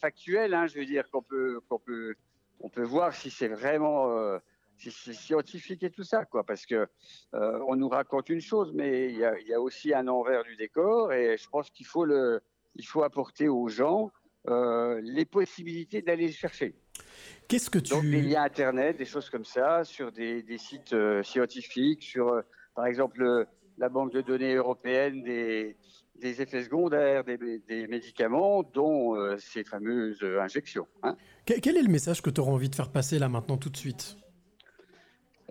factuels, hein, je veux dire qu'on peut, qu'on peut, on peut voir si c'est vraiment, c'est scientifique et tout ça, quoi, parce que euh, on nous raconte une chose, mais il y a, il y a aussi un envers du décor, et je pense qu'il faut le, il faut apporter aux gens euh, les possibilités d'aller le chercher. Qu'est-ce que tu. Donc des liens internet, des choses comme ça, sur des, des sites euh, scientifiques, sur par exemple la banque de données européenne des, des effets secondaires des, des médicaments, dont ces fameuses injections. hein. Que- Quel est le message que tu auras envie de faire passer là maintenant tout de suite?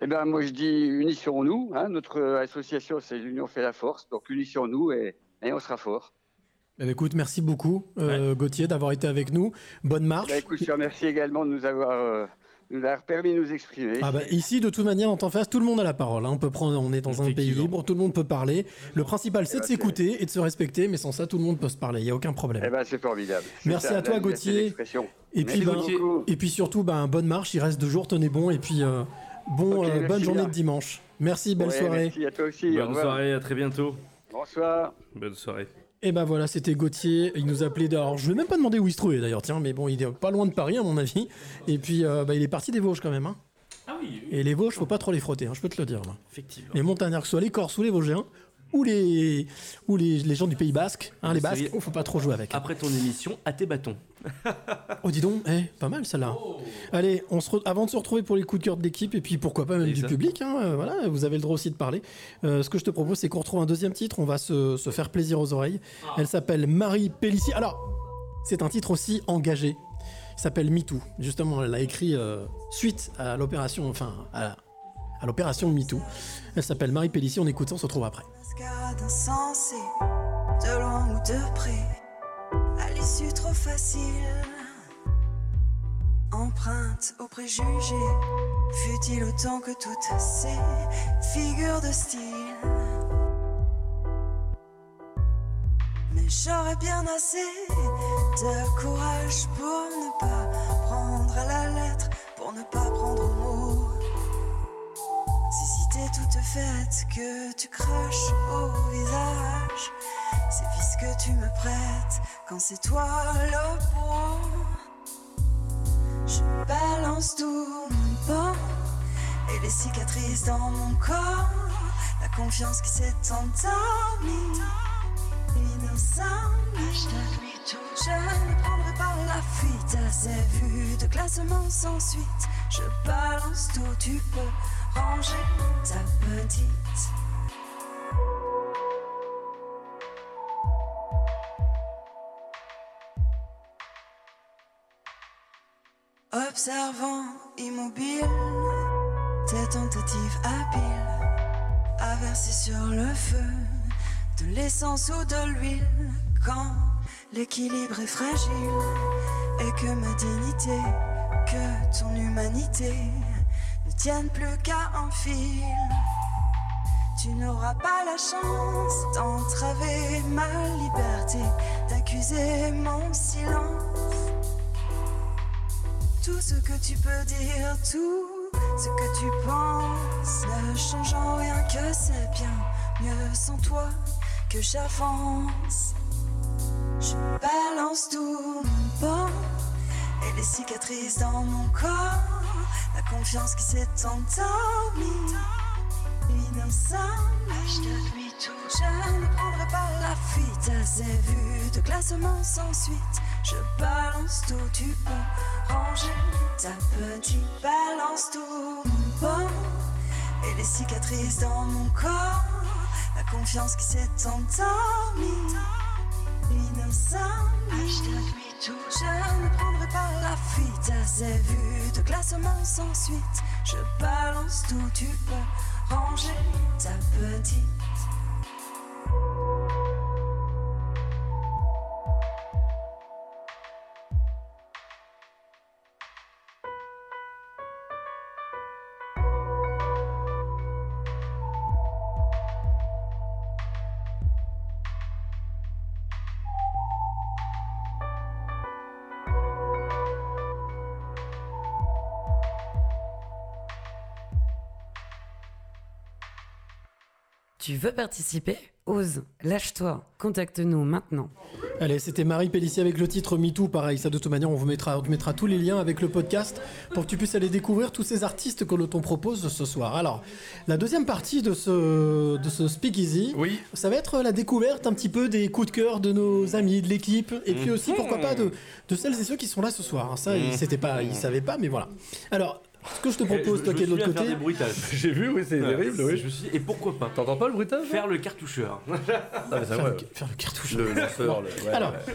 Eh ben moi je dis unissons-nous. hein. Notre euh, association c'est l'union fait la force, donc unissons-nous et, et on sera fort. Eh ben, Écoute, merci beaucoup, euh, Gauthier, d'avoir été avec nous. Bonne marche. Bah, écoute, je te remercie également de nous avoir, euh, nous permis de nous exprimer. Ah bah, ici, de toute manière, en temps face, tout le monde a la parole. hein. On peut prendre, on est dans un pays libre, tout le monde peut parler. Le principal, c'est Eh de ben, s'écouter et de se respecter, mais sans ça, tout le monde peut se parler. Il y a aucun problème. Eh ben c'est formidable. Merci ça, à toi, Gauthier. Et puis, Merci ben, beaucoup. et puis surtout, ben, bonne marche. Il reste deux jours, tenez bon. Et puis, euh, bon, euh, bonne journée bien. de dimanche. Merci, belle Ouais, soirée. Merci à toi aussi. au Bonne soirée, à très bientôt. Bonsoir. Bonne soirée. Et ben voilà, c'était Gauthier. Il nous appelait. Alors, je vais même pas demander où il se trouvait d'ailleurs, tiens, mais bon, il est pas loin de Paris, à mon avis. Et puis, euh, bah, il est parti des Vosges quand même. Hein. Ah oui, Et les Vosges, faut pas trop les frotter, hein, je peux te le dire. Là. effectivement. Les montagnacs, que ce soit les Corses ou les Vosgiens, ou les, ou les, les gens du Pays Basque, hein, les Basques, est. oh, faut pas trop jouer avec. Après ton émission, à tes bâtons. Oh, dis donc, eh, pas mal celle-là. Allez, on se re- avant de se retrouver pour les coups de cœur de l'équipe, et puis pourquoi pas même du public, hein, euh, voilà, vous avez le droit aussi de parler. Euh, ce que je te propose, c'est qu'on retrouve un deuxième titre, on va se, se faire plaisir aux oreilles. Elle s'appelle Marie Pellissier. Alors, c'est un titre aussi engagé. Il s'appelle MeToo. Justement, elle a écrit euh, suite à l'opération, enfin, à, à l'opération MeToo. Elle s'appelle Marie Pellissier, on écoute ça, on se retrouve après. Mascarade insensée, de loin ou de près, à l'issue trop facile. Empreinte aux préjugés, fut-il autant que toutes ces figures de style. Mais j'aurais bien assez de courage pour ne pas prendre à la lettre, pour ne pas prendre au mot. T'es toute faite, que tu craches au visage, c'est vice que tu me prêtes quand c'est toi le pro. Je balance tout mon temps et les cicatrices dans mon corps, la confiance qui s'est endormie. Tout. Je ne prendrai pas la fuite à ces vues de classement sans suite. Je balance tout, tu peux ranger ta petite. Observant immobile tes tentatives habiles à verser sur le feu de l'essence ou de l'huile quand l'équilibre est fragile et que ma dignité, que ton humanité tiennent plus qu'à un fil. Tu n'auras pas la chance d'entraver ma liberté, d'accuser mon silence. Tout ce que tu peux dire, tout ce que tu penses, ne change en rien que c'est bien mieux sans toi que j'avance. Je balance tout mon bon et les cicatrices dans mon corps, la confiance qui s'est endormie. Innocent, je t'admets tout. Je ne prendrai pas la fuite à ces vues de classement sans suite. Je balance tout, tu peux ranger ta petite. Balance tout bon et les cicatrices dans mon corps, la confiance qui s'est endormie. T'admets tout. Je ne prendrai pas la fuite à ces vues de classement sans suite. Je balance tout, tu peux ranger ta petite. Tu veux participer? Ose, lâche-toi, contacte-nous maintenant. Allez, c'était Marie Pellissier avec le titre MeToo. Pareil, ça de toute manière, on vous mettra, on te mettra tous les liens avec le podcast pour que tu puisses aller découvrir tous ces artistes que l'on propose ce soir. Alors, la deuxième partie de ce, de ce Speakeasy, Oui. ça va être la découverte un petit peu des coups de cœur de nos amis, de l'équipe, et puis aussi, pourquoi pas, de, de celles et ceux qui sont là ce soir. Ça, ils, c'était pas, ils savaient pas, mais voilà. Alors, ce que je te propose, Je- toi qui es de l'autre côté. faire des bruitages. J'ai vu, oui, c'est Ouais, terrible, oui. Je me suis dit, et pourquoi pas T'entends pas le bruitage Faire le cartoucheur. Ah, Faire, le, faire le cartouche. Le lanceur, le- ouais, Alors, ouais.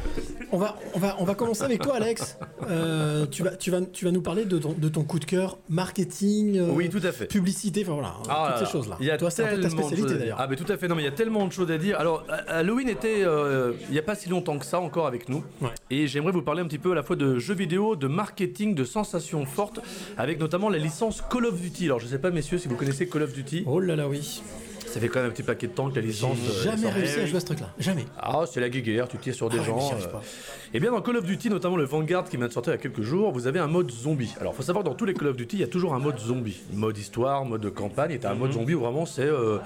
on va, on, va, on va commencer avec toi, Alex. Euh, tu, vas, tu, vas, tu vas nous parler de ton, de ton coup de cœur marketing, euh, Oui, tout à fait. publicité, enfin voilà, Ah toutes là ces choses-là. là. Il y a Toi, c'est un peu ta de spécialité d'ailleurs. Ah, mais tout à fait. Non, mais il y a tellement de choses à dire. Alors, Ha- Halloween était euh, il n'y a pas si longtemps que ça encore avec nous. Ouais. Et j'aimerais vous parler un petit peu à la fois de jeux vidéo, de marketing, de sensations fortes, avec notamment la licence Call of Duty. Alors, je sais pas, messieurs, si vous connaissez Call of Duty. Oh là là, oui. Ça fait quand même un petit paquet de temps que la J'ai licence. euh, jamais réussi Eh à jouer à ce truc-là. Jamais. Ah, c'est la guéguerre, tu tires sur des Ah gens. arrive euh. pas. Et bien dans Call of Duty, notamment le Vanguard qui vient de sortir il y a quelques jours, vous avez un mode zombie. Alors faut savoir dans tous les Call of Duty, il y a toujours un mode zombie. Mode histoire, mode campagne, et t'as un mode zombie où vraiment c'est... euh,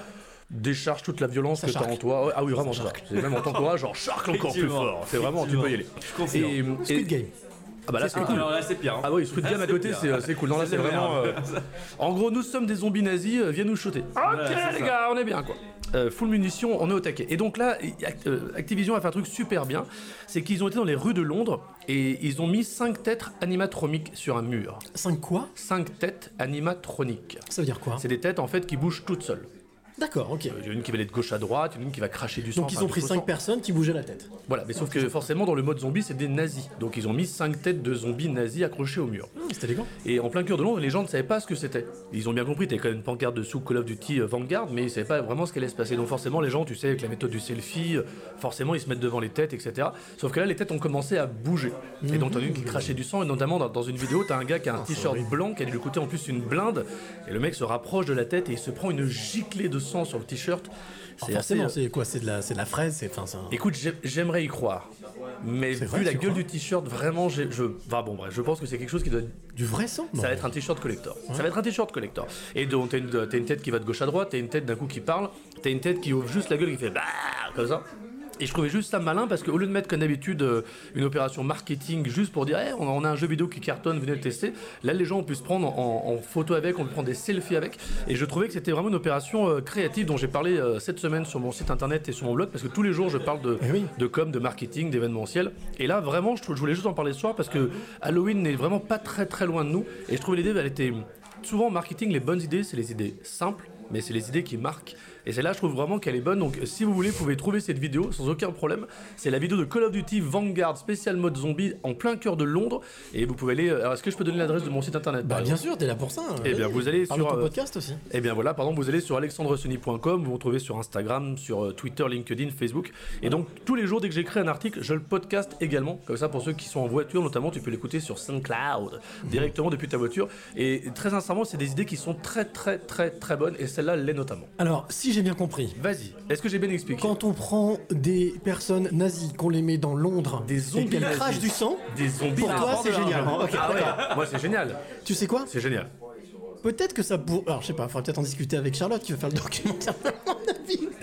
décharge toute la violence Ça que t'as en toi. Ah oui, vraiment ça. C'est même en t'encourage, genre charque encore plus fort. C'est vraiment, tu peux y aller. Je confirme. Et, Squid et- Game. Ah bah là c'est cool. alors là, c'est pire. hein. Ah oui, Squid Là, Game à côté, pire. c'est cool. Non, là, C'est vraiment. euh, En gros, nous sommes des zombies nazis, euh, viens nous shooter. Ok, les ça. gars, on est bien, quoi. Euh, full munitions, on est au taquet. Et donc là, Act- euh, Activision a fait un truc super bien c'est qu'ils ont été dans les rues de Londres et ils ont mis 5 têtes animatroniques sur un mur. 5 quoi? 5 têtes animatroniques. Ça veut dire quoi? C'est des têtes en fait qui bougent toutes seules. D'accord, ok. Il y en a une qui va aller de gauche à droite, une qui va cracher du sang. Donc ils ont pris faux 5 sang. personnes qui bougeaient la tête. Voilà, mais sauf que forcément dans le mode zombie c'est des nazis. Donc ils ont mis 5 têtes de zombies nazis accrochées au mur. Ah, C'était élégant. Et en plein cœur de Londres, les gens ne savaient pas ce que c'était. Ils ont bien compris, t'avais quand même une pancarte dessous Call of Duty euh, Vanguard, mais ils savaient pas vraiment ce qu'allait se passer. Donc forcément, les gens, tu sais, avec la méthode du selfie, euh, forcément, ils se mettent devant les têtes, etc. Sauf que là, les têtes ont commencé à bouger. Et donc, t'en as une qui crachait du sang, et notamment dans, dans une vidéo, t'as un gars qui a un t-shirt blanc, qui a dû lui coûter en plus une blinde, et le mec se rapproche de la tête et il se prend une giclée de sang sur le t-shirt. Alors C'est forcément, assez, euh, c'est quoi C'est de, la- c'est de la fraise, c'est. Enfin, un- Écoute, j'ai- j'aimerais y croire. Mais vu vrai, la gueule du t-shirt, vraiment, j'ai- je. Enfin bon, bref, je pense que c'est quelque chose qui doit Du vrai sang ça va être un t-shirt collector. Ça va être un t-shirt collector. Et donc t'as une, une tête qui va de gauche à droite, t'as une tête d'un coup qui parle, t'as une tête qui ouvre juste la gueule qui fait bah comme ça. Et je trouvais juste ça malin parce qu'au lieu de mettre comme d'habitude euh, une opération marketing juste pour dire Eh, on, a, un jeu vidéo qui cartonne, venez le tester, là les gens ont pu se prendre en, en photo avec, on peut prendre des selfies avec. Et je trouvais que c'était vraiment une opération euh, créative dont j'ai parlé euh, cette semaine sur mon site internet et sur mon blog parce que tous les jours je parle de, Eh oui. de com, de marketing, d'événementiel. Et là, vraiment, je, je voulais juste en parler ce soir parce que Halloween n'est vraiment pas très très loin de nous. Et je trouvais l'idée, elle était. Souvent en marketing, les bonnes idées, c'est les idées simples, mais c'est les idées qui marquent. Et celle-là, je trouve vraiment qu'elle est bonne. Donc, si vous voulez, vous pouvez trouver cette vidéo sans aucun problème. C'est la vidéo de Call of Duty Vanguard spécial mode zombie en plein cœur de Londres. Et vous pouvez aller. Alors, est-ce que je peux donner l'adresse de mon site internet? Bah bien sûr, t'es là pour ça. Eh bien, vous allez sur, euh, podcast aussi. et bien voilà, pardon, vous allez sur alexandresony.com, vous vous retrouvez sur Instagram, sur euh, Twitter, LinkedIn, Facebook. Et donc tous les jours, dès que j'écris un article, je le podcast également. Comme ça, pour ceux qui sont en voiture, notamment, tu peux l'écouter sur SoundCloud, directement depuis ta voiture. Et très sincèrement, c'est des idées qui sont très très très très bonnes. Et celle-là l'est notamment. Alors, si j'ai bien compris, Vas-y, est-ce que j'ai bien expliqué quand on prend des personnes nazies, qu'on les met dans Londres, Des et zombies qu'elles nazis. crachent du sang, Des zombies Pour toi, c'est génial. Ok, ah ouais, moi c'est génial. tu sais quoi? C'est génial. Peut-être que ça pour... Alors, je sais pas, faudrait peut-être en discuter avec Charlotte qui va faire le documentaire.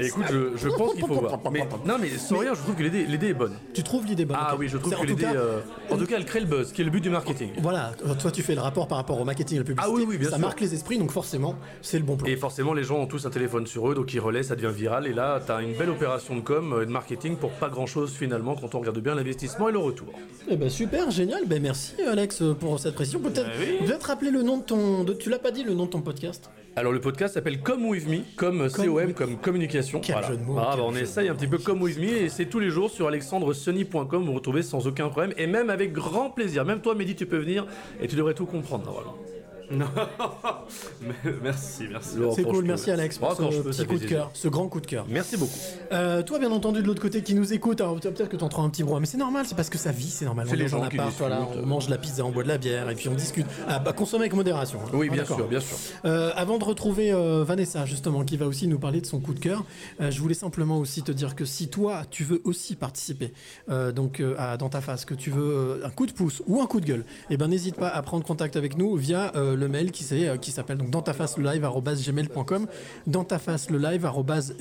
Et écoute, je, je pense qu'il faut voir. Mais, non, mais sans rien, je trouve que l'idée l'idée est bonne. Tu trouves l'idée bonne Ah ok. oui, je trouve C'est- en que tout l'idée. cas, euh, En tout cas, elle crée le buzz, qui est le but du marketing. Voilà, toi tu fais le rapport par rapport au marketing et la publicité. Ah oui, oui, bien ça sûr. marque les esprits, donc forcément, c'est le bon plan. Et forcément, les gens ont tous un téléphone sur eux, donc ils relaient, ça devient viral. Et là, t'as une belle opération de com, euh, de marketing pour pas grand chose finalement quand on regarde bien l'investissement et le retour. Eh ben super, génial. Ben merci Alex pour cette précision. Peut-être Ben peut-être rappeler le nom de ton. de- tu l'as pas dit le nom de ton podcast Alors, le podcast s'appelle Come With Me, comme COM, with- comme communication. Quel jeu de mots, Ah, bah, on essaye un petit peu Come With Me et c'est tous les jours sur alexandresony.com. Vous retrouvez sans aucun problème et même avec grand plaisir. Même toi, Mehdi, tu peux venir et tu devrais tout comprendre normalement. Mais- merci, merci. C'est cool, merci. Alex pour ce petit coup de cœur, ce grand coup de cœur. Merci beaucoup. Euh, toi, bien entendu, de l'autre côté, qui nous écoute, alors peut-être que tu entends un petit brouhaha, mais c'est normal, c'est parce que ça vit, c'est normal. C'est on les gens voilà, discutent. on mange de la pizza, on boit de la bière, et puis on discute. Ah, bah, consommer avec modération. hein. Oui, Ah, bien sûr, bien sûr. Euh, avant de retrouver euh, Vanessa, justement, qui va aussi nous parler de son coup de cœur, euh, je voulais simplement aussi te dire que si toi, tu veux aussi participer euh, donc, euh, à- dans ta phase, que tu veux euh, un coup de pouce ou un coup de gueule, eh ben, n'hésite pas à prendre contact avec nous via euh, le mail qui, c'est, euh, qui s'appelle donc dans ta face le live gmail.com dans ta face le live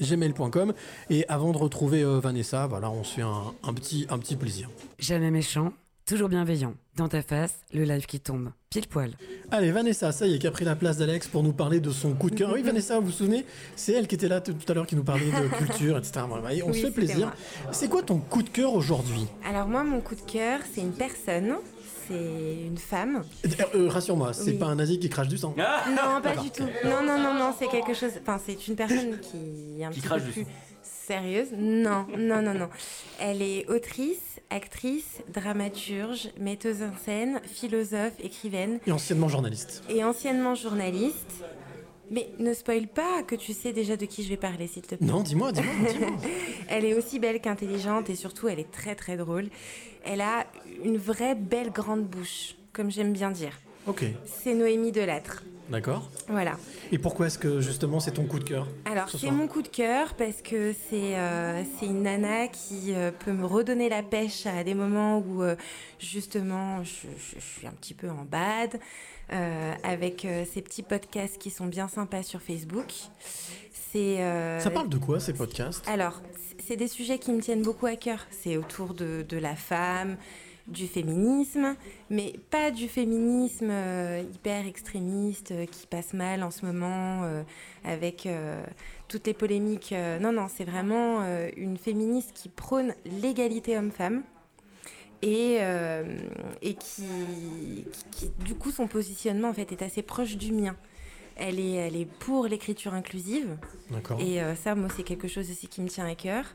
gmail.com et avant de retrouver euh, Vanessa voilà on se fait un, un petit un petit plaisir Jamais méchant, toujours bienveillant. Dans ta face, le live qui tombe. Pile poil. allez Vanessa ça y est qui a pris la place d'Alex pour nous parler de son coup de cœur oui Vanessa vous vous souvenez c'est elle qui était là tout à l'heure qui nous parlait de culture etc Voilà, et on Oui, se fait plaisir c'est quoi ton coup de cœur aujourd'hui? Alors moi, mon coup de cœur, c'est une personne, c'est une femme. Euh, euh, rassure-moi c'est Oui. pas un nazi qui crache du sang? Non, pas du tout. Non, non, non, non, c'est quelque chose. Enfin, c'est une personne qui est un Qui petit crache peu du plus sang. sérieuse. Non, non, non, non. Elle est autrice, actrice, dramaturge, metteuse en scène, philosophe, écrivaine et anciennement journaliste et anciennement journaliste. Mais ne spoil pas que tu sais déjà de qui je vais parler, s'il te plaît. non dis-moi dis-moi dis-moi Elle est aussi belle qu'intelligente et surtout elle est très très drôle. Elle a une vraie belle grande bouche, comme j'aime bien dire. ok C'est Noémie Delattre. d'accord Voilà. Et pourquoi est-ce que justement c'est ton coup de cœur Alors ce c'est mon coup de cœur parce que c'est euh, c'est une nana qui euh, peut me redonner la pêche à des moments où euh, justement je, je- je suis un petit peu en bad euh, avec ces petits podcasts qui sont bien sympas sur Facebook. C'est Ça parle de quoi ces podcasts? Alors, c'est des sujets qui me tiennent beaucoup à cœur. C'est autour de, la femme, du féminisme, mais pas du féminisme euh, hyper extrémiste euh, qui passe mal en ce moment euh, avec toutes les polémiques. non, non, c'est vraiment une féministe qui prône l'égalité homme-femme. Et, et qui, qui- qui, du coup, son positionnement en fait est assez proche du mien. Elle est, elle est pour l'écriture inclusive. Et euh, ça, moi, c'est quelque chose aussi qui me tient à cœur.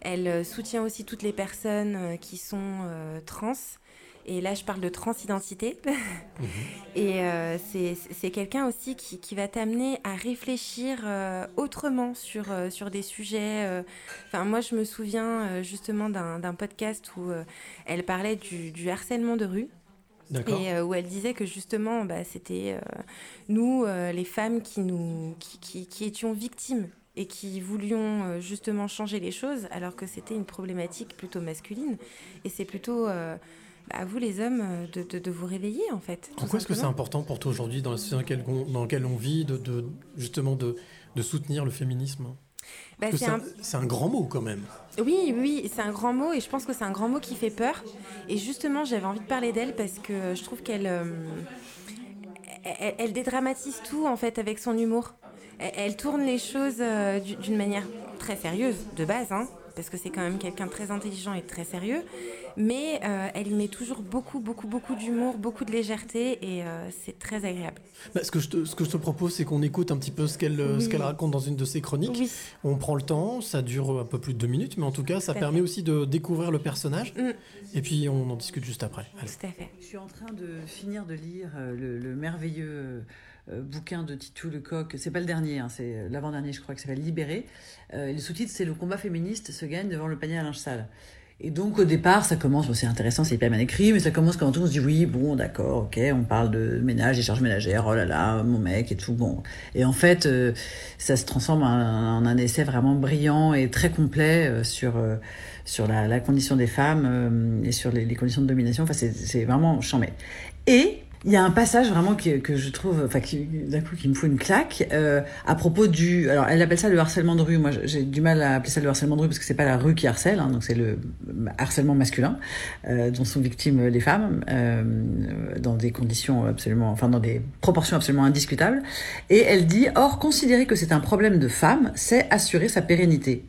Elle euh, soutient aussi toutes les personnes euh, qui sont euh, trans. Et là, je parle de transidentité. Et euh, c'est quelqu'un aussi qui, qui va t'amener à réfléchir euh, autrement sur, sur des sujets. Enfin, moi, je me souviens justement d'un podcast où elle parlait du, du harcèlement de rue. Et euh, où elle disait que justement, bah, c'était euh, nous, euh, les femmes, qui, nous, qui, qui- qui étions victimes et qui voulions justement changer les choses, alors que c'était une problématique plutôt masculine. Et c'est plutôt bah, à vous, les hommes, de, de- de vous réveiller, en fait. Pourquoi est-ce que c'est important pour toi aujourd'hui, dans la société dans laquelle on, dans laquelle on vit, de, de- justement de, de soutenir le féminisme? Bah, c'est un- grand mot quand même. Oui, oui, c'est un grand mot et je pense que c'est un grand mot qui fait peur. Et justement, j'avais envie de parler d'elle parce que je trouve qu'elle euh, elle, elle dédramatise tout en fait avec son humour. Elle, elle tourne les choses euh, du- d'une manière très sérieuse de base, hein, parce que c'est quand même quelqu'un de très intelligent et de très sérieux. Mais euh, elle y met toujours beaucoup, beaucoup, beaucoup d'humour, beaucoup de légèreté et euh, c'est très agréable. Bah, ce, que je te, ce que je te propose, c'est qu'on écoute un petit peu ce qu'elle Oui. raconte dans une de ses chroniques. Oui. On prend le temps, ça dure un peu plus de deux minutes, mais en tout cas, ça Tout permet fait. aussi de découvrir le personnage. Mm. Et puis, on en discute juste après. Allez. Tout à fait. Je suis en train de finir de lire euh, le, le merveilleux euh, bouquin de Titou Lecoq. C'est pas le dernier, hein, c'est l'avant-dernier, je crois, qui s'appelle Libéré. Euh, le sous-titre, c'est Le combat féministe se gagne devant le panier à linge sale. Et donc, au départ, ça commence, c'est intéressant, c'est hyper bien écrit, mais ça commence quand on se dit oui, bon, d'accord, ok, on parle de ménage, des charges ménagères, oh là là, mon mec et tout, bon. Et en fait, euh, ça se transforme en un, essai vraiment brillant et très complet euh, sur, euh, sur la, condition des femmes euh, et sur les, les conditions de domination. Enfin, c'est vraiment chambé. Et il y a un passage vraiment que, que je trouve, enfin, d'un coup, qui me fout une claque, euh, à propos du, alors, elle appelle ça le harcèlement de rue. Moi, j'ai du mal à appeler ça le harcèlement de rue parce que c'est pas la rue qui harcèle, hein, donc c'est le harcèlement masculin, euh, dont sont victimes les femmes, euh, dans des conditions absolument, enfin, dans des proportions absolument indiscutables. Et elle dit, or, considérer que c'est un problème de femme, c'est assurer sa pérennité.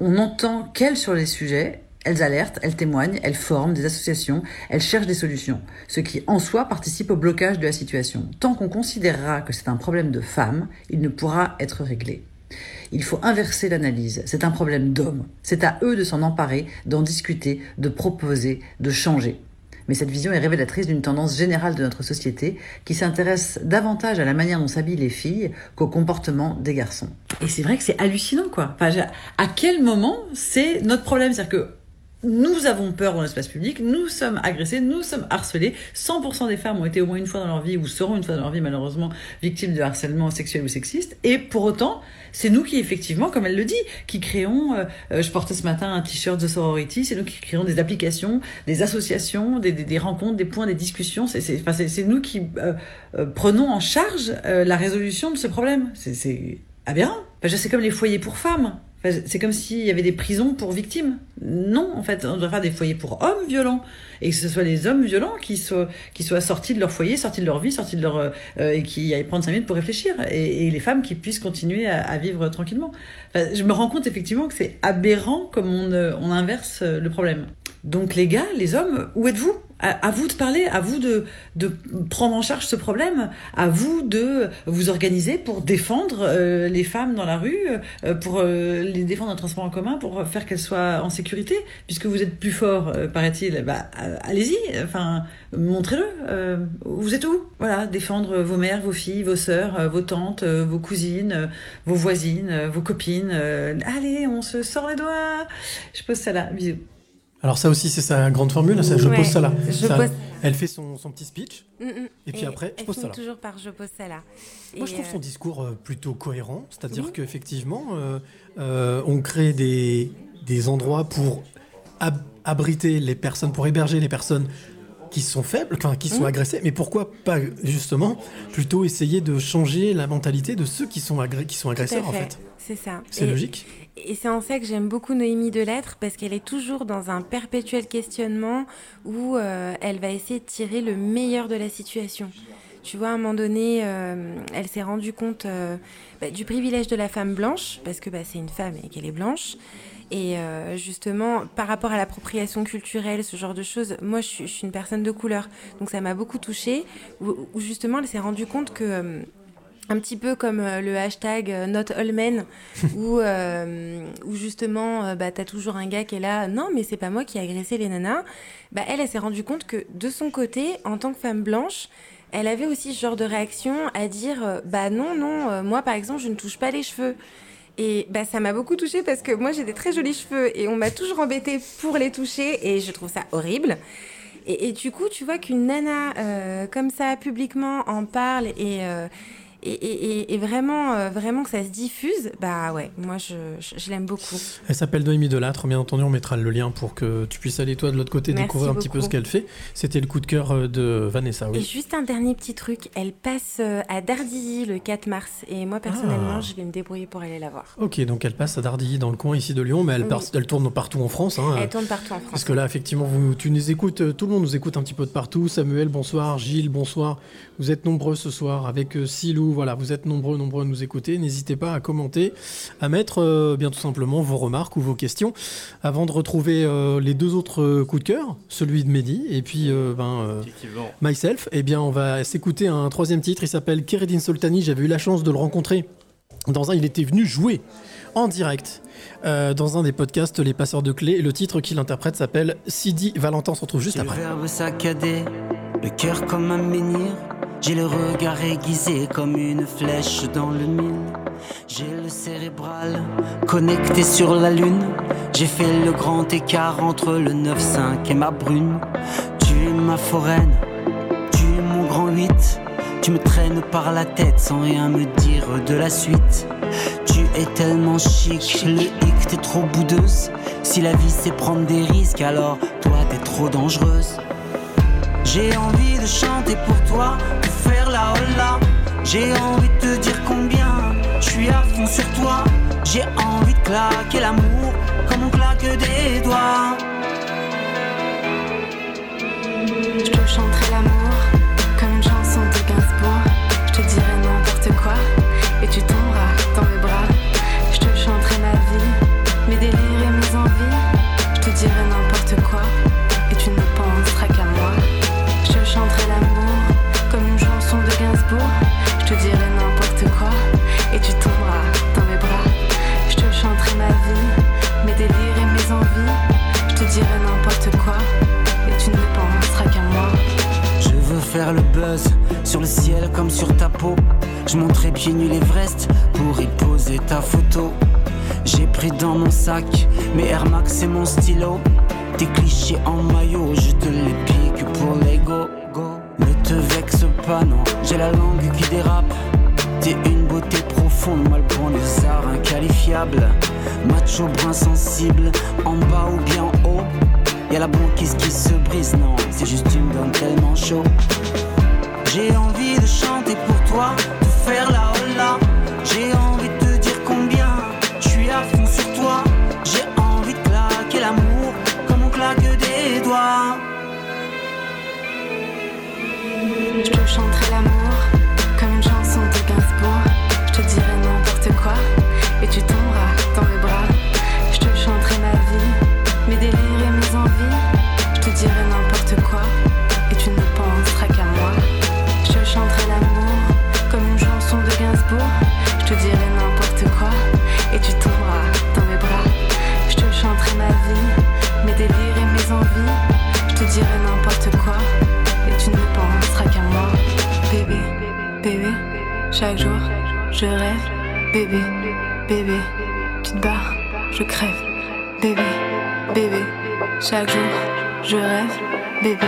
On entend qu'elles sur les sujets, elles alertent, elles témoignent, elles forment des associations, elles cherchent des solutions, ce qui en soi participe au blocage de la situation. Tant qu'on considérera que c'est un problème de femmes, il ne pourra être réglé. Il faut inverser l'analyse. C'est un problème d'hommes. C'est à eux de s'en emparer, d'en discuter, de proposer, de changer. Mais cette vision est révélatrice d'une tendance générale de notre société qui s'intéresse davantage à la manière dont s'habillent les filles qu'au comportement des garçons. Et c'est vrai que c'est hallucinant, quoi. À quel moment c'est notre problème? C'est-à-dire que nous avons peur dans l'espace public, nous sommes agressés, nous sommes harcelés. 100% des femmes ont été au moins une fois dans leur vie ou seront une fois dans leur vie malheureusement victimes de harcèlement sexuel ou sexiste. Et pour autant, c'est nous qui effectivement, comme elle le dit, qui créons. euh, euh, je portais ce matin un t-shirt de sorority. C'est nous qui créons des applications, des associations, des, des- des rencontres, des points, des discussions. C'est enfin, nous qui euh, euh, prenons en charge euh, la résolution de ce problème. C'est- aberrant. Enfin, c'est comme les foyers pour femmes. C'est comme s'il y avait des prisons pour victimes. Non, en fait, on devrait faire des foyers pour hommes violents. Et que ce soit les hommes violents qui soient, qui soient sortis de leur foyer, sortis de leur vie, sortis de leur. euh, euh, et qui aillent prendre 5 minutes pour réfléchir. Et, les femmes qui puissent continuer à, vivre tranquillement. Je me rends compte effectivement que c'est aberrant comme on, euh, on inverse euh, le problème. Donc les gars, les hommes, où êtes-vous? À, vous de parler, à vous de, prendre en charge ce problème, à vous de vous organiser pour défendre euh, les femmes dans la rue, euh, pour euh, les défendre en transport en commun, pour faire qu'elles soient en sécurité, puisque vous êtes plus fort, paraît-il. Bah, allez-y, enfin, montrez-le. vous êtes où? Voilà, défendre vos mères, vos filles, vos sœurs, vos tantes, vos cousines, vos voisines, vos copines. allez, on se sort les doigts. Je pose ça là. Bisous. Alors ça aussi, c'est sa grande formule. ça, je Ouais, pose ça là. je Ça- pose- Elle fait son, son petit speech. Mm, mm. Et puis après, je pose ça là. toujours par je pose ça là. Moi, Et, je trouve euh, son discours euh, plutôt cohérent. C'est-à-dire Oui. qu'effectivement, euh, euh, on crée des, des endroits pour ab- abriter les personnes, pour héberger les personnes qui sont faibles, enfin, qui sont Mhm. agressées. Mais pourquoi pas, justement, plutôt essayer de changer la mentalité de ceux qui sont, agré- qui sont agresseurs, en fait C'est ça. C'est logique. Et c'est en ça que j'aime beaucoup Noémie Delettre, parce qu'elle est toujours dans un perpétuel questionnement où euh, elle va essayer de tirer le meilleur de la situation. Tu vois, à un moment donné, euh, elle s'est rendue compte euh, bah, du privilège de la femme blanche, parce que bah, c'est une femme et qu'elle est blanche. Et justement, par rapport à l'appropriation culturelle, ce genre de choses, moi je suis, je suis une personne de couleur, donc ça m'a beaucoup touchée, où, où justement elle s'est rendue compte que... un petit peu comme euh, le hashtag euh, Not All Men, où, euh, où justement, euh, bah, t'as toujours un gars qui est là, non, mais c'est pas moi qui ai agressé les nanas. Bah, elle, elle s'est rendue compte que de son côté, en tant que femme blanche, elle avait aussi ce genre de réaction à dire, bah non, non, moi par exemple, je ne touche pas les cheveux. Et bah, ça m'a beaucoup touchée parce que moi j'ai des très jolis cheveux et on m'a toujours embêtée pour les toucher et je trouve ça horrible. Et, et du coup, tu vois qu'une nana euh, comme ça publiquement en parle et, euh, et, et- et- et vraiment, euh, vraiment que ça se diffuse, bah ouais, moi je, je- je l'aime beaucoup. Elle s'appelle Noémie Delattre. Bien entendu, on mettra le lien pour que tu puisses aller, toi, de l'autre côté, Merci découvrir un petit peu ce qu'elle fait. C'était le coup de cœur euh, de Vanessa, Et oui. juste un dernier petit truc, elle passe euh, à Dardilly le 4 mars et moi personnellement, Ah. je vais me débrouiller pour aller la voir. Ok, donc elle passe à Dardilly dans le coin ici de Lyon, mais elle, Oui. part- elle tourne partout en France. hein. Elle tourne partout en France. Parce que là, effectivement, vous, tu nous écoutes, tout le monde nous écoute un petit peu de partout. Samuel, bonsoir. Gilles, bonsoir. Vous êtes nombreux ce soir avec Silou. Voilà, vous êtes nombreux, nombreux à nous écouter. N'hésitez pas à commenter, à mettre euh, bien tout simplement vos remarques ou vos questions. Avant de retrouver euh, les deux autres euh, coups de cœur, celui de Mehdi et puis euh, ben, euh. Myself, eh bien, on va s'écouter un troisième titre. Il s'appelle Keredin Soltani. J'avais eu la chance de le rencontrer dans un. Il était venu jouer en direct euh, dans un des podcasts Les Passeurs de Clés. Le titre qu'il interprète s'appelle Sidi Valentin. On se retrouve juste le après. verbe saccadé, le cœur comme un menhir. J'ai le regard aiguisé comme une flèche dans le mille. J'ai le cérébral connecté sur la lune. J'ai fait le grand écart entre le 9-5 et ma brune. Tu es ma foraine, tu es mon grand 8. Tu me traînes par la tête sans rien me dire de la suite. Tu es tellement chic, le hic, t'es trop boudeuse. Si la vie c'est prendre des risques, alors toi t'es trop dangereuse. J'ai envie de chanter pour toi, de faire la hola. J'ai envie de te dire combien je suis à fond sur toi. J'ai envie de claquer l'amour comme on claque des doigts. Je te chanterai l'amour Nus l'Everest pour y poser ta photo. J'ai pris dans mon sac mes Air Max et mon stylo. Tes clichés en maillot, je te les pique pour l'ego. Ne te vexe pas, non, j'ai la langue qui dérape. T'es une beauté profonde, mal pour les arts inqualifiables. Macho brun sensible, en bas ou bien en haut. Y'a la banquise qui se brise, non, c'est juste une donne tellement chaud. J'ai envie de chanter pour toi, de faire la hola. J'ai je rêve. Bébé, bébé, tu te barres, je crève. Bébé, bébé, chaque jour je rêve. Bébé,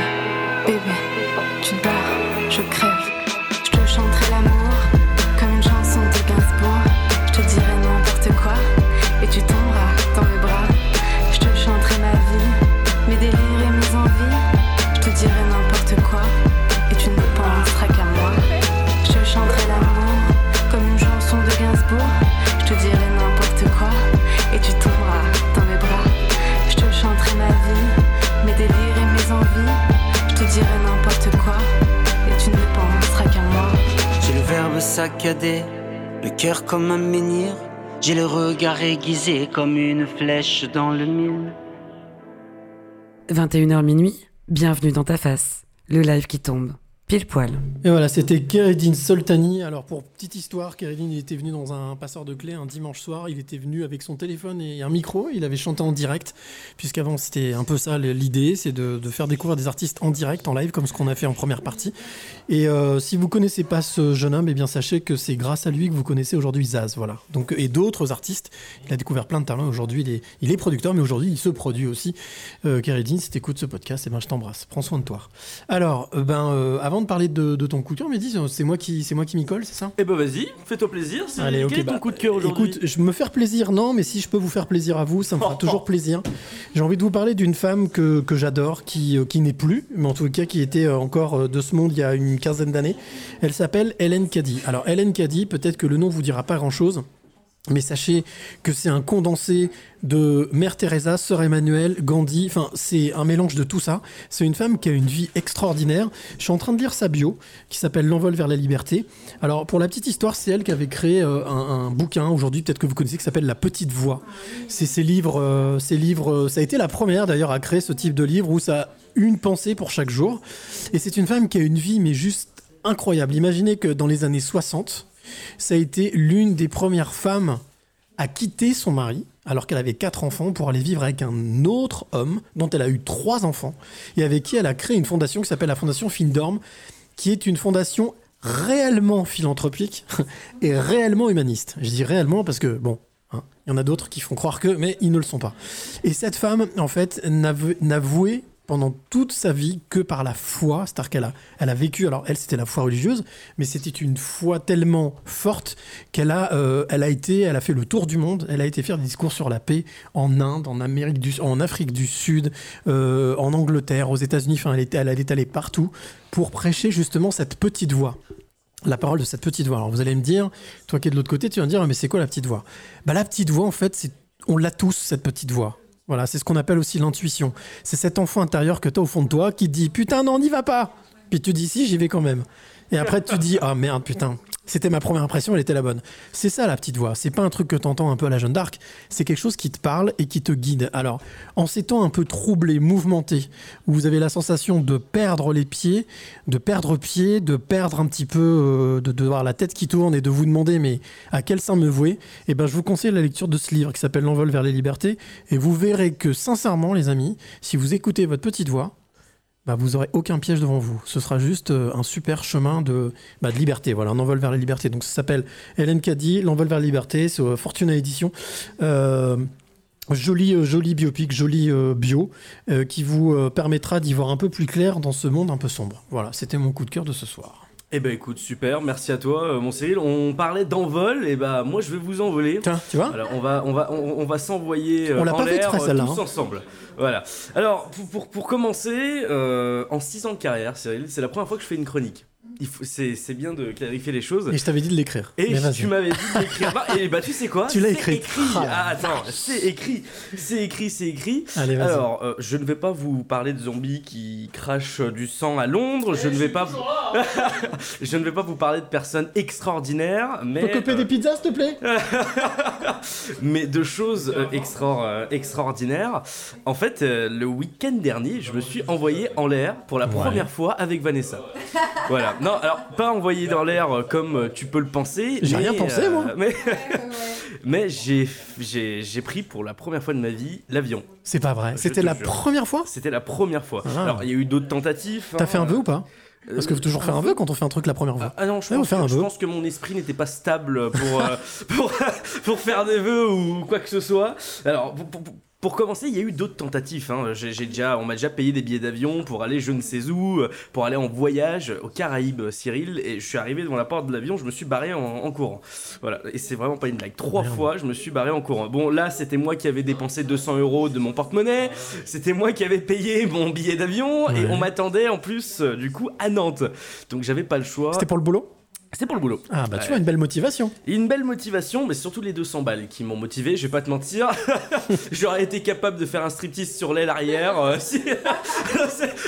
le cœur comme un menhir. J'ai le regard aiguisé comme une flèche dans le mille. 21h minuit, bienvenue dans ta face. Le live qui tombe. Pile poil. Et voilà, c'était Keredin Soltani. Alors, pour petite histoire, Keredin était venu dans un passeur de clés un dimanche soir. Il était venu avec son téléphone et un micro. Il avait chanté en direct, puisqu'avant, c'était un peu ça l'idée c'est de, faire découvrir des artistes en direct, en live, comme ce qu'on a fait en première partie. Et euh, si vous connaissez pas ce jeune homme, eh bien, sachez que c'est grâce à lui que vous connaissez aujourd'hui Zaz. Voilà. Donc, et d'autres artistes. Il a découvert plein de talents. Aujourd'hui, il est, producteur, mais aujourd'hui, il se produit aussi. Euh, Keredin, si t'écoutes ce podcast, eh ben, je t'embrasse. Prends soin de toi. Alors, euh, ben, euh, avant de parler de, de ton coup de cœur, Mehdi, c'est moi qui, c'est moi qui m'y colle, c'est ça? Eh ben vas-y, fais-toi plaisir. C'est Allez, quel ok, est ton bah, coup de cœur aujourd'hui? Écoute, je me faire plaisir, non, mais si je peux vous faire plaisir à vous, ça me fera toujours plaisir. J'ai envie de vous parler d'une femme que, que j'adore, qui, euh, qui n'est plus, mais en tout cas qui était euh, encore euh, de ce monde il y a une quinzaine d'années. Elle s'appelle Hélène Caddy. Alors, Hélène Caddy, peut-être que le nom vous dira pas grand-chose. Mais sachez que c'est un condensé de Mère Teresa, Sœur Emmanuel, Gandhi. Enfin, c'est un mélange de tout ça. C'est une femme qui a une vie extraordinaire. Je suis en train de lire sa bio, qui s'appelle L'envol vers la liberté. Alors, pour la petite histoire, c'est elle qui avait créé euh, un, bouquin aujourd'hui, peut-être que vous connaissez, qui s'appelle La Petite Voix. C'est ses livres, euh, ses livres. euh, ça a été la première d'ailleurs à créer ce type de livre où ça a une pensée pour chaque jour. Et c'est une femme qui a une vie, mais juste incroyable. Imaginez que dans les années 60, ça a été l'une des premières femmes à quitter son mari alors qu'elle avait quatre enfants pour aller vivre avec un autre homme dont elle a eu trois enfants et avec qui elle a créé une fondation qui s'appelle la fondation Findorm qui est une fondation réellement philanthropique et réellement humaniste. Je dis réellement parce que bon, hein, il y en a d'autres qui font croire que mais ils ne le sont pas. Et cette femme en fait n'avou- n'avouait pendant toute sa vie que par la foi, c'est-à-dire qu'elle a, elle a vécu, alors elle c'était la foi religieuse, mais c'était une foi tellement forte qu'elle a, euh, elle a été, elle a fait le tour du monde, elle a été faire des discours sur la paix en Inde, en Amérique du, Afrique du Sud, euh, en Angleterre, aux États-Unis, enfin elle, était, elle est allée partout pour prêcher justement cette petite voix. La parole de cette petite voix. Alors vous allez me dire, toi qui es de l'autre côté, tu vas me dire, mais c'est quoi la petite voix? Bah la petite voix, en fait, c'est on l'a tous cette petite voix. Voilà, c'est ce qu'on appelle aussi l'intuition. C'est cet enfant intérieur que tu as au fond de toi qui dit putain non, n'y va pas. Puis tu dis si, j'y vais quand même. Et après tu dis ah merde putain, c'était ma première impression, elle était la bonne. C'est ça la petite voix. C'est pas un truc que t'entends un peu à la Jeanne d'Arc. C'est quelque chose qui te parle et qui te guide. Alors en ces temps un peu troublés, mouvementés, où vous avez la sensation de perdre les pieds, de perdre pied, de perdre un petit peu, euh, de, de voir la tête qui tourne et de vous demander mais à quel sein me vouer, eh ben je vous conseille la lecture de ce livre qui s'appelle L'envol vers les libertés et vous verrez que sincèrement les amis, si vous écoutez votre petite voix, bah, vous aurez aucun piège devant vous. Ce sera juste euh, un super chemin de, bah, de liberté. Voilà, un envol vers la liberté. Donc ça s'appelle Hélène Caddy, l'envol vers la liberté. C'est Fortuna Édition. Euh, Joli, euh, joli biopic, joli euh, bio, qui vous permettra d'y voir un peu plus clair dans ce monde un peu sombre. Voilà, c'était mon coup de cœur de ce soir. Eh ben écoute, super, merci à toi, euh, mon Cyril. On parlait d'envol, et bah moi je vais vous envoler. Tiens, tu vois Alors on va, on va, on, on va s'envoyer euh, On l'a en l'air euh, tous hein. ensemble. Voilà. Alors pour, pour, pour commencer, euh, en 6 ans de carrière, Cyril, c'est la première fois que je fais une chronique. Il faut- C'est c'est bien de clarifier les choses. Et je t'avais dit de l'écrire. Et tu m'avais dit de l'écrire. Bah, et bah tu sais quoi? Tu l'as C'est écrite. Ah, Ah, attends, c'est écrit. C'est écrit, c'est écrit. Allez, vas-y. Alors, euh, je ne vais pas vous parler de zombies qui crachent du sang à Londres. Je ne vais pas. vous- je ne vais pas vous parler de personnes extraordinaires, mais. Peux copier euh, des pizzas, s'il te plaît mais de choses euh, extra- euh, extraordinaires. En fait, euh, le week-end dernier, je me suis envoyé en l'air pour la Ouais. première fois avec Vanessa. Voilà. Non, alors pas envoyé dans l'air euh, comme euh, tu peux le penser. J'ai rien pensé, euh, moi. Mais, mais j'ai, j'ai, j'ai pris pour la première fois de ma vie l'avion. C'est pas vrai. C'était la première fois? C'était la première fois. Ah. Alors, il y a eu d'autres tentatives. T'as hein. fait un vœu ou pas? Parce que faut toujours faire un vœu quand on fait un truc la première fois. Ah non, je pense, que, un je vœu. pense que mon esprit n'était pas stable pour, euh, pour, pour faire des vœux ou quoi que ce soit. Alors, pour, pour- pour commencer, il y a eu d'autres tentatives. hein. J'ai déjà, on m'a déjà payé des billets d'avion pour aller je ne sais où, euh, pour aller en voyage aux Caraïbes, Cyril. Et je suis arrivé devant la porte de l'avion, je me suis barré en, en courant. Voilà, et c'est vraiment pas une blague. Trois fois, je me suis barré en courant. Bon, là, c'était moi qui avais dépensé 200 euros de mon porte-monnaie. C'était moi qui avais payé mon billet d'avion. Et on m'attendait en plus, euh, du coup, à Nantes. Donc j'avais pas le choix. C'était pour le boulot? C'était pour le boulot. Ah bah tu vois, une belle motivation. Une belle motivation, mais surtout les 200 balles qui m'ont motivé, je vais pas te mentir. J'aurais été capable de faire un striptease sur l'aile arrière. euh, si-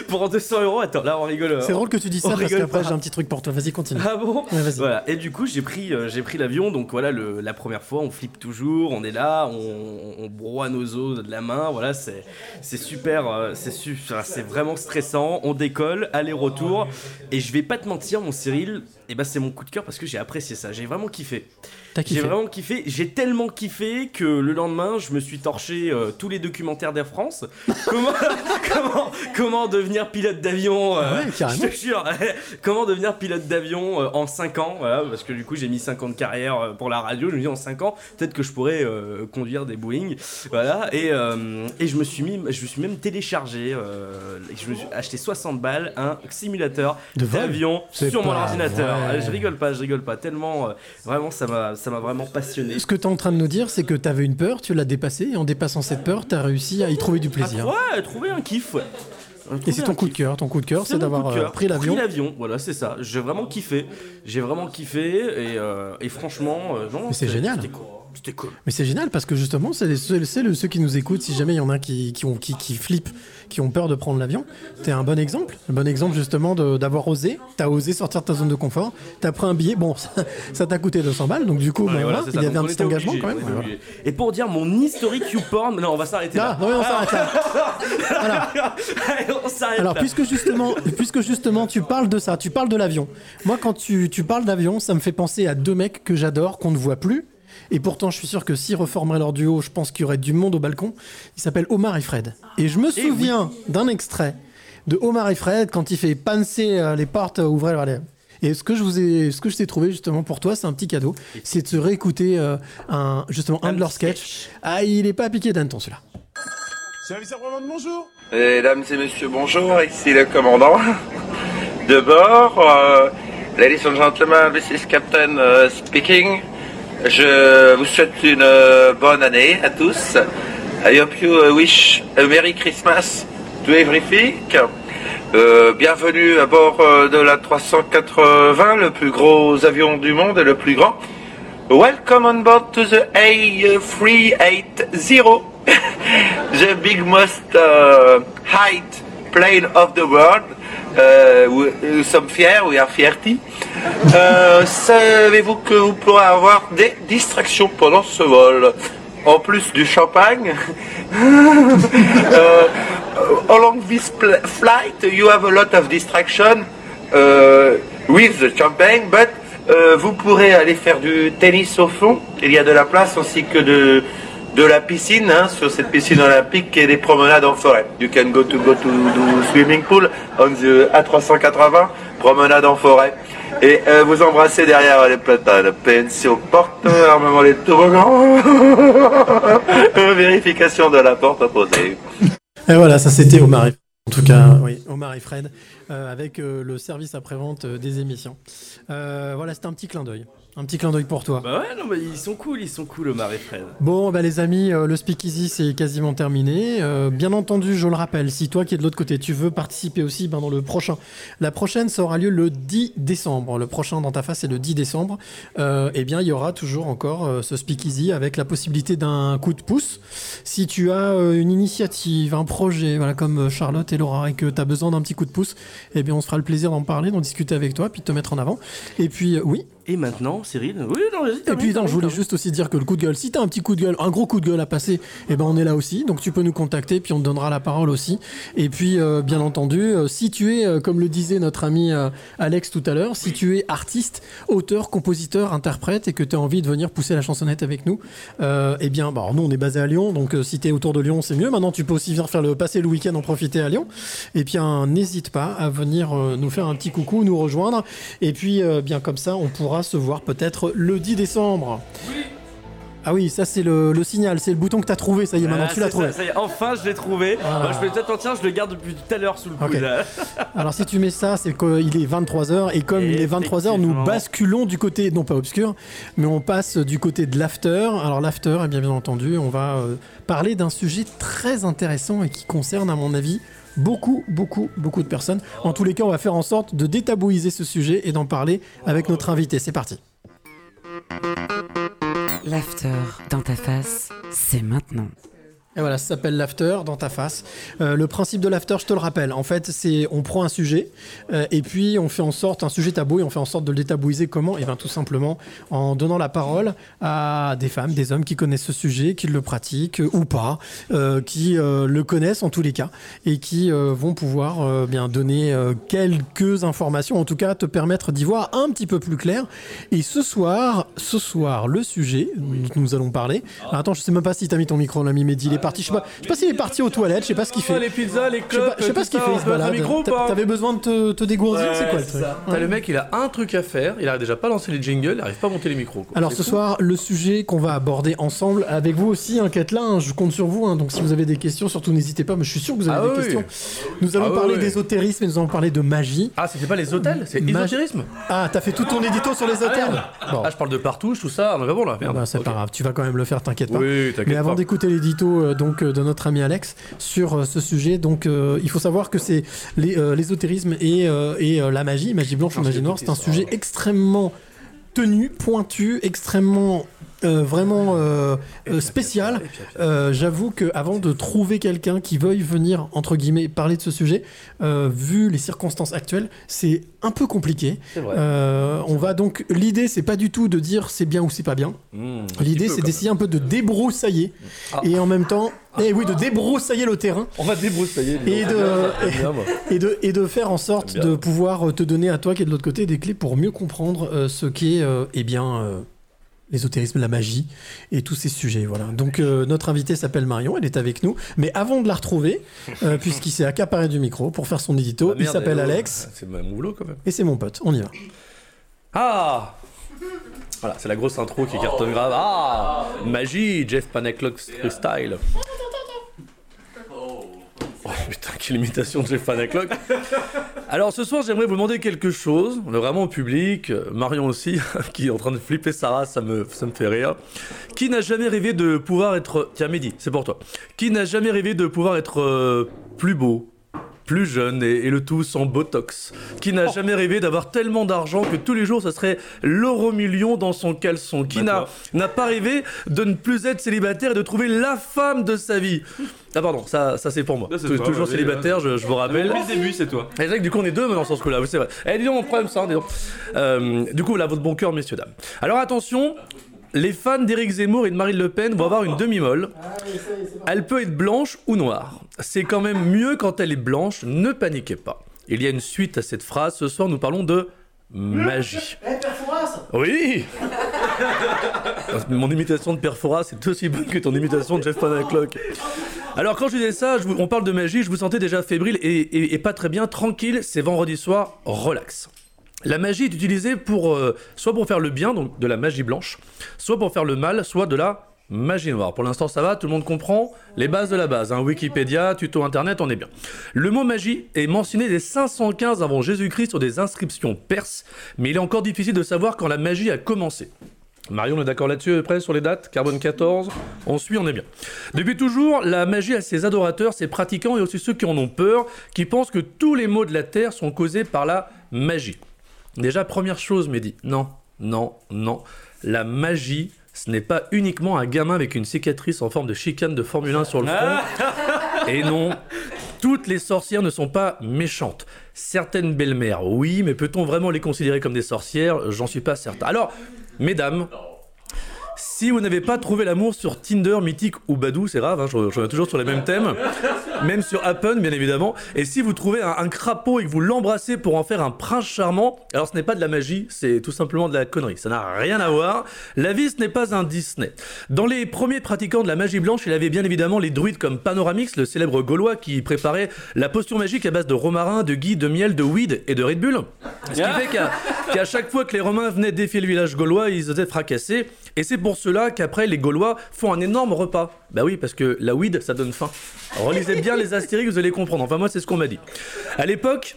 pour 200 euros, attends, là on rigole. C'est drôle que tu dis ça on parce rigole qu'après pas. j'ai un petit truc pour toi. Vas-y, continue. Ah bon Ouais, vas-y. Voilà. Et du coup, j'ai pris, euh, j'ai pris l'avion. Donc voilà, le- la première fois, on flippe toujours. On est là, on, on broie nos os de la main. Voilà, c'est, c'est super, euh, c'est super, c'est vraiment stressant. On décolle, aller-retour. Et je vais pas te mentir, mon Cyril. Et ben c'est mon coup de cœur parce que j'ai apprécié ça. J'ai vraiment kiffé. J'ai vraiment kiffé. J'ai tellement kiffé que le lendemain, je me suis torché euh, tous les documentaires d'Air France. comment, comment, comment devenir pilote d'avion euh, Ah ouais. Je te jure. comment devenir pilote d'avion euh, en 5 ans voilà, Parce que du coup, j'ai mis 5 ans de carrière pour la radio. Je me dis en 5 ans, peut-être que je pourrais conduire des Boeing. Voilà. Et, et je me suis mis, je me suis même téléchargé. je me suis acheté 60 balles un simulateur d'avion sur mon ordinateur. Je rigole pas, je rigole pas. Tellement, vraiment, ça m'a, ça m'a vraiment passionné. Ce que tu es en train de nous dire, c'est que tu avais une peur, tu l'as dépassée, et en dépassant cette peur, tu as réussi à y trouver du plaisir. Ah, ouais, trouver un kiff, ouais. et c'est ton coup de cœur. Ton coup de cœur, c'est d'avoir euh, pris l'avion. Pris l'avion, voilà, c'est ça. J'ai vraiment kiffé. J'ai vraiment kiffé et, euh, et franchement, euh, non. C'est génial. Cool. C'était cool. Mais c'est génial parce que justement, c'est ceux qui nous écoutent. Si jamais il y en a qui, qui, ont, qui, qui flippent, qui ont peur de prendre l'avion, t'es un bon exemple. Un bon exemple justement d'avoir osé. T'as osé sortir de ta zone de confort. T'as pris un billet. Bon, ça t'a coûté 200 balles. Donc du coup, Ouais, voilà, voilà, c'est il y avait un on petit engagement quand même. on Ouais, voilà. Et pour dire mon historique YouPorn, non, on va s'arrêter Ah, là. non, oui, on s'arrête là. on s'arrête Alors, là. puisque justement, puisque justement tu parles de ça, tu parles de l'avion. Moi, quand tu, tu parles d'avion, ça me fait penser à deux mecs que j'adore, qu'on ne voit plus. Et pourtant, je suis sûr que s'ils reformeraient leur duo, je pense qu'il y aurait du monde au balcon. Ils s'appellent Omar et Fred. Et je me souviens d'un extrait de Omar et Fred quand il fait panser euh, les portes, euh, ouvrir les... Et ce que je vous ai, ce que je t'ai trouvé justement pour toi, c'est un petit cadeau, c'est de se réécouter euh, un, justement un de leurs sketchs. Ah, il est pas piqué d'hanneton celui-là. Service après-vente, bonjour. Mesdames et messieurs, bonjour, ici le commandant de bord. Euh, ladies and gentlemen, this is Captain speaking. Je vous souhaite une euh, bonne année à tous. I hope you uh, wish a Merry Christmas to everything. Euh, bienvenue à bord euh, de la 380, le plus gros avion du monde et le plus grand. Welcome on board to the A380, the big most uh, height plane of the world. Euh, nous sommes fiers, we are fierty. Euh, Savez-vous que vous pourrez avoir des distractions pendant ce vol En plus du champagne, euh, along this flight, you have a lot of distraction uh, with the champagne, but euh, vous pourrez aller faire du tennis au fond. Il y a de la place ainsi que de, de la piscine, hein, sur cette piscine olympique et des promenades en forêt. You can go to go to the swimming pool on the A380, promenade en forêt. Et euh, vous embrassez derrière les platanes, PNC aux portes, armement les toboggans, vérification de la porte opposée. Et voilà, ça c'était Omar et en tout cas, oui, Omar et Fred, euh, avec euh, le service après-vente euh, des émissions. Euh, voilà, c'était un petit clin d'œil. Un petit clin d'œil pour toi. Bah ouais, non, mais ils sont cool, ils sont cool, Omar et Fred. Bon, bah les amis, euh, le speakeasy c'est quasiment terminé. Euh, bien entendu, je le rappelle, si toi qui es de l'autre côté, tu veux participer aussi ben, dans le prochain. La prochaine, ça aura lieu le 10 décembre. Le prochain dans ta face, c'est le 10 décembre. Euh, eh bien, il y aura toujours encore ce speakeasy avec la possibilité d'un coup de pouce. Si tu as une initiative, un projet, voilà, comme Charlotte et Laura, et que tu as besoin d'un petit coup de pouce, eh bien, on se fera le plaisir d'en parler, d'en discuter avec toi, puis de te mettre en avant. Et puis, oui. Et maintenant, Cyril Oui, non, vas-y. Et puis, non, je voulais juste aussi dire que le coup de gueule, si t'as un petit coup de gueule, un gros coup de gueule à passer, eh ben on est là aussi. Donc tu peux nous contacter, puis on te donnera la parole aussi. Et puis, euh, bien entendu, euh, si tu es, euh, comme le disait notre ami Alex tout à l'heure, si tu es artiste, auteur, compositeur, interprète, et que tu as envie de venir pousser la chansonnette avec nous, eh bien, bah, alors nous on est basé à Lyon, donc si tu es autour de Lyon, c'est mieux. Maintenant, tu peux aussi venir faire le passer le week-end, en profiter à Lyon. Et puis, hein, n'hésite pas à venir nous faire un petit coucou, nous rejoindre. Et puis, bien comme ça, on pourra se voir peut-être le 10 décembre. Ah oui, ça c'est le, le signal, c'est le bouton que t'as trouvé, ça y est, maintenant Ah, tu l'as trouvé. ça, ça y est, enfin, je l'ai trouvé. Moi, je fais peut-être tiens, je le garde depuis tout à l'heure sous le coude. Alors si tu mets ça, c'est qu'il est 23h et comme il est 23h, nous basculons du côté, non pas obscur, mais on passe du côté de l'after. Alors l'after, eh bien bien entendu, on va euh, parler d'un sujet très intéressant et qui concerne à mon avis beaucoup, beaucoup, beaucoup de personnes. En tous les cas, on va faire en sorte de détabouiser ce sujet et d'en parler avec notre invité. C'est parti. L'after dans ta face, c'est maintenant. Et voilà, ça s'appelle l'after dans ta face. Euh, le principe de l'after, je te le rappelle, en fait, c'est on prend un sujet euh, et puis on fait en sorte, un sujet tabou, et on fait en sorte de le détabouiser. Comment? Et bien tout simplement en donnant la parole à des femmes, des hommes qui connaissent ce sujet, qui le pratiquent euh, ou pas, qui le connaissent en tous les cas et qui vont pouvoir bien donner quelques informations, en tout cas te permettre d'y voir un petit peu plus clair. Et ce soir, ce soir, le sujet dont nous allons parler. Alors, attends, je sais même pas si t'as mis ton micro, l'ami Mehdi. Il est parti. Je sais pas, je sais pas s'il est parti aux toilettes. Je sais pas ce qu'il fait. Les pizzas, les Je sais pas, clopes, je sais pas ce qu'il fait. on Il se balade. T'avais besoin de te, te dégourdir, Ouais, c'est quoi le truc. T'as le mec, il a un truc à faire, il arrive déjà pas à lancer les jingles, il arrive pas à monter les micros. quoi. Alors ce fou. soir, le sujet qu'on va aborder ensemble avec vous aussi, hein, Catelin, hein, je compte sur vous. hein, donc si vous avez des questions, surtout n'hésitez pas. Mais je suis sûr que vous avez Ah des oui. questions. Nous allons Ah parler oui. d'ésotérisme et nous allons parler de magie. Ah, c'était pas les hôtels, c'est ésotérisme. Ah, t'as fait tout ton édito sur les Ah, hôtels. Ah, je parle de partout, tout ça. Non, mais bon là, merde. Bah, c'est pas grave, tu vas quand même le faire, t'inquiète pas. Mais avant d'écouter l'édito euh, donc euh, de notre ami Alex sur euh, ce sujet, donc il faut savoir que c'est l'ésotérisme et, et la magie, magie blanche ou magie noire, c'est un sujet extrêmement tenu, pointu, extrêmement euh, vraiment euh, euh, spécial. J'avoue que avant de trouver quelqu'un qui veuille venir entre guillemets parler de ce sujet, vu les circonstances actuelles, c'est un peu compliqué. Vrai. On va donc l'idée c'est pas du tout de dire c'est bien ou c'est pas bien. Mmh, L'idée c'est d'essayer un peu de débroussailler Ah. et en même temps, eh oui, de débroussailler le terrain. On va débroussailler. dis Et de, et, de, et de faire en sorte de pouvoir te donner à toi qui est de l'autre côté des clés pour mieux comprendre ce qu'est eh bien l'ésotérisme, la magie et tous ces sujets. Voilà. Donc euh, notre invité s'appelle Marion, elle est avec nous. Mais avant de la retrouver, euh, puisqu'il s'est accaparé du micro pour faire son édito, Ah, il s'appelle. Alex C'est mon boulot quand même. et c'est mon pote. On y va. Ah Voilà, c'est la grosse intro qui cartonne grave. Ah Magie, Jeff Panaclock Style. Oh putain, quelle imitation de Jeff Panaclock. Alors ce soir, j'aimerais vous demander quelque chose. On est vraiment au public, Marion aussi, qui est en train de flipper sa race, ça me, ça me fait rire. Qui n'a jamais rêvé de pouvoir être... Tiens, Mehdi, c'est pour toi. Qui n'a jamais rêvé de pouvoir être euh, plus beau? Plus jeune et, et le tout sans botox, qui n'a jamais rêvé d'avoir tellement d'argent que tous les jours ça serait l'euro million dans son caleçon, qui n'a n'a pas rêvé de ne plus être célibataire et de trouver la femme de sa vie. Ah pardon, ça, ça c'est pour moi. c'est toi, Toujours célibataire, je, je vous rappelle. Depuis le début, c'est toi. Et du coup on est deux maintenant sur ce coup-là, c'est vrai. Eh dis donc, on problème ça, hein, dis donc. Euh, du coup, là, votre bon cœur, messieurs, dames. Alors attention, les fans d'Éric Zemmour et de Marine Le Pen vont avoir une demi-molle. Elle peut être blanche ou noire. C'est quand même mieux quand elle est blanche, ne paniquez pas. Il y a une suite à cette phrase, ce soir nous parlons de magie. Oui Mon imitation de Perfora, c'est aussi bonne que ton imitation de Jeff Panaclock. Alors, quand je disais ça, je vous- on parle de magie, je vous sentais déjà fébrile et, et- et pas très bien. Tranquille, c'est vendredi soir, relax. La magie est utilisée pour euh, soit pour faire le bien, donc de la magie blanche, soit pour faire le mal, soit de la magie noire. Pour l'instant, ça va, tout le monde comprend les bases de la base. hein. Wikipédia, tuto internet, on est bien. Le mot magie est mentionné dès 515 avant Jésus-Christ sur des inscriptions perses, mais il est encore difficile de savoir quand la magie a commencé. Marion, on est d'accord là-dessus, peu près sur les dates? Carbone 14, on suit, on est bien. Depuis toujours, la magie a ses adorateurs, ses pratiquants et aussi ceux qui en ont peur, qui pensent que tous les maux de la Terre sont causés par la magie. Déjà, première chose, Mehdi, non, non, non. La magie, ce n'est pas uniquement un gamin avec une cicatrice en forme de chicane de Formule 1 sur le front. Et non, toutes les sorcières ne sont pas méchantes. Certaines belles-mères, oui, mais peut-on vraiment les considérer comme des sorcières? J'en suis pas certain. Alors, mesdames, si vous n'avez pas trouvé l'amour sur Tinder, Mythique ou Badou, c'est grave, hein, je, reviens toujours sur les mêmes thèmes, même sur Happen bien évidemment, et si vous trouvez un, un crapaud et que vous l'embrassez pour en faire un prince charmant, alors ce n'est pas de la magie, c'est tout simplement de la connerie, ça n'a rien à voir, la vie ce n'est pas un Disney. Dans les premiers pratiquants de la magie blanche, il avait bien évidemment les druides comme Panoramix, le célèbre gaulois qui préparait la potion magique à base de romarin, de gui, de miel, de weed et de Red Bull. Ce qui fait qu'à chaque fois que les Romains venaient défier le village gaulois, ils se faisaient fracasser. Et c'est pour cela qu'après, les Gaulois font un énorme repas. Bah oui, parce que la weed, ça donne faim. Relisez bien les Astérix, vous allez comprendre. Enfin, moi, c'est ce qu'on m'a dit. À l'époque,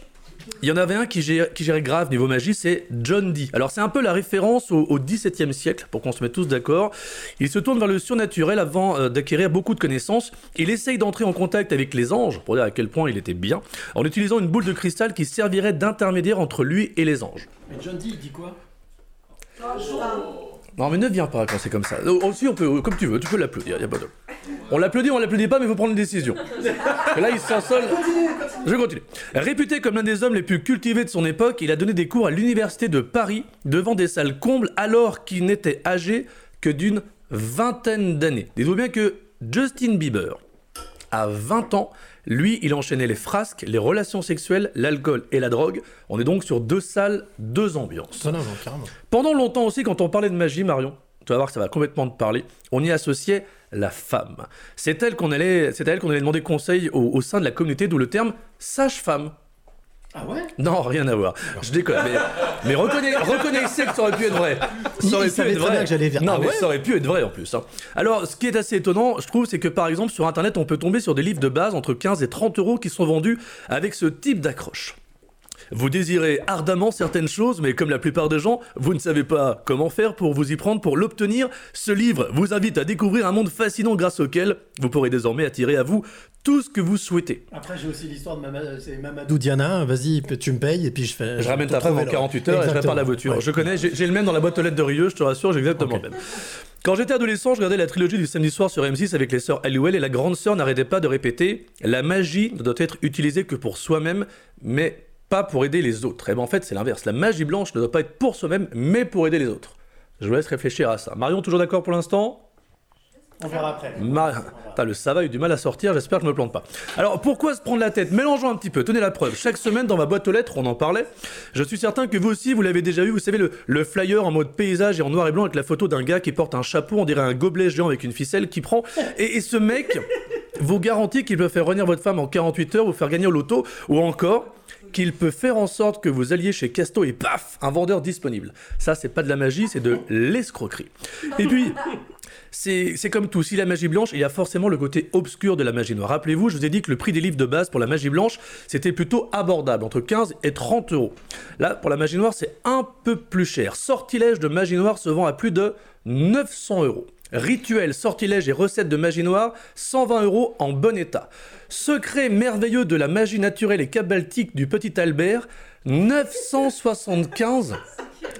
il y en avait un qui gérait, qui gérait grave niveau magie, c'est John Dee. Alors c'est un peu la référence au, au XVIIe siècle, pour qu'on se mette tous d'accord. Il se tourne vers le surnaturel avant euh, d'acquérir beaucoup de connaissances. Il essaye d'entrer en contact avec les anges, pour dire à quel point il était bien, en utilisant une boule de cristal qui servirait d'intermédiaire entre lui et les anges. Mais John Dee, il dit quoi? Non mais ne viens pas quand c'est comme ça. Aussi on peut, comme tu veux, tu peux l'applaudir, y a pas de... On l'applaudit, on l'applaudit pas, mais il faut prendre une décision. Et là il seul. Je continue. Réputé comme l'un des hommes les plus cultivés de son époque, il a donné des cours à l'université de Paris devant des salles combles alors qu'il n'était âgé que d'une vingtaine d'années. Dites-vous bien que Justin Bieber, à 20 ans, lui, il enchaînait les frasques, les relations sexuelles, l'alcool et la drogue. On est donc sur deux salles, deux ambiances. Pendant longtemps aussi, quand on parlait de magie, Marion, tu vas voir que ça va complètement te parler, on y associait la femme. C'est elle qu'on allait, c'est à elle qu'on allait demander conseil au, au sein de la communauté, d'où le terme sage-femme. Ah ouais? Non, rien à voir. Je déconne. Mais, mais reconnais- reconnaissez que ça aurait pu être vrai. Ça aurait il pu savait être très vrai. bien que j'allais vers- Non, Ah mais ouais? ça aurait pu être vrai en plus. hein. Alors, ce qui est assez étonnant, je trouve, c'est que par exemple, sur Internet, on peut tomber sur des livres de base entre 15 et 30 euros qui sont vendus avec ce type d'accroche. Vous désirez ardemment certaines choses, mais comme la plupart des gens, vous ne savez pas comment faire pour vous y prendre, pour l'obtenir. Ce livre vous invite à découvrir un monde fascinant grâce auquel vous pourrez désormais attirer à vous tout ce que vous souhaitez. Après, j'ai aussi l'histoire de Mama- c'est Mamadou Diana. Vas-y, tu me payes et puis je fais. Je ramène ta femme en trouver le- 48 heures et je répare la voiture. Ouais. Je connais, j'ai le même dans la boîte aux lettres de Rieux, je te rassure, j'ai exactement le même. Quand j'étais adolescent, je regardais la trilogie du samedi soir sur M6 avec les sœurs Halliwell et la grande sœur n'arrêtait pas de répéter La magie ne doit être utilisée que pour soi-même, mais pas pour aider les autres. Et ben en fait, c'est l'inverse. La magie blanche ne doit pas être pour soi-même, mais pour aider les autres. Je vous laisse réfléchir à ça. Marion, toujours d'accord pour l'instant? On verra après. Le ça va eu du mal à sortir, j'espère que je me plante pas. Alors pourquoi se prendre la tête? Mélangeons un petit peu, tenez la preuve. Chaque semaine dans ma boîte aux lettres, on en parlait. Je suis certain que vous aussi, vous l'avez déjà vu, vous savez, le, le flyer en mode paysage et en noir et blanc avec la photo d'un gars qui porte un chapeau, on dirait un gobelet géant avec une ficelle qui prend. Et, et ce mec vous garantit qu'il peut faire revenir votre femme en 48 heures, vous faire gagner au loto, ou encore qu'il peut faire en sorte que vous alliez chez Casto et paf, un vendeur disponible. Ça, c'est pas de la magie, c'est de l'escroquerie. Et puis, c'est comme tout, si la magie blanche, il y a forcément le côté obscur de la magie noire. Rappelez-vous, je vous ai dit que le prix des livres de base pour la magie blanche, c'était plutôt abordable, entre 15 et 30 euros. Là, pour la magie noire, c'est un peu plus cher. Sortilège de magie noire se vend à plus de 900 euros. Rituel, sortilège et recettes de magie noire, 120 euros en bon état. Secret merveilleux de la magie naturelle et cabalistique du petit Albert, 975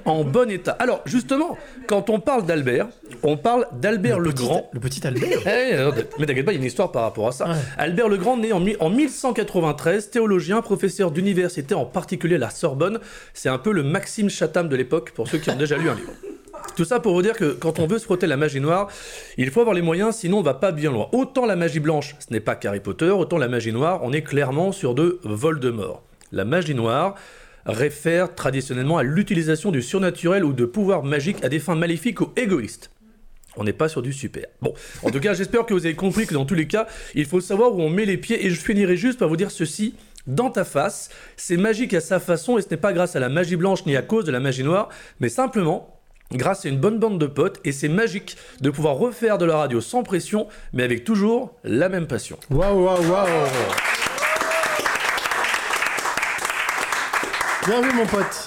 en bon état. Alors, justement, quand on parle d'Albert, on parle d'Albert le, Grand. Le petit Albert Eh, non, mais t'inquiète pas, il y a une histoire par rapport à ça. Albert le Grand, né en, en 1193, théologien, professeur d'université, en particulier à la Sorbonne. C'est un peu le Maxime Chatham de l'époque, pour ceux qui ont déjà lu un livre. Tout ça pour vous dire que quand on veut se frotter la magie noire, il faut avoir les moyens, sinon on va pas bien loin. Autant la magie blanche, ce n'est pas qu'Harry Potter, autant la magie noire, on est clairement sur de Voldemort. La magie noire, réfère traditionnellement à l'utilisation du surnaturel ou de pouvoirs magiques à des fins maléfiques ou égoïstes. On n'est pas sur du super. Bon, en tout cas, j'espère que vous avez compris que dans tous les cas, il faut savoir où on met les pieds. Et je finirai juste par vous dire ceci. Dans ta face, c'est magique à sa façon et ce n'est pas grâce à la magie blanche ni à cause de la magie noire, mais simplement grâce à une bonne bande de potes et c'est magique de pouvoir refaire de la radio sans pression, mais avec toujours la même passion. Waouh, waouh, waouh Bien vu, mon pote.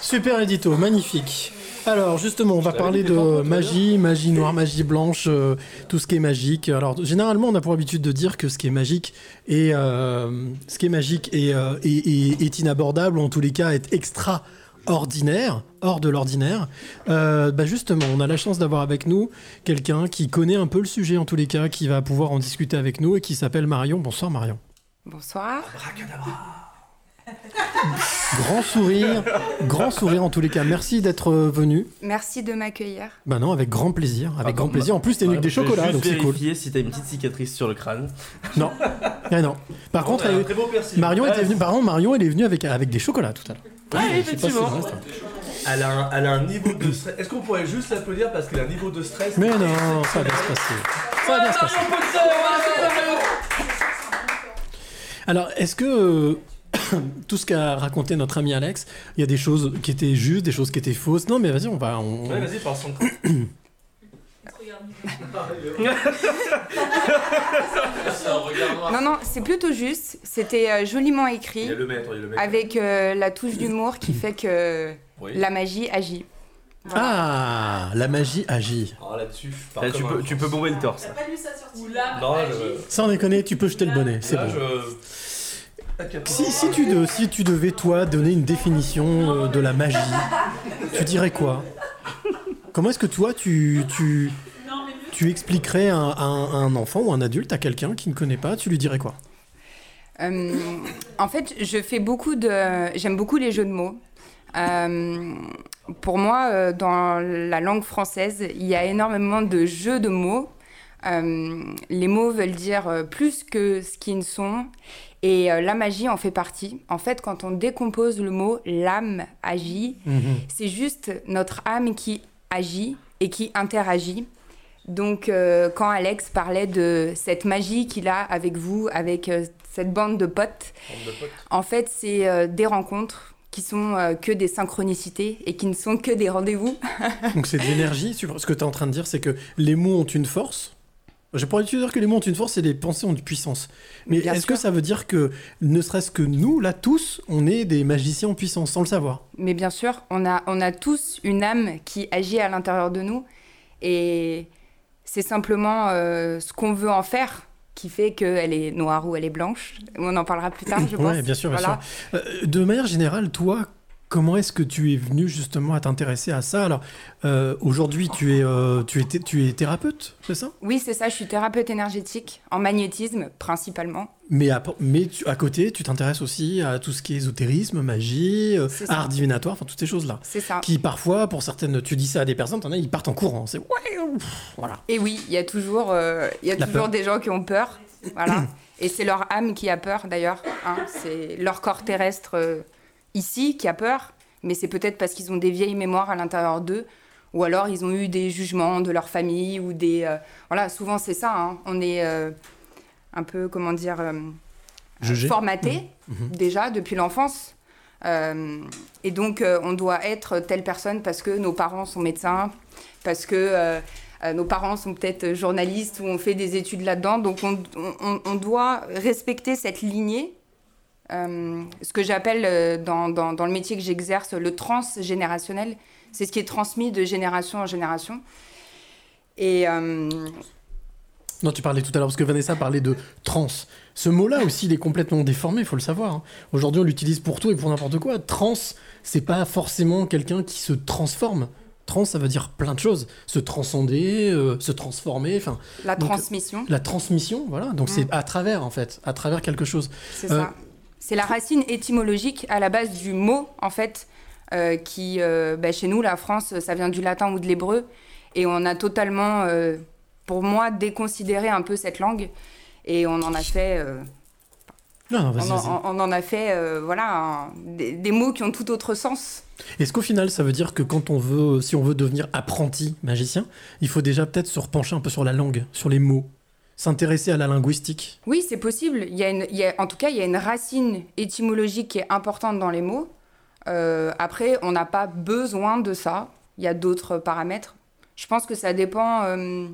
Super édito, magnifique. Alors, justement, on va parler de magie, magie noire, magie blanche, euh, tout ce qui est magique. Alors, généralement, on a pour habitude de dire que ce qui est magique est, euh, ce qui est magique est, euh, est- est- est inabordable, ou en tous les cas, est extraordinaire, hors de l'ordinaire. Euh, bah, justement, on a la chance d'avoir avec nous quelqu'un qui connaît un peu le sujet, en tous les cas, qui va pouvoir en discuter avec nous et qui s'appelle Marion. Bonsoir, Marion. Bonsoir. Grand sourire, grand sourire en tous les cas. Merci d'être euh, venu. Merci de m'accueillir. Bah non, avec grand plaisir, avec grand Attends, plaisir. En plus, t'es venu avec des chocolats, juste donc c'est cool. si t'as une petite cicatrice sur le crâne. Non, Ah non. Par contre, elle piercing. Marion était Ouais. venue. Par contre, Marion, elle est venue avec avec des chocolats tout à l'heure. Ouais, Je sais pas si effectivement. Elle a, un, elle a un niveau de stress. Est-ce qu'on pourrait juste l'applaudir parce qu'elle a un niveau de stress Mais non, ça va bien se passer. Ça va bien se passer. Alors, est-ce que euh, tout ce qu'a raconté notre ami Alex, il y a des choses qui étaient justes, des choses qui étaient fausses Non, mais vas-y, on va. On... Ouais, vas-y, parle sans Non, non, c'est plutôt juste. C'était euh, joliment écrit. Il y a le maître, il y a le maître. Avec euh, la touche d'humour qui fait que Oui. la magie agit. Ah, la magie agit. Ah, là-dessus, je Là, tu, peux, tu peux bomber le torse. Non, je... Sans déconner, tu peux jeter le bonnet, c'est bon. je... Si, tu devais, toi, donner une définition euh, de la magie, tu dirais quoi? Comment est-ce que toi, tu, expliquerais à un, à un- à un enfant ou un adulte, à quelqu'un qui ne connaît pas, tu lui dirais quoi? Euh, en fait, je fais beaucoup de. J'aime beaucoup les jeux de mots. Euh, pour moi, dans la langue française, il y a énormément de jeux de mots. Euh, les mots veulent dire euh, plus que ce qu'ils ne sont. Et euh, la magie en fait partie. En fait, quand on décompose le mot l'âme agit, c'est juste notre âme qui agit et qui interagit. Donc, euh, quand Alex parlait de cette magie qu'il a avec vous, avec euh, cette bande de potes, en fait, c'est euh, des rencontres qui sont que des synchronicités et qui ne sont que des rendez-vous. Donc c'est de l'énergie. Ce que tu es en train de dire, c'est que les mots ont une force. Je pourrais te dire que les mots ont une force et les pensées ont une puissance. Mais est-ce que ça veut dire que, ne serait-ce que nous, là, tous, on est des magiciens en puissance, sans le savoir? Mais bien sûr, on a, on a tous une âme qui agit à l'intérieur de nous. Et c'est simplement euh, ce qu'on veut en faire qui fait qu'elle est noire ou elle est blanche. On en parlera plus tard, je pense. Oui, bien sûr, bien Voilà. sûr. Euh, de manière générale, toi, comment est-ce que tu es venu justement à t'intéresser à ça? Alors, euh, aujourd'hui, tu es, euh, tu, es, tu es thérapeute, c'est ça? Oui, c'est ça, je suis thérapeute énergétique, en magnétisme principalement. Mais, à, mais tu- à côté, tu t'intéresses aussi à tout ce qui est ésotérisme, magie, euh, art divinatoire, enfin toutes ces choses-là. C'est ça. Qui parfois, pour certaines, tu dis ça à des personnes, t'en as, ils partent en courant. C'est ouais, ouf, voilà. Et oui, il y a toujours, euh, y a toujours peur. des gens qui ont peur. Voilà. Et c'est leur âme qui a peur d'ailleurs. hein. C'est leur corps terrestre ici qui a peur. Mais c'est peut-être parce qu'ils ont des vieilles mémoires à l'intérieur d'eux. Ou alors ils ont eu des jugements de leur famille. ou des euh, Voilà, souvent c'est ça. hein. On est euh, un peu, comment dire, euh, formaté Mhm. déjà depuis l'enfance. Et donc, on doit être telle personne parce que nos parents sont médecins, parce que nos parents sont peut-être journalistes ou ont fait des études là-dedans. Donc, on, on- on doit respecter cette lignée. Euh, ce que j'appelle euh, dans, dans- dans le métier que j'exerce le transgénérationnel, c'est ce qui est transmis de génération en génération. Et euh, Non, tu parlais tout à l'heure, parce que Vanessa parlait de trans. Ce mot-là aussi, il est complètement déformé, il faut le savoir. hein. Aujourd'hui, on l'utilise pour tout et pour n'importe quoi. Trans, c'est pas forcément quelqu'un qui se transforme. Trans, ça veut dire plein de choses. Se transcender, euh, se transformer, enfin... La donc, transmission. La transmission, voilà. Donc Mm. c'est à travers, en fait, à travers quelque chose. C'est Euh, ça. C'est la racine étymologique à la base du mot, en fait, euh, qui, euh, bah, chez nous, la France, ça vient du latin ou de l'hébreu. Et on a totalement, euh, pour moi, déconsidéré un peu cette langue. Et on en a fait Non, non, on, en, on a fait euh, voilà, un- des, des mots qui ont tout autre sens. Est-ce qu'au final, ça veut dire que quand on veut, si on veut devenir apprenti magicien, il faut déjà peut-être se repencher un peu sur la langue, sur les mots, s'intéresser à la linguistique Oui, c'est possible. Il y a il en tout cas, il y a une racine étymologique qui est importante dans les mots. Euh, après, on n'a pas besoin de ça. Il y a d'autres paramètres. Je pense que ça dépend euh,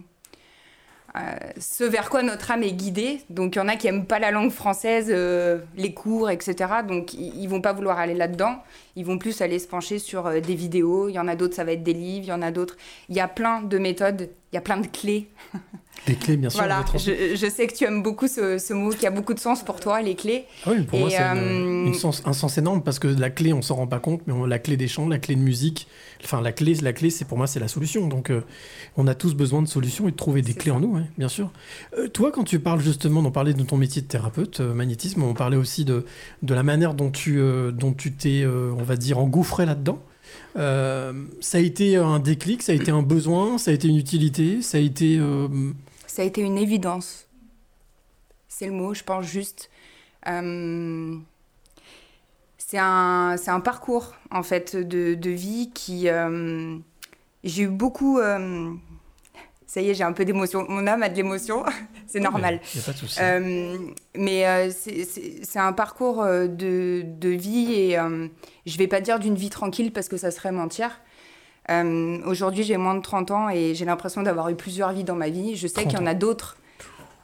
euh, ce vers quoi notre âme est guidée. Donc, il y en a qui aiment pas la langue française, euh, les cours, etc. Donc, ils ils vont pas vouloir aller là-dedans. Ils vont plus aller se pencher sur des vidéos. Il y en a d'autres, ça va être des livres. Il y en a d'autres. Il y a plein de méthodes. Il y a plein de clés. Les clés, bien sûr. Voilà, je, je sais que tu aimes beaucoup ce, ce mot qui a beaucoup de sens pour toi, les clés. Ah oui, pour Et, moi, c'est euh, un sens énorme parce que la clé, on s'en rend pas compte, mais on- la clé des chants, la clé de musique, enfin la clé, la clé, c'est pour moi, c'est la solution. Donc, euh, on a tous besoin de solutions et de trouver des clés en nous, ouais, bien sûr. Euh, toi, quand tu parles justement, on parlait de ton métier de thérapeute, magnétisme, on parlait aussi de, de la manière dont tu, dont tu t'es, on va dire, engouffré là-dedans. Ça a été un déclic, ça a été un besoin, ça a été une utilité, ça a été. Ça a été une évidence. C'est le mot, je pense juste. Euh, c'est un, un parcours, en fait, de, de vie qui... euh, j'ai eu beaucoup... euh, ça y est, j'ai un peu d'émotion. Mon âme a de l'émotion, c'est normal. a pas de souci. Mais c'est- un parcours de, de vie et je vais pas dire d'une vie tranquille parce que ça serait mentir. Euh, Aujourd'hui, j'ai moins de 30 ans et j'ai l'impression d'avoir eu plusieurs vies dans ma vie. Je sais 30 qu'il y en a d'autres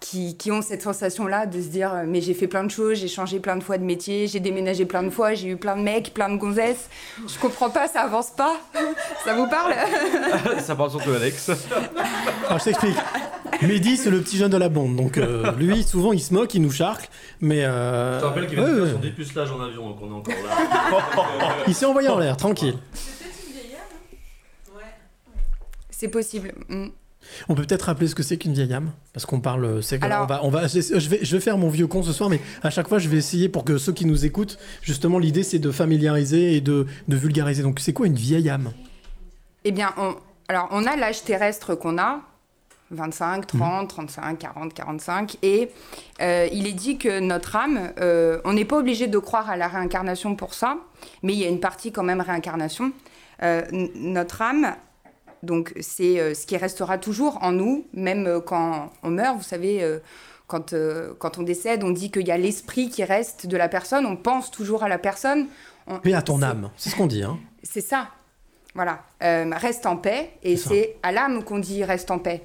qui, qui ont cette sensation-là de se dire euh, mais j'ai fait plein de choses, j'ai changé plein de fois de métier, j'ai déménagé plein de fois, j'ai eu plein de mecs, plein de gonzesses. Je comprends pas, ça avance pas. ça vous parle? Ça parle surtout Alex. Alors, je t'explique. Mehdi, c'est le petit jeune de la bande. Donc, euh, lui, souvent, il se moque, il nous charcle. Mais. Euh... Je te rappelle qu'il vient ouais, de faire ouais. son dépucelage en avion, donc on est encore là. Il s'est envoyé en l'air, tranquille. C'est possible. Mm. On peut peut-être rappeler ce que c'est qu'une vieille âme Parce qu'on parle. c'est que- Alors- on va, on va, je, vais, je vais faire mon vieux con ce soir, mais à chaque fois, je vais essayer pour que ceux qui nous écoutent, justement, l'idée, c'est de familiariser et de, de vulgariser. Donc, c'est quoi une vieille âme? Eh bien, on, alors, on a l'âge terrestre qu'on a, 25, 30, 35, 40, 45, et euh, il est dit que notre âme, euh, on n'est pas obligé de croire à la réincarnation pour ça, mais il y a une partie quand même réincarnation. Euh, notre âme, donc c'est euh, ce qui restera toujours en nous, même euh, quand on meurt, vous savez. euh, quand, quand on décède, on dit qu'il y a l'esprit qui reste de la personne, on pense toujours à la personne. On- Paix à ton âme, c'est ce qu'on dit. Hein. c'est ça. Voilà. Reste en paix. Et C'est à l'âme qu'on dit reste en paix.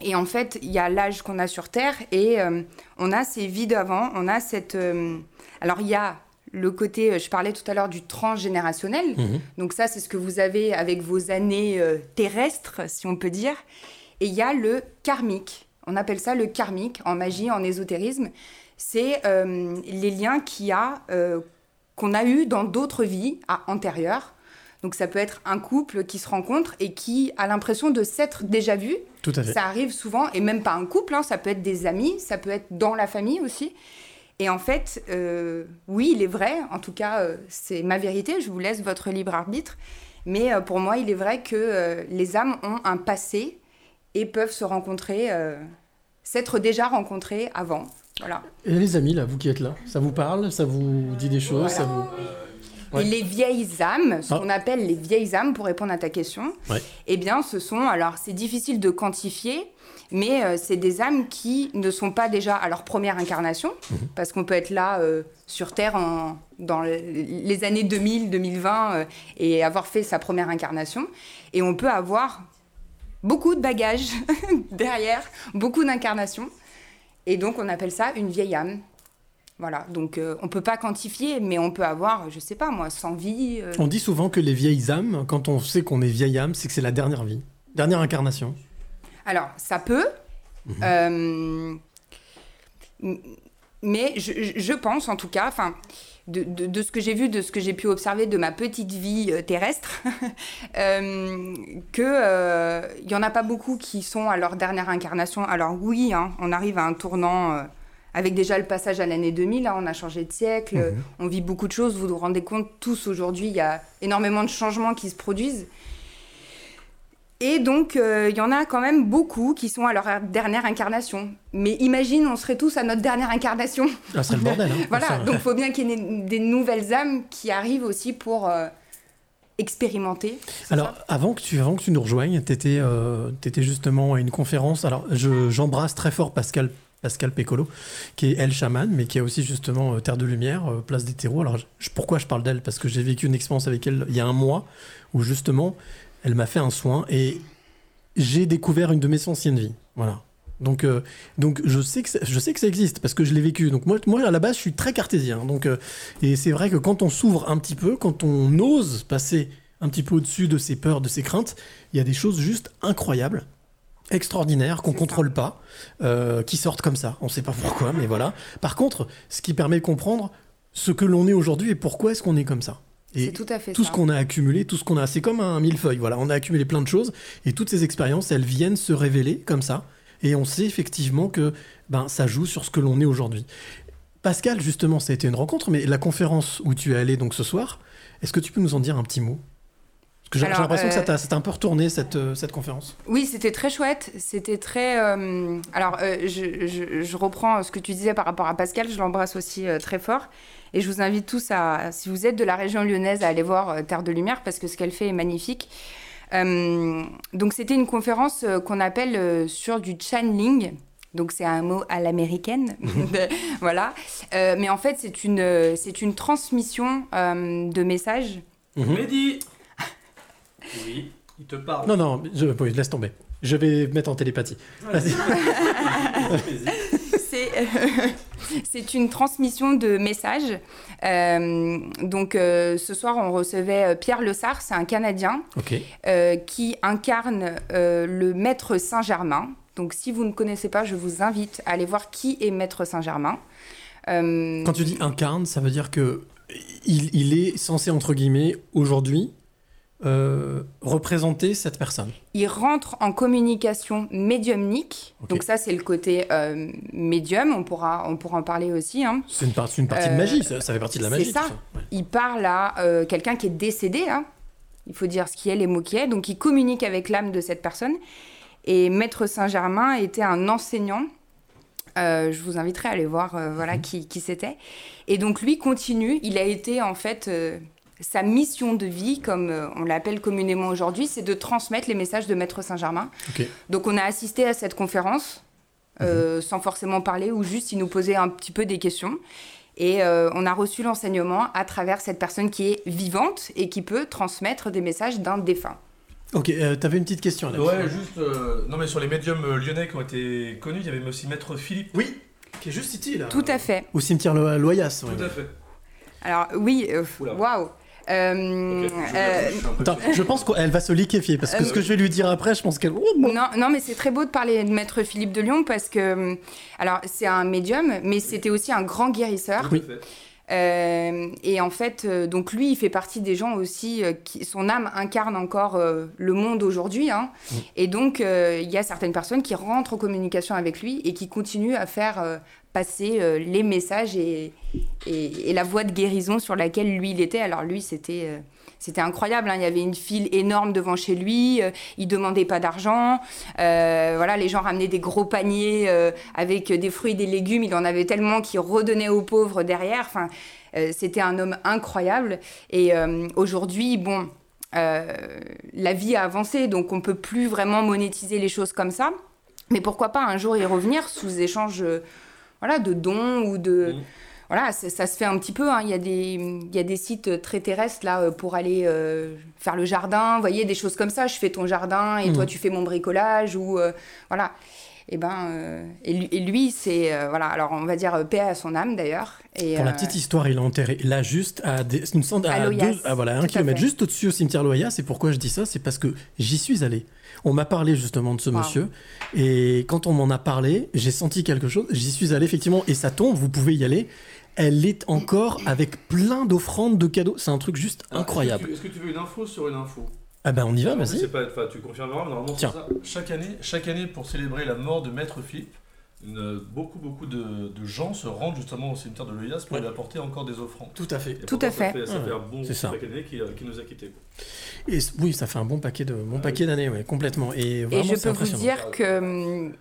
Et en fait, il y a l'âge qu'on a sur Terre et euh, on a ces vies d'avant. On a cette. euh, Alors, il y a le côté. euh, Je parlais tout à l'heure du transgénérationnel. Mhm. Donc, ça, c'est ce que vous avez avec vos années euh, terrestres, si on peut dire. Et il y a le karmique. On appelle ça le karmique en magie, en ésotérisme. C'est euh, les liens qu'il y a, euh, qu'on a eu dans d'autres vies à, antérieures. Donc ça peut être un couple qui se rencontre et qui a l'impression de s'être déjà vu. Tout à fait. Ça arrive souvent, et même pas un couple, hein, ça peut être des amis, ça peut être dans la famille aussi. Et en fait, euh, oui, il est vrai, en tout cas, euh, c'est ma vérité, je vous laisse votre libre arbitre, mais euh, pour moi, il est vrai que les âmes ont un passé et peuvent se rencontrer, s'être déjà rencontrés avant. Voilà. Et les amis, là, vous qui êtes là, ça vous parle Ça vous dit des choses ça vous... Ouais. Et les vieilles âmes, ce Ah. qu'on appelle les vieilles âmes, pour répondre à ta question, Ouais. eh bien, ce sont, alors c'est difficile de quantifier, mais euh, c'est des âmes qui ne sont pas déjà à leur première incarnation, Mhm. parce qu'on peut être là euh, sur Terre en- dans le- les années 2000, 2020 euh, et avoir fait sa première incarnation, et on peut avoir beaucoup de bagages derrière, beaucoup d'incarnations, et donc on appelle ça une vieille âme. Voilà, donc euh, on peut pas quantifier, mais on peut avoir, je sais pas moi, 100 vies. euh, On dit souvent que les vieilles âmes, quand on sait qu'on est vieille âme, c'est que c'est la dernière vie, dernière incarnation. Alors, ça peut. euh, m- mais je, pense, en tout cas, enfin, de, de- de ce que j'ai vu, de ce que j'ai pu observer de ma petite vie euh, terrestre, euh, que euh, il y en a pas beaucoup qui sont à leur dernière incarnation. Alors oui, hein, on arrive à un tournant. euh, avec déjà le passage à l'année 2000, là, on a changé de siècle, Mhm. on vit beaucoup de choses. Vous vous rendez compte, tous aujourd'hui, il y a énormément de changements qui se produisent. Et donc, euh, il y en a quand même beaucoup qui sont à leur dernière incarnation. Mais imagine, on serait tous à notre dernière incarnation. Ah, ce serait le bordel. hein. voilà, Ça, donc il faut bien qu'il y ait des- nouvelles âmes qui arrivent aussi pour euh, expérimenter. Alors, avant que, tu, avant que tu nous rejoignes, tu étais, justement à une conférence. Alors, je- j'embrasse très fort Pascal, Pascal Pécolo, qui est elle chaman, mais qui a aussi justement euh, Terre de Lumière, euh, Place des Terreaux. Alors, je- pourquoi je parle d'elle? Parce que j'ai vécu une expérience avec elle il y a un mois, où justement, elle m'a fait un soin et j'ai découvert une de mes anciennes vies. Voilà. Donc, euh, donc je, sais que ça, je sais que ça existe parce que je l'ai vécu. Donc moi, moi, à la base, je suis très cartésien. Donc, euh, et c'est vrai que quand on s'ouvre un petit peu, quand on ose passer un petit peu au-dessus de ses peurs, de ses craintes, il y a des choses juste incroyables, extraordinaires, qu'on contrôle pas, euh, qui sortent comme ça. On ne sait pas pourquoi, mais voilà. Par contre, ce qui permet de comprendre ce que l'on est aujourd'hui et pourquoi est-ce qu'on est comme ça. Et tout à fait tout ça. ce qu'on a accumulé, tout ce qu'on a, c'est comme un millefeuille. Voilà, on a accumulé plein de choses et toutes ces expériences, elles viennent se révéler comme ça. Et on sait effectivement que ben, ça joue sur ce que l'on est aujourd'hui. Pascal, justement, ça a été une rencontre, mais la conférence où tu es allé donc ce soir, est-ce que tu peux nous en dire un petit mot? J'ai l'impression que ça euh, t'a ça t'a un peu retourné cette, euh, cette conférence. Oui, c'était très chouette. C'était très. euh, Alors, euh, je, je- je reprends ce que tu disais par rapport à Pascal. Je l'embrasse aussi euh, très fort. Et je vous invite tous à, si vous êtes de la région lyonnaise, à aller voir euh, Terre de Lumière parce que ce qu'elle fait est magnifique. Euh, donc, c'était une conférence euh, qu'on appelle euh, sur du channeling. Donc, c'est un mot à l'américaine. voilà. Euh, mais en fait, c'est une, euh, c'est une transmission euh, de messages. Mehdi Oui, il te parle. Non, non, je, oui, laisse tomber. Je vais mettre en télépathie. Vas-y. C'est c'est une transmission de messages. Euh, donc euh, ce soir, on recevait euh, Pierre Lessard, c'est un Canadien euh, qui incarne euh, le Maître Saint-Germain. Donc si vous ne connaissez pas, je vous invite à aller voir qui est Maître Saint-Germain. Euh, Quand tu dis incarne, ça veut dire que il, il est censé, entre guillemets, aujourd'hui, euh, représenter cette personne. il rentre en communication médiumnique. Donc ça, c'est le côté euh, médium. On pourra, on pourra en parler aussi. hein. C'est une, par- c'est une partie de Euh, magie, ça, ça fait partie de la magie. C'est ça. Il parle à euh, quelqu'un qui est décédé, là. Il faut dire ce qui est, les mots qui est. Donc, il communique avec l'âme de cette personne. Et Maître Saint-Germain était un enseignant. Euh, je vous inviterai à aller voir euh, voilà, qui, qui c'était. Et donc, lui continue. Il a été, en fait, euh, sa mission de vie, comme euh, on l'appelle communément aujourd'hui, c'est de transmettre les messages de Maître Saint-Germain. Donc on a assisté à cette conférence euh, sans forcément parler ou juste il nous posait un petit peu des questions. Et euh, on a reçu l'enseignement à travers cette personne qui est vivante et qui peut transmettre des messages d'un défunt. Ok, euh, t'avais une petite question là. Ouais, juste. euh, non, mais sur les médiums lyonnais qui ont été connus, il y avait aussi Maître Philippe. Oui, qui est juste ici là. Tout à fait. Au cimetière Lo- Loyas. ouais. Tout à fait. Alors oui, waouh. Euh, euh, Attends, je pense qu'elle va se liquéfier parce que Euh, ce que je vais lui dire après, je pense qu'elle. Oh, bon. Non, non, mais c'est très beau de parler de Maître Philippe de Lyon parce que, hum, alors, c'est un médium, mais c'était aussi un grand guérisseur. Oui. Euh, et en fait, euh, donc lui, il fait partie des gens aussi euh, qui, son âme incarne encore euh, le monde aujourd'hui. hein. Et donc, euh, il y a certaines personnes qui rentrent en communication avec lui et qui continuent à faire euh, passer euh, les messages et, et, la voie de guérison sur laquelle lui il était. Alors lui, c'était euh, c'était incroyable. hein. Il y avait une file énorme devant chez lui. euh, il demandait pas d'argent. Euh, voilà, les gens ramenaient des gros paniers avec des fruits et des légumes. Il en avait tellement qu'il redonnait aux pauvres derrière. Enfin, c'était un homme incroyable. Et aujourd'hui, bon. la vie a avancé, donc on peut plus vraiment monétiser les choses comme ça. Mais pourquoi pas un jour y revenir sous échange voilà, de dons ou de... Voilà, ça, ça se fait un petit peu. hein. Il, y a des, il y a des sites très terrestres là euh, pour aller euh, faire le jardin. Vous voyez, des choses comme ça. Je fais ton jardin et Mhm. toi tu fais mon bricolage ou euh, voilà. Et ben euh, et lui, et lui, c'est euh, voilà. Alors on va dire euh, paix à son âme d'ailleurs. Et Pour la petite histoire, il est enterré là juste à, des, une cent- À à Loyas, deux- ah, voilà, un kilomètre, juste au-dessus au cimetière Loyas. Et pourquoi je dis ça? C'est parce que j'y suis allé. On m'a parlé justement de ce Wow. monsieur. Et quand on m'en a parlé, j'ai senti quelque chose. J'y suis allé effectivement. Et ça tombe, vous pouvez y aller. Elle est encore avec plein d'offrandes, de cadeaux. C'est un truc juste incroyable. Est-ce que, tu veux une info sur une info? Ah ben on y va, vas-y. c'est pas- enfin, tu confirmeras, mais normalement, Tiens. ça. Chaque année, chaque année, pour célébrer la mort de Maître Philippe, une- beaucoup, beaucoup de, de gens se rendent justement au cimetière de l'Oyas pour Ouais. lui apporter encore des offrandes. Tout à fait. Et Tout à ça fait. Ça fait Ouais, un bon c'est ça. paquet d'années qui, qui nous a quittés. Et oui, ça fait un bon paquet de bon paquet d'années, ouais, complètement. Et, je peux vous dire que hum,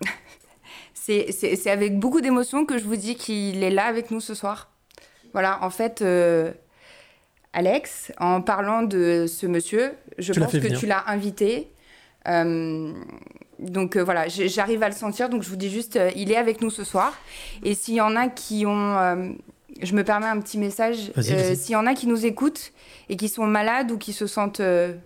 c'est avec beaucoup d'émotion que je vous dis qu'il est là avec nous ce soir. Voilà, en fait, euh, Alex, en parlant de ce monsieur, je Tu pense que venir. tu l'as invité. Euh, donc euh, voilà, j'arrive à le sentir, donc je vous dis juste, euh, il est avec nous ce soir. Et s'il y en a qui ont... euh, je me permets un petit message. S'il y en a qui nous écoutent et qui sont malades ou qui se sentent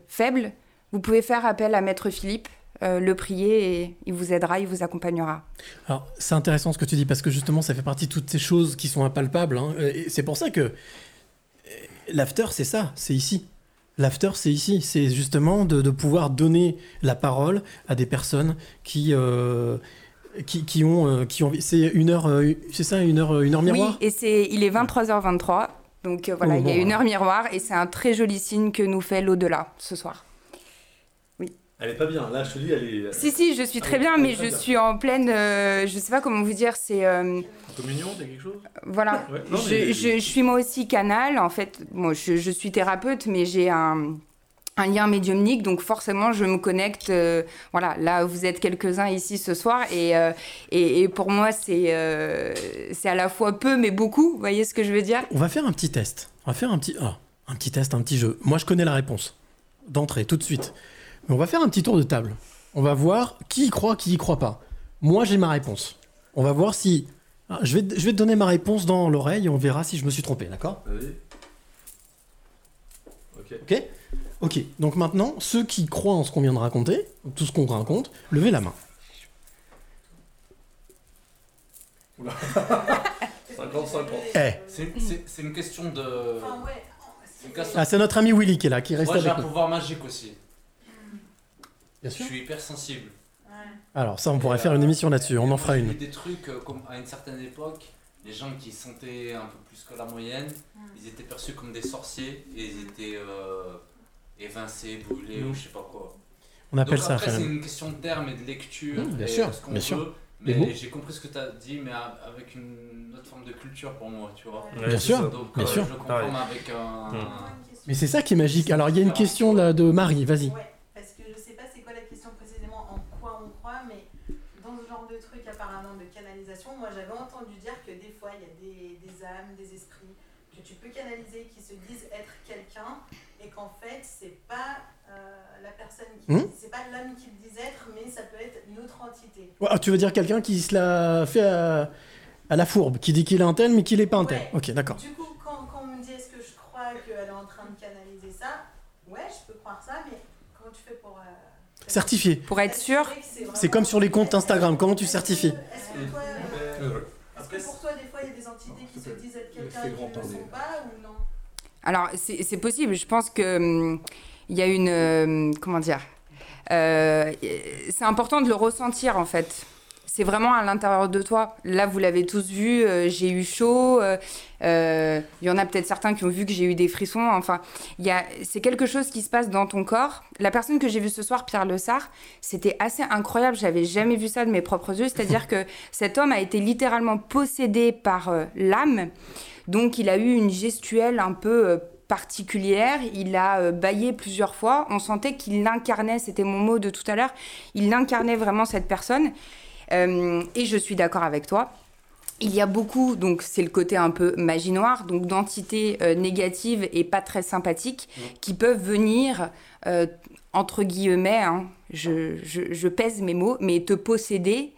faibles, vous pouvez faire appel à Maître Philippe, euh, le prier et il vous aidera, il vous accompagnera. Alors, c'est intéressant ce que tu dis parce que justement, ça fait partie de toutes ces choses qui sont impalpables. hein. C'est pour ça que l'after, c'est ça, c'est ici. L'after, c'est ici. C'est justement de, de pouvoir donner la parole à des personnes qui. euh, qui, qui ont, euh, qui ont c'est une heure euh, c'est ça une heure une heure miroir? Oui, et c'est, il est 23h23, donc euh, voilà, Oh, il y a bon, une heure miroir et c'est un très joli signe que nous fait l'au-delà ce soir. Elle est pas bien, là je te dis, elle est. Si, si, je suis très bien, mais je suis en pleine. euh, je sais pas comment vous dire, c'est. euh, Communion, t'as quelque chose? Voilà. Ouais, non, je, mais- je- je suis moi aussi canal. En fait, moi, je, je suis thérapeute, mais j'ai un, un lien médiumnique, donc forcément, je me connecte. euh, voilà, là, vous êtes quelques-uns ici ce soir, et, euh, et, et pour moi, c'est euh, c'est à la fois peu, mais beaucoup. Vous voyez ce que je veux dire? On va faire un petit test on va faire un petit ah, un petit test un petit jeu moi je connais la réponse d'entrée tout de suite mais on va faire un petit tour de table on va voir qui y croit qui y croit pas moi j'ai ma réponse on va voir si ah, je vais je vais te donner ma réponse dans l'oreille et on verra si je me suis trompé d'accord? Vas-y. Ok. Ok? Ok, donc maintenant, ceux qui croient en ce qu'on vient de raconter, tout ce qu'on raconte, levez la main. 50-50. Eh. C'est- C'est c'est une question de. Ah, c'est notre ami Willy qui est là, qui reste Moi j'ai un nous. pouvoir magique aussi. Bien Je suis hypersensible. Alors ça, on pourrait faire une émission là-dessus, on en fera une. des trucs euh, comme à une certaine époque, les gens qui sentaient un peu plus que la moyenne, ils étaient perçus comme des sorciers et ils étaient euh, évincés, brûlés Mm. ou je sais pas quoi. On appelle Donc ça Après, c'est une- question de termes et de lecture. Mm, bien et sûr, bien sûr. veut. Mais j'ai compris ce que tu as dit, mais avec une autre forme de culture pour moi, tu vois. Ouais, Bien sûr, Donc, bien euh, sûr. Je le comprends, Pareil. mais avec un. Mm. Mais c'est ça qui est magique. Alors il y a une question là de Marie, vas-y que je sais pas c'est quoi la question précisément en quoi on croit, mais dans ce genre de truc apparemment de canalisation, moi j'avais entendu dire que des fois il y a des, des âmes, des esprits que tu peux canaliser qui se disent être quelqu'un et qu'en fait c'est pas euh, la personne qui Hmm c'est pas l'âme qui le disent être, mais ça peut être une autre entité. Ouais, ah, tu veux dire quelqu'un qui se l'a fait à, à la fourbe, qui dit qu'il est un tel mais qu'il est pas un tel. Ouais. Ok, d'accord. Du coup, quand, quand on me dit est-ce que je crois qu'elle est en train de canaliser ça, ouais, je peux croire ça, mais comment tu fais pour. euh, Certifié. Pour être sûr. C'est comme sur les comptes Instagram, comment tu certifies? que toi, est-ce que pour toi, des fois, il y a des entités qui se disent être quelqu'un qui ne le sont pas ou non Alors, c'est possible. Je pense que hum, il y a une. euh, comment dire Euh, C'est important de le ressentir, en fait. C'est vraiment à l'intérieur de toi. Là, vous l'avez tous vu, euh, j'ai eu chaud. euh, euh, Il y en a peut-être certains qui ont vu que j'ai eu des frissons. Enfin, il y a- c'est quelque chose qui se passe dans ton corps. La personne que j'ai vue ce soir, Pierre Le Sart, c'était assez incroyable. J'avais jamais vu ça de mes propres yeux. C'est-à-dire que cet homme a été littéralement possédé par euh, l'âme. Donc, il a eu une gestuelle un peu particulière. Il a baillé plusieurs fois. On sentait qu'il incarnait, c'était mon mot de tout à l'heure, il incarnait vraiment cette personne. Euh, et je suis d'accord avec toi. Il y a beaucoup, donc c'est le côté un peu magie noire, donc d'entités euh, négatives et pas très sympathiques qui peuvent venir, euh, entre guillemets, hein, je, je- je pèse mes mots, mais te posséder,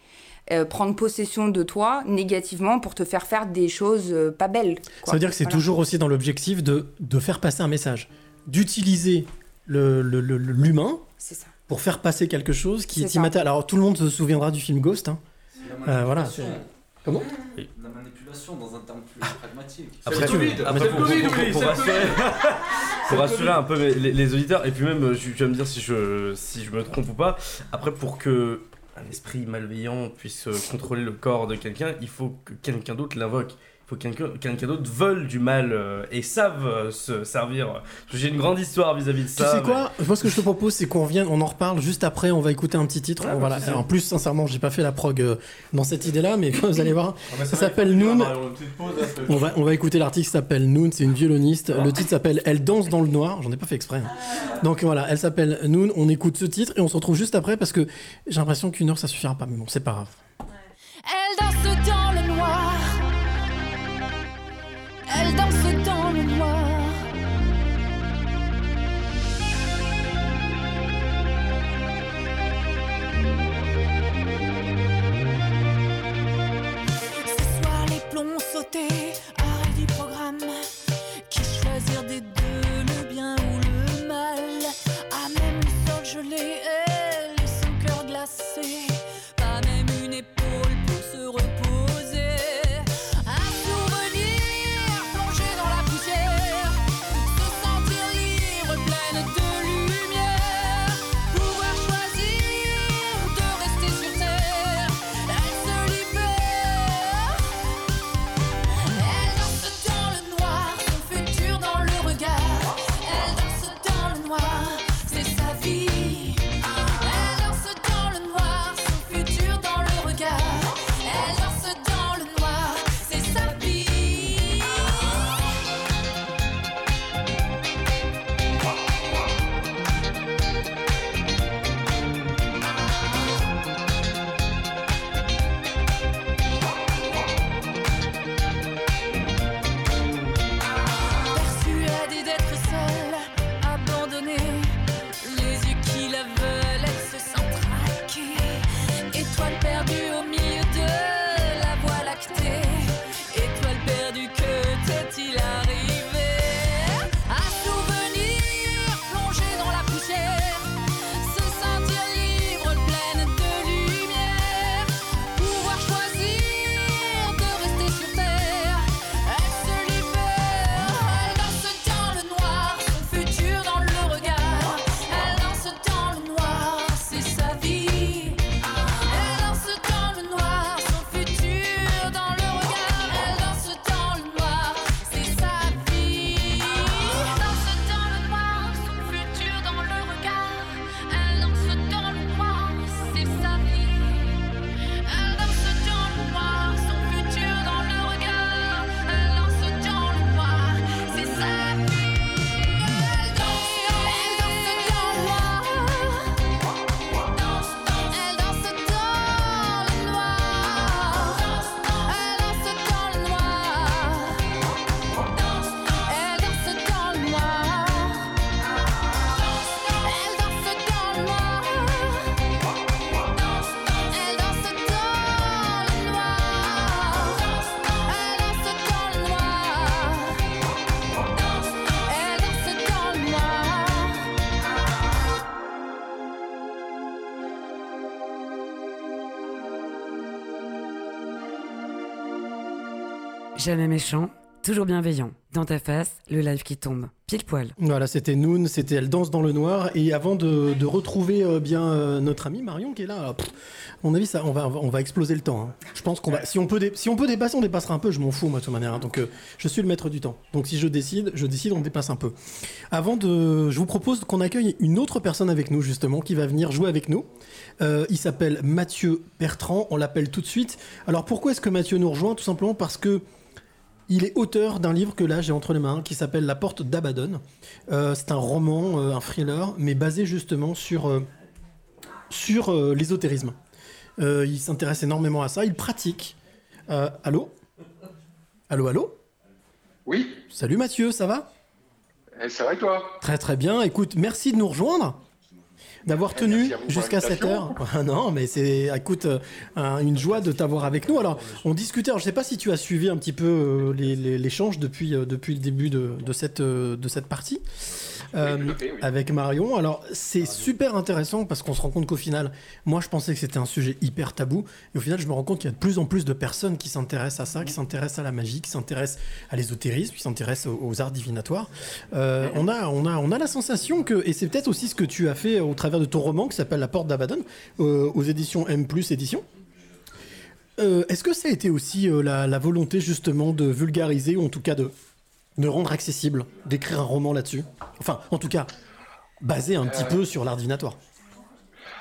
euh, prendre possession de toi négativement pour te faire faire des choses euh, pas belles. quoi. Ça veut dire que c'est Voilà. toujours aussi dans l'objectif de, de faire passer un message, d'utiliser le- le- le- l'humain C'est ça. Pour faire passer quelque chose qui est ça. immatériel. Alors tout le monde se souviendra du film Ghost. hein. la Euh, voilà. Comment? La manipulation dans un terme plus pragmatique. Après, après, pour, pour- pour- pour rassurer, pour rassurer un peu les, les auditeurs, et puis même, euh, tu tu vas me dire si je, si je me trompe ou pas, après, pour que un esprit malveillant puisse euh, contrôler le corps de quelqu'un, il faut que quelqu'un d'autre l'invoque. Faut que quelqu'un d'autre veuille du mal euh, et savent euh, se servir. J'ai une grande histoire vis-à-vis de Tu ça. sais mais- quoi Moi, ce que je te propose, c'est qu'on revienne, on en reparle juste après. On va écouter un petit titre. Ah, voilà. En plus, sincèrement, j'ai pas fait la prog euh, dans cette idée-là, mais vous allez voir. Ah, mais ça s'appelle Noon. que- On va, on va écouter l'article qui s'appelle Noon. C'est une violoniste. Le titre s'appelle Elle danse dans le noir. J'en ai pas fait exprès. hein. Donc voilà, elle s'appelle Noon. On écoute ce titre et on se retrouve juste après parce que j'ai l'impression qu'une heure ça suffira pas. Mais bon, c'est pas grave. Elle Jamais méchant, toujours bienveillant. Dans ta face, le live qui tombe. Pile poil. Voilà, c'était Noon, c'était Elle danse dans le noir. Et avant de, retrouver euh, bien euh, notre ami Marion qui est là, mon avis, ça, on, va, on va exploser le temps. hein. Je pense qu'on va, si on peut, si on peut dépasser, on dépassera un peu. Je m'en fous moi de toute manière. hein. Donc, euh, je suis le maître du temps. Donc, si je décide, je décide, on dépasse un peu. Avant de, je vous propose qu'on accueille une autre personne avec nous justement qui va venir jouer avec nous. Il s'appelle Mathieu Bertrand. On l'appelle tout de suite. Alors, pourquoi est-ce que Mathieu nous rejoint? Tout simplement parce que il est auteur d'un livre que là j'ai entre les mains qui s'appelle La Porte d'Abaddon. Euh, c'est un roman, euh, un thriller, mais basé justement sur, euh, sur l'ésotérisme. Il s'intéresse énormément à ça, il pratique. Allô? Allô, allô? Oui, Salut Mathieu, ça va? Eh, ça va et toi? Très très bien. Écoute, merci de nous rejoindre, d'avoir tenu jusqu'à 7 l'invitation. heures. Ah non, mais c'est, écoute, euh, un- une joie de t'avoir avec nous. Alors, on discutait. Alors, je sais pas si tu as suivi un petit peu euh, les- les- l'échange depuis euh, depuis le début de, de cette de cette partie. Euh, oui. avec Marion. Alors, c'est super intéressant parce qu'on se rend compte qu'au final, moi, je pensais que c'était un sujet hyper tabou. Et au final, je me rends compte qu'il y a de plus en plus de personnes qui s'intéressent à ça, qui s'intéressent à la magie, qui s'intéressent à l'ésotérisme, qui s'intéressent aux, aux arts divinatoires. Euh, on, a, on, a, on a la sensation que, et c'est peut-être aussi ce que tu as fait au travers de ton roman qui s'appelle La Porte d'Abaddon, euh, aux éditions M, éditions. Euh, Est-ce que ça a été aussi euh, la, la volonté justement de vulgariser ou en tout cas de, de rendre accessible, d'écrire un roman là-dessus Enfin, en tout cas, basé un petit Euh. peu sur l'art divinatoire.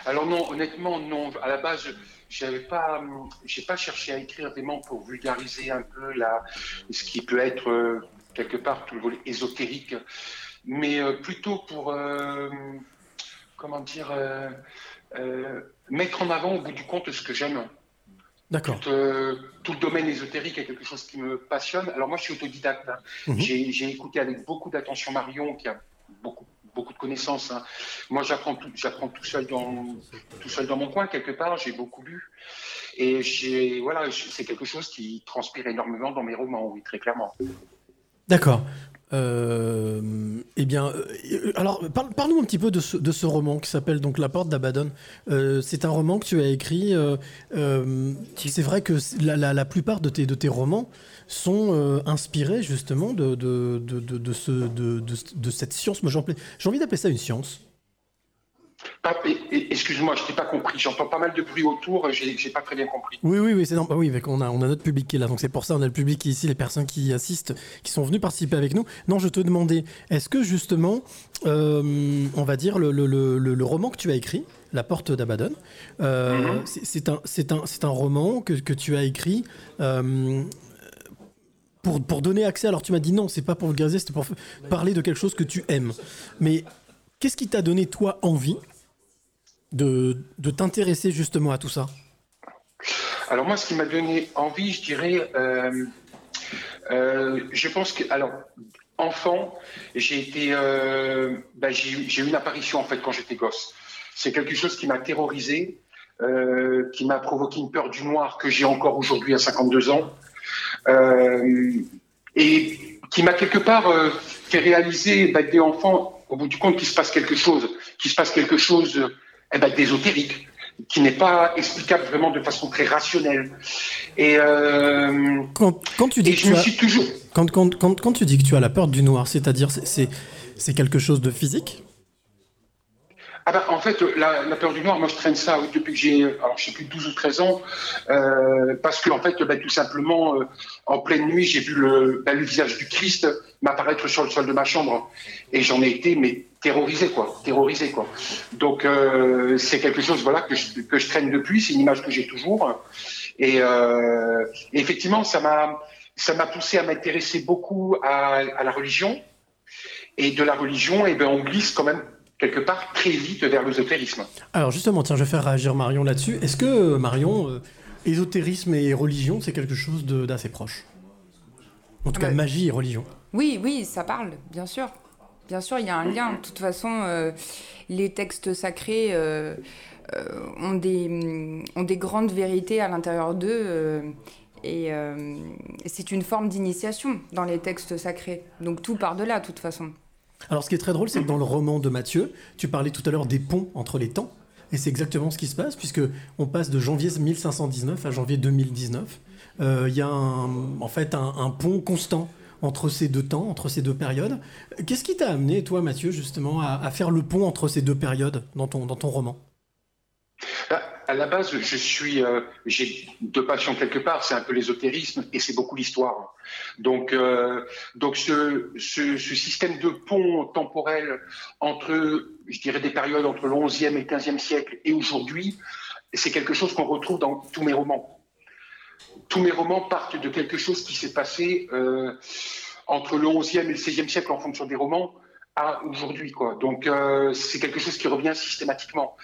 Alors non, honnêtement, non. À la base, j'avais pas, hum, j'ai pas cherché à écrire vraiment pour vulgariser un peu la, ce qui peut être euh, quelque part tout le volet ésotérique, mais euh, plutôt pour, euh, comment dire, euh, euh, mettre en avant au bout du compte ce que j'aime. D'accord. Tout, euh, tout le domaine ésotérique est quelque chose qui me passionne. Alors moi, je suis autodidacte. hein. Mhm. J'ai écouté avec beaucoup d'attention Marion, qui a beaucoup, beaucoup de connaissances. hein. Moi, j'apprends tout, j'apprends tout seul dans, tout seul dans mon coin quelque part. J'ai beaucoup lu et j'ai, voilà, c'est quelque chose qui transpire énormément dans mes romans, oui, très clairement. D'accord. Euh, eh bien, euh, alors parle- parle-nous un petit peu de ce, de ce roman qui s'appelle donc La Porte d'Abaddon. Euh, c'est un roman que tu as écrit. euh, c'est vrai que la, la- la plupart de tes, de tes romans sont inspirés justement de, de, de, de, de ce, de, de, de cette science. Moi, j'ai envie d'appeler ça une science. Excuse-moi, je t'ai pas compris. J'entends pas mal de bruit autour. J'ai j'ai pas très bien compris. Oui, oui, oui, c'est normal. Oui, on a, on a notre public qui est là, donc c'est pour ça, on a le public qui est ici, les personnes qui y assistent, qui sont venues participer avec nous. Non, je te demandais, est-ce que justement, euh, on va dire, le, le- le- le- le roman que tu as écrit, La Porte d'Abaddon, euh, c'est- c'est un, c'est un, c'est un roman que, que tu as écrit euh, pour, pour donner accès. Alors tu m'as dit non, c'est pas pour vulgariser, c'était pour parler de quelque chose que tu aimes. Mais qu'est-ce qui t'a donné, toi, envie de, de t'intéresser justement à tout ça Alors moi, ce qui m'a donné envie, je dirais, euh, euh, je pense que, alors, enfant, j'ai été, euh, bah, j'ai eu une apparition en fait quand j'étais gosse. C'est quelque chose qui m'a terrorisé, euh, qui m'a provoqué une peur du noir que j'ai encore aujourd'hui à 52 ans, et qui m'a quelque part fait réaliser bah, des enfants, au bout du compte, qu'il se passe quelque chose, qu'il se passe quelque chose eh ben, d'ésotérique, qui n'est pas explicable vraiment de façon très rationnelle. Et euh, Quand, quand tu dis que je tu me as- suis toujours. Quand, quand, quand, quand tu dis que tu as la peur du noir, c'est-à-dire c'est- c'est quelque chose de physique? Ah bah, en fait, la, la peur du noir, moi je traîne ça depuis que j'ai, alors je sais plus, 12 ou 13 ans, euh, parce que en fait, bah, tout simplement, euh, en pleine nuit, j'ai vu le, bah, le visage du Christ m'apparaître sur le sol de ma chambre, et j'en ai été mais terrorisé quoi, terrorisé quoi. Donc euh, c'est quelque chose voilà que je, que je traîne depuis, c'est une image que j'ai toujours, et, euh, effectivement, ça m'a ça m'a poussé à m'intéresser beaucoup à, à la religion, et de la religion, et ben on glisse quand même quelque part très vite vers l'ésotérisme. Alors justement, tiens, je vais faire réagir Marion là-dessus. Est-ce que euh, Marion, euh, ésotérisme et religion, c'est quelque chose d'assez proche? En tout cas, Ouais. magie et religion. Oui, oui, ça parle, bien sûr. Bien sûr, il y a un lien. De toute façon, euh, les textes sacrés euh, euh, ont, des, ont des grandes vérités à l'intérieur d'eux. et c'est une forme d'initiation dans les textes sacrés. Donc tout part de là, de toute façon. Alors ce qui est très drôle, c'est que dans le roman de Mathieu, tu parlais tout à l'heure des ponts entre les temps. Et c'est exactement ce qui se passe, puisque on passe de janvier 1519 à janvier 2019. Euh, Il y a en fait un pont constant entre ces deux temps, entre ces deux périodes. Qu'est-ce qui t'a amené, toi, Mathieu, justement, à, faire le pont entre ces deux périodes dans ton, dans ton roman? Bah, À la base, je suis, euh, j'ai deux passions quelque part, c'est un peu l'ésotérisme et c'est beaucoup l'histoire. Donc, euh, donc ce, ce, ce système de pont temporel entre, je dirais, des périodes entre le 11e et le 15e siècle et aujourd'hui, c'est quelque chose qu'on retrouve dans tous mes romans. Tous mes romans partent de quelque chose qui s'est passé euh, entre le 11e et le 16e siècle en fonction des romans à aujourd'hui. Quoi. Donc euh, c'est quelque chose qui revient systématiquement.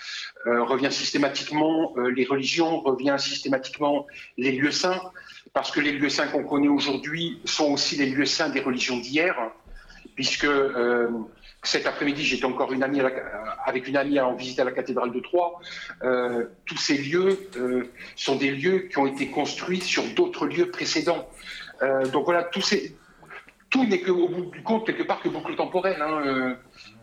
Euh, revient systématiquement les religions, revient systématiquement les lieux saints, parce que les lieux saints qu'on connaît aujourd'hui sont aussi les lieux saints des religions d'hier, puisque cet après-midi j'étais encore la- avec une amie en visite à la cathédrale de Troyes. Euh, tous ces lieux euh, sont des lieux qui ont été construits sur d'autres lieux précédents. Euh, donc voilà, tout n'est qu'au bout du compte, quelque part, que boucle temporelle. hein. Euh,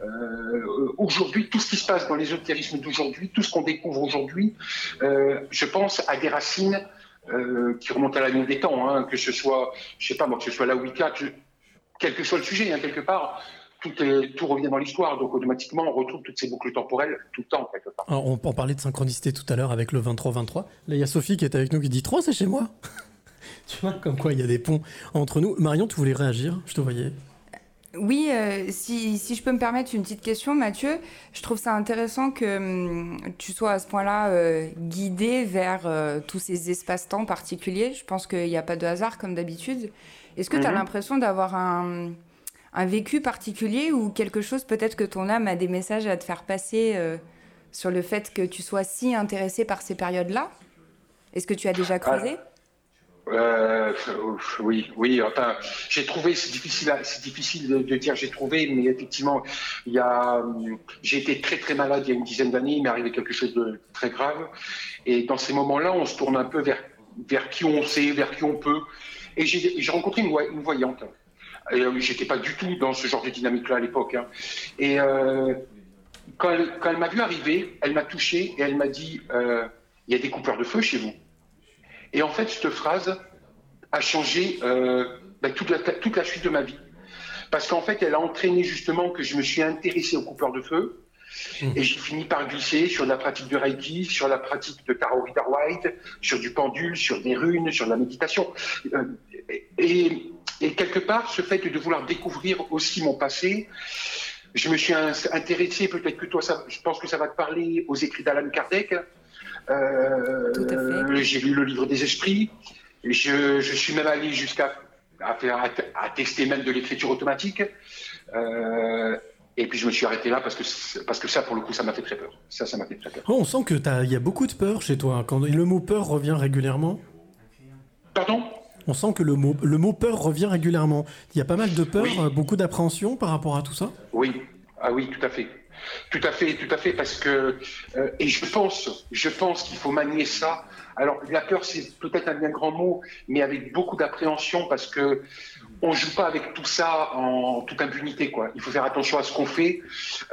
euh, aujourd'hui, tout ce qui se passe dans l'ésotérisme d'aujourd'hui, tout ce qu'on découvre aujourd'hui, euh, je pense à des racines euh, qui remontent à la nuit des temps, hein, que ce soit, je sais pas moi, que ce soit la Wicca, que- quel que soit le sujet, hein, quelque part, tout, est, tout revient dans l'histoire. Donc automatiquement, on retrouve toutes ces boucles temporelles tout le temps, quelque part. Alors, on, on parlait de synchronicité tout à l'heure avec le 23-23. Là, il y a Sophie qui est avec nous qui dit 3, c'est chez moi. tu vois, comme quoi il y a des ponts entre nous. Marion, tu voulais réagir? Je te voyais. Oui, euh, si, si je peux me permettre une petite question, Mathieu, je trouve ça intéressant que hum, tu sois à ce point-là euh, guidé vers euh, tous ces espaces-temps particuliers. Je pense qu'il n'y a pas de hasard comme d'habitude. Est-ce que tu as Mhm. l'impression d'avoir un, un vécu particulier ou quelque chose, peut-être que ton âme a des messages à te faire passer euh, sur le fait que tu sois si intéressé par ces périodes-là? Est-ce que tu as déjà creusé? Euh, ouf, oui, oui. Enfin, j'ai trouvé, c'est difficile, c'est difficile de, dire j'ai trouvé, mais effectivement, il y a, j'ai été très très malade il y a une dizaine d'années. Il m'est arrivé quelque chose de très grave, et dans ces moments-là, on se tourne un peu vers vers qui on sait, vers qui on peut. Et j'ai rencontré une, une voyante. Et, euh, J'étais pas du tout dans ce genre de dynamique-là à l'époque. hein. Et euh, quand elle, m'a vu arriver, elle m'a touché et elle m'a dit euh, il y a des coupeurs de feu chez vous. Et en fait, cette phrase a changé ben, toute, la, toute la suite de ma vie. Parce qu'en fait, elle a entraîné justement que je me suis intéressé aux coupeurs de feu. Et j'ai fini par glisser sur la pratique de Reiki, sur la pratique de Tarot Rider White, sur du pendule, sur des runes, sur de la méditation. Euh, et, et quelque part, ce fait de vouloir découvrir aussi mon passé, je me suis in- intéressé, peut-être que toi, ça, je pense que ça va te parler, aux écrits d'Alan Kardec. Euh, J'ai lu le livre des esprits. Je, je suis même allé jusqu'à à faire, à, à tester même de l'écriture automatique. Euh, et puis je me suis arrêté là parce que, parce que ça, pour le coup, ça m'a fait très peur. Ça, ça m'a fait très peur. Oh, on sent que il y a beaucoup de peur chez toi. Quand le mot peur revient régulièrement. Pardon? On sent que le mot, le mot peur revient régulièrement. Il y a pas mal de peur, euh, beaucoup d'appréhension par rapport à tout ça? Oui, ah oui, tout à fait. Tout à fait, tout à fait, parce que euh, et je pense, je pense qu'il faut manier ça. Alors la peur, c'est peut-être un bien grand mot, mais avec beaucoup d'appréhension, parce que on joue pas avec tout ça en toute impunité, quoi. Il faut faire attention à ce qu'on fait.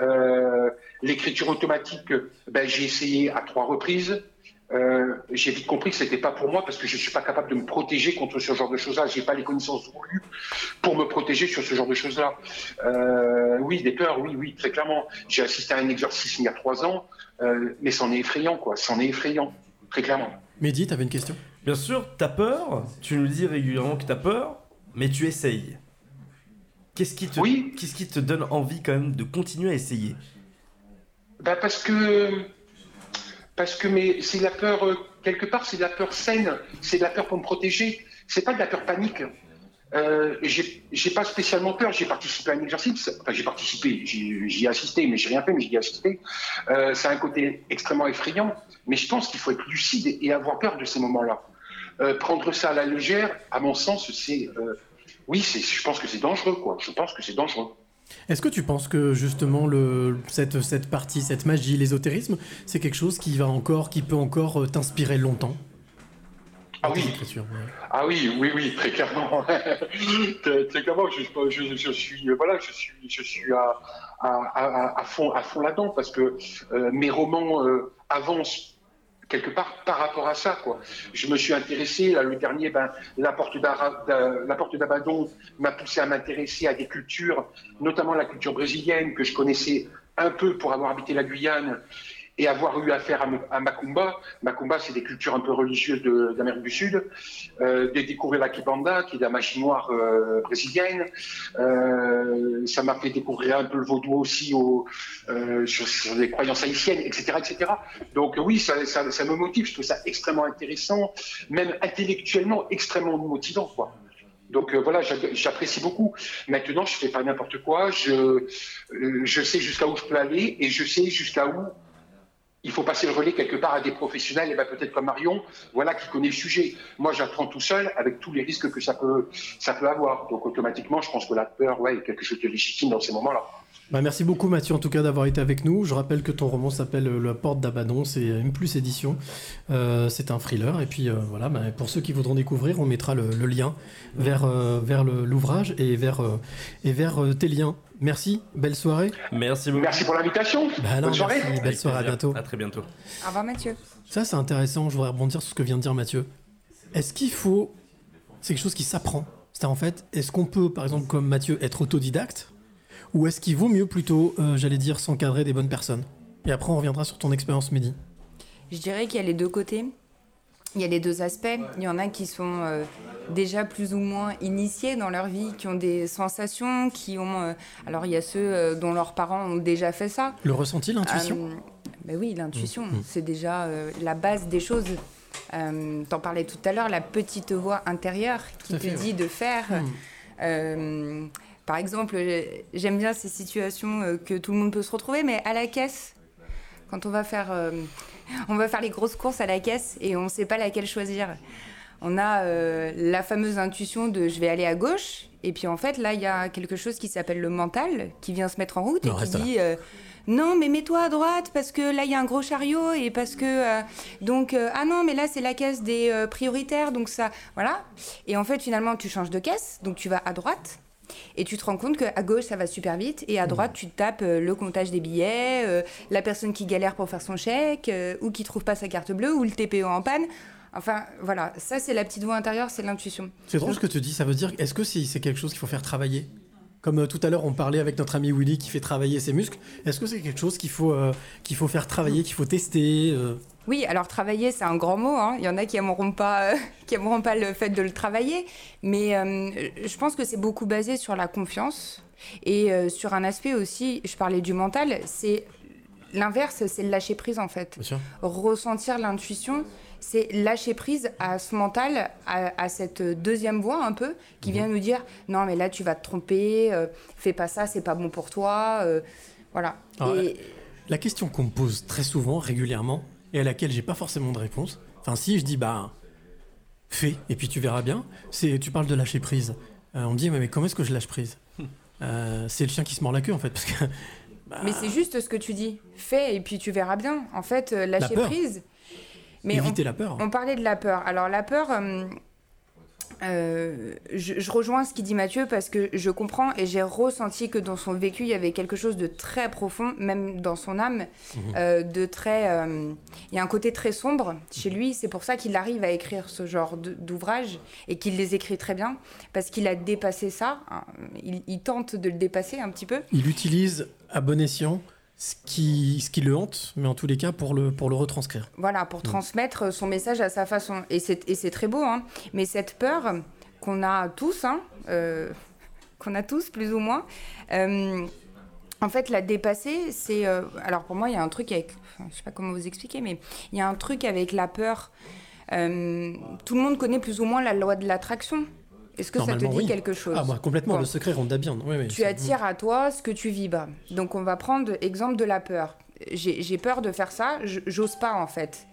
Euh, L'écriture automatique, ben, j'ai essayé à trois reprises. Euh, j'ai vite compris que c'était pas pour moi parce que je suis pas capable de me protéger contre ce genre de choses-là. J'ai pas les connaissances voulues pour me protéger sur ce genre de choses-là. Euh, oui, des peurs, oui, oui, très clairement. J'ai assisté à un exorcisme il y a trois ans, euh, mais c'en est effrayant, quoi. C'en est effrayant, très clairement. Mehdi, t'avais une question? Bien sûr, t'as peur, tu nous dis régulièrement que t'as peur, mais tu essayes. Qu'est-ce qui, te, qu'est-ce qui te donne envie quand même de continuer à essayer? Bah parce que parce que mais c'est la peur euh, quelque part c'est de la peur saine, c'est de la peur pour me protéger, c'est pas de la peur panique. Euh, j'ai j'ai pas spécialement peur, j'ai participé à un exercice, enfin j'ai participé, j'y j'y ai assisté, mais j'ai rien fait, mais j'y ai assisté. Euh, c'est un côté extrêmement effrayant, mais je pense qu'il faut être lucide et avoir peur de ces moments-là. Euh, prendre ça à la légère, à mon sens, c'est euh, oui, je pense que c'est dangereux, quoi. Je pense que c'est dangereux. Est-ce que tu penses que justement le, cette, cette partie, cette magie, l'ésotérisme, c'est quelque chose qui va encore, qui peut encore euh, t'inspirer longtemps? Ah oui. Écriture, ouais. Ah oui, oui, oui, très clairement. très, très clairement, je, je, je suis, voilà, je suis, je suis à, à, à, à fond, à fond là-dedans parce que euh, mes romans avancent quelque part par rapport à ça, quoi. Je me suis intéressé, là, le dernier, ben, la porte d'Ara- d'A- la porte d'Abaddon m'a poussé à m'intéresser à des cultures, notamment la culture brésilienne que je connaissais un peu pour avoir habité la Guyane et avoir eu affaire à, à Macumba. Macumba, c'est des cultures un peu religieuses d'Amérique du Sud. Euh, de découvrir la Kibanda, qui est la magie noire euh, brésilienne. Euh, ça m'a fait découvrir un peu le vaudou aussi au, sur, sur les croyances haïtiennes, etc. etc. Donc oui, ça, me motive. Je trouve ça extrêmement intéressant, même intellectuellement extrêmement motivant. Quoi. Donc voilà, j'a- j'apprécie beaucoup. Maintenant, je fais pas n'importe quoi. Je sais jusqu'à où je peux aller et je sais jusqu'à où il faut passer le relais quelque part à des professionnels, et ben peut-être comme Marion, voilà, qui connaît le sujet. Moi, j'apprends tout seul avec tous les risques que ça peut, ça peut avoir. Donc automatiquement, je pense que la peur, ouais, est quelque chose de légitime dans ces moments-là. Bah, merci beaucoup Mathieu en tout cas d'avoir été avec nous. Je rappelle que ton roman s'appelle euh, La Porte d'Abaddon, c'est une plus édition. Euh, c'est un thriller et puis euh, voilà, bah, pour ceux qui voudront découvrir, on mettra le, le lien vers, euh, l'ouvrage et vers, euh, et vers euh, tes liens. Merci, belle soirée. Merci beaucoup. Merci pour l'invitation. Bah Bonne soirée. merci, belle Avec soirée, à bientôt. À très bientôt. Au revoir Mathieu. Ça c'est intéressant, je voudrais rebondir sur ce que vient de dire Mathieu. Est-ce qu'il faut... C'est quelque chose qui s'apprend. C'est en fait, est-ce qu'on peut par exemple comme Mathieu être autodidacte? Ou est-ce qu'il vaut mieux plutôt, euh, j'allais dire, s'encadrer des bonnes personnes? Et après, on reviendra sur ton expérience, Mehdi. Je dirais qu'il y a les deux côtés. Il y a les deux aspects. Il y en a qui sont euh, déjà plus ou moins initiés dans leur vie, qui ont des sensations, qui ont. euh, alors il y a ceux euh, dont leurs parents ont déjà fait ça. Le ressenti, l'intuition? Ben oui, l'intuition, Mm, mm. c'est déjà la base des choses. T'en parlais tout à l'heure, la petite voix intérieure qui te fait, dit ouais. de faire. Mm. Par exemple, euh, j'aime bien ces situations euh, que tout le monde peut se retrouver, mais à la caisse, quand on va faire, euh, on va faire les grosses courses à la caisse et on ne sait pas laquelle choisir. On a euh, la fameuse intuition de je vais aller à gauche, et puis en fait là il y a quelque chose qui s'appelle le mental qui vient se mettre en route Non, et qui dit euh, non mais mets-toi à droite parce que là il y a un gros chariot et parce que donc ah non mais là c'est la caisse des prioritaires donc ça voilà. Et en fait finalement tu changes de caisse donc tu vas à droite et tu te rends compte qu'à gauche, ça va super vite, et à droite, tu tapes euh, le comptage des billets, euh, la personne qui galère pour faire son chèque, euh, ou qui trouve pas sa carte bleue, ou le TPE en panne. Enfin, voilà, ça, c'est la petite voix intérieure, c'est l'intuition. C'est drôle ce que tu dis, ça veut dire, est-ce que c'est c'est quelque chose qu'il faut faire travailler? Comme tout à l'heure, on parlait avec notre ami Willy qui fait travailler ses muscles. Est-ce que c'est quelque chose qu'il faut, euh, qu'il faut faire travailler, qu'il faut tester euh? Oui, alors travailler, c'est un grand mot. hein. Il y en a qui aimeront pas, euh, qui aimeront pas le fait de le travailler, mais euh, je pense que c'est beaucoup basé sur la confiance et euh, sur un aspect aussi. Je parlais du mental, c'est l'inverse, c'est le lâcher prise en fait. Ressentir l'intuition, c'est lâcher prise à ce mental, à, à cette deuxième voix un peu qui vient nous dire non mais là tu vas te tromper, fais pas ça, c'est pas bon pour toi, voilà. Alors, Et- La question qu'on me pose très souvent, régulièrement, et à laquelle j'ai pas forcément de réponse, enfin si je dis bah fais et puis tu verras bien, c'est tu parles de lâcher prise. Euh, on me dit mais, mais comment est-ce que je lâche prise Euh, C'est le chien qui se mord la queue en fait parce que Mais c'est juste ce que tu dis. Fais et puis tu verras bien. En fait, euh, lâcher prise. Éviter on, la peur. On parlait de la peur. Alors la peur, euh, euh, je, je rejoins ce qu'il dit Mathieu parce que je comprends et j'ai ressenti que dans son vécu, il y avait quelque chose de très profond, même dans son âme, Mhm. euh, de très... euh, il y a un côté très sombre chez lui. C'est pour ça qu'il arrive à écrire ce genre d'ouvrages et qu'il les écrit très bien parce qu'il a dépassé ça. hein. Il, il tente de le dépasser un petit peu. il utilise à bon escient ce qui, ce qui le hante, mais en tous les cas pour le, pour le retranscrire. Voilà, pour transmettre son message à sa façon. Et c'est, très beau, hein. Mais cette peur qu'on a tous, hein, euh, qu'on a tous plus ou moins, euh, en fait, la dépasser, c'est... euh, alors pour moi, il y a un truc avec... enfin, je sais pas comment vous expliquer, mais il y a un truc avec la peur. Euh, tout le monde connaît plus ou moins la loi de l'attraction. Est-ce que ça te dit oui. quelque chose Ah bah complètement, Bon. le secret ronda bien. Tu attires à toi ce que tu vibres. Donc on va prendre exemple de la peur. J'ai peur de faire ça, j'ose pas en fait.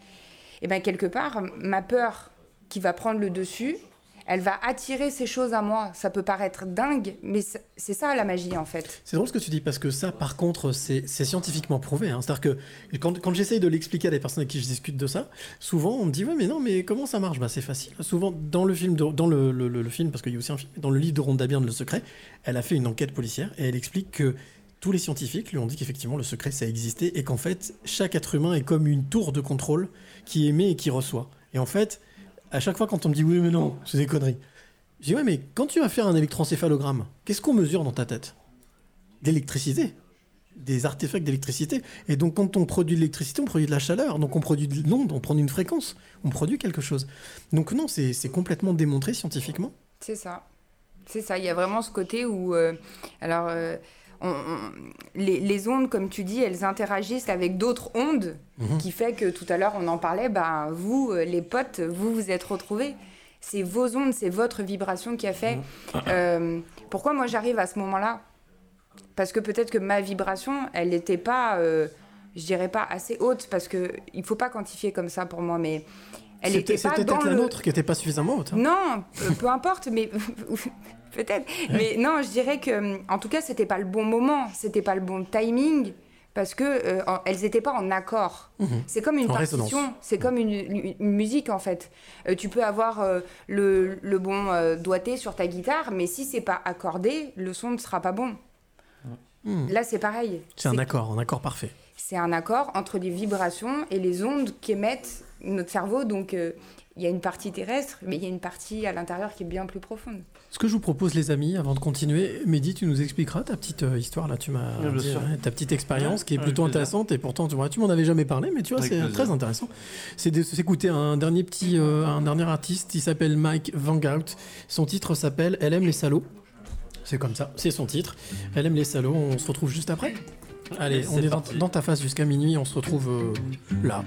Et bien quelque part, ma peur qui va prendre le dessus, elle va attirer ces choses à moi. Ça peut paraître dingue, mais c'est ça la magie en fait. C'est drôle ce que tu dis parce que ça, par contre, c'est scientifiquement prouvé. hein. C'est-à-dire que quand, j'essaye de l'expliquer à des personnes avec qui je discute de ça, souvent on me dit ouais mais non mais comment ça marche? Bah c'est facile. Souvent dans le film, dans le, film parce qu'il y a aussi un film, dans le livre de Rhonda Byrne, Le Secret, elle a fait une enquête policière et elle explique que tous les scientifiques lui ont dit qu'effectivement le secret ça existait et qu'en fait chaque être humain est comme une tour de contrôle qui émet et qui reçoit. Et en fait, à chaque fois quand on me dit oui mais non, c'est des conneries. Je dis ouais mais quand tu vas faire un électroencéphalogramme, qu'est-ce qu'on mesure dans ta tête? D'électricité, des artefacts d'électricité. Et donc, quand on produit de l'électricité, on produit de la chaleur. Donc, on produit de l'onde, on produit une fréquence, on produit quelque chose. Donc, non, c'est complètement démontré scientifiquement. C'est ça. C'est ça. Il y a vraiment ce côté où. euh, alors. euh, on- on- les, les ondes, comme tu dis, elles interagissent avec d'autres ondes, Mhm. qui fait que tout à l'heure on en parlait, ben, vous, euh, les potes, vous vous êtes retrouvés. C'est vos ondes, c'est votre vibration qui a fait. Euh, pourquoi moi j'arrive à ce moment-là? Parce que peut-être que ma vibration, elle n'était pas, euh, je dirais pas assez haute, parce que il faut pas quantifier comme ça pour moi, mais elle C'était n'était pas dans peut-être la nôtre qui n'était pas suffisamment haute. hein. Non, peu, peu importe, mais peut-être. Mais non, je dirais que, en tout cas, c'était pas le bon moment, c'était pas le bon timing, parce que euh, elles n'étaient pas en accord. Mhm. C'est comme une En partition, c'est comme une, une- une musique en fait. Euh, tu peux avoir euh, le, le bon doigté sur ta guitare, mais si c'est pas accordé, le son ne sera pas bon. Là, c'est pareil. C'est un accord, un accord parfait. C'est un accord entre les vibrations et les ondes qu'émettent notre cerveau. Donc, il y a une partie terrestre, mais il y a une partie à l'intérieur qui est bien plus profonde. Ce que je vous propose, les amis, avant de continuer, Mehdi, tu nous expliqueras ta petite euh, histoire là. Tu m'as Oui, bien dit, sûr. hein, ta petite expérience qui est plutôt plaisir. intéressante et pourtant tu vois, tu m'en avais jamais parlé, mais tu vois, Avec c'est plaisir. très intéressant. C'est de s'écouter un dernier petit, euh, un dernier artiste. Il s'appelle Mike Vangout. Son titre s'appelle Elle aime les salauds. C'est comme ça, c'est son titre. Elle aime les salauds. On se retrouve juste après. Allez, on c'est est dans, ta face jusqu'à minuit. On se retrouve euh, là,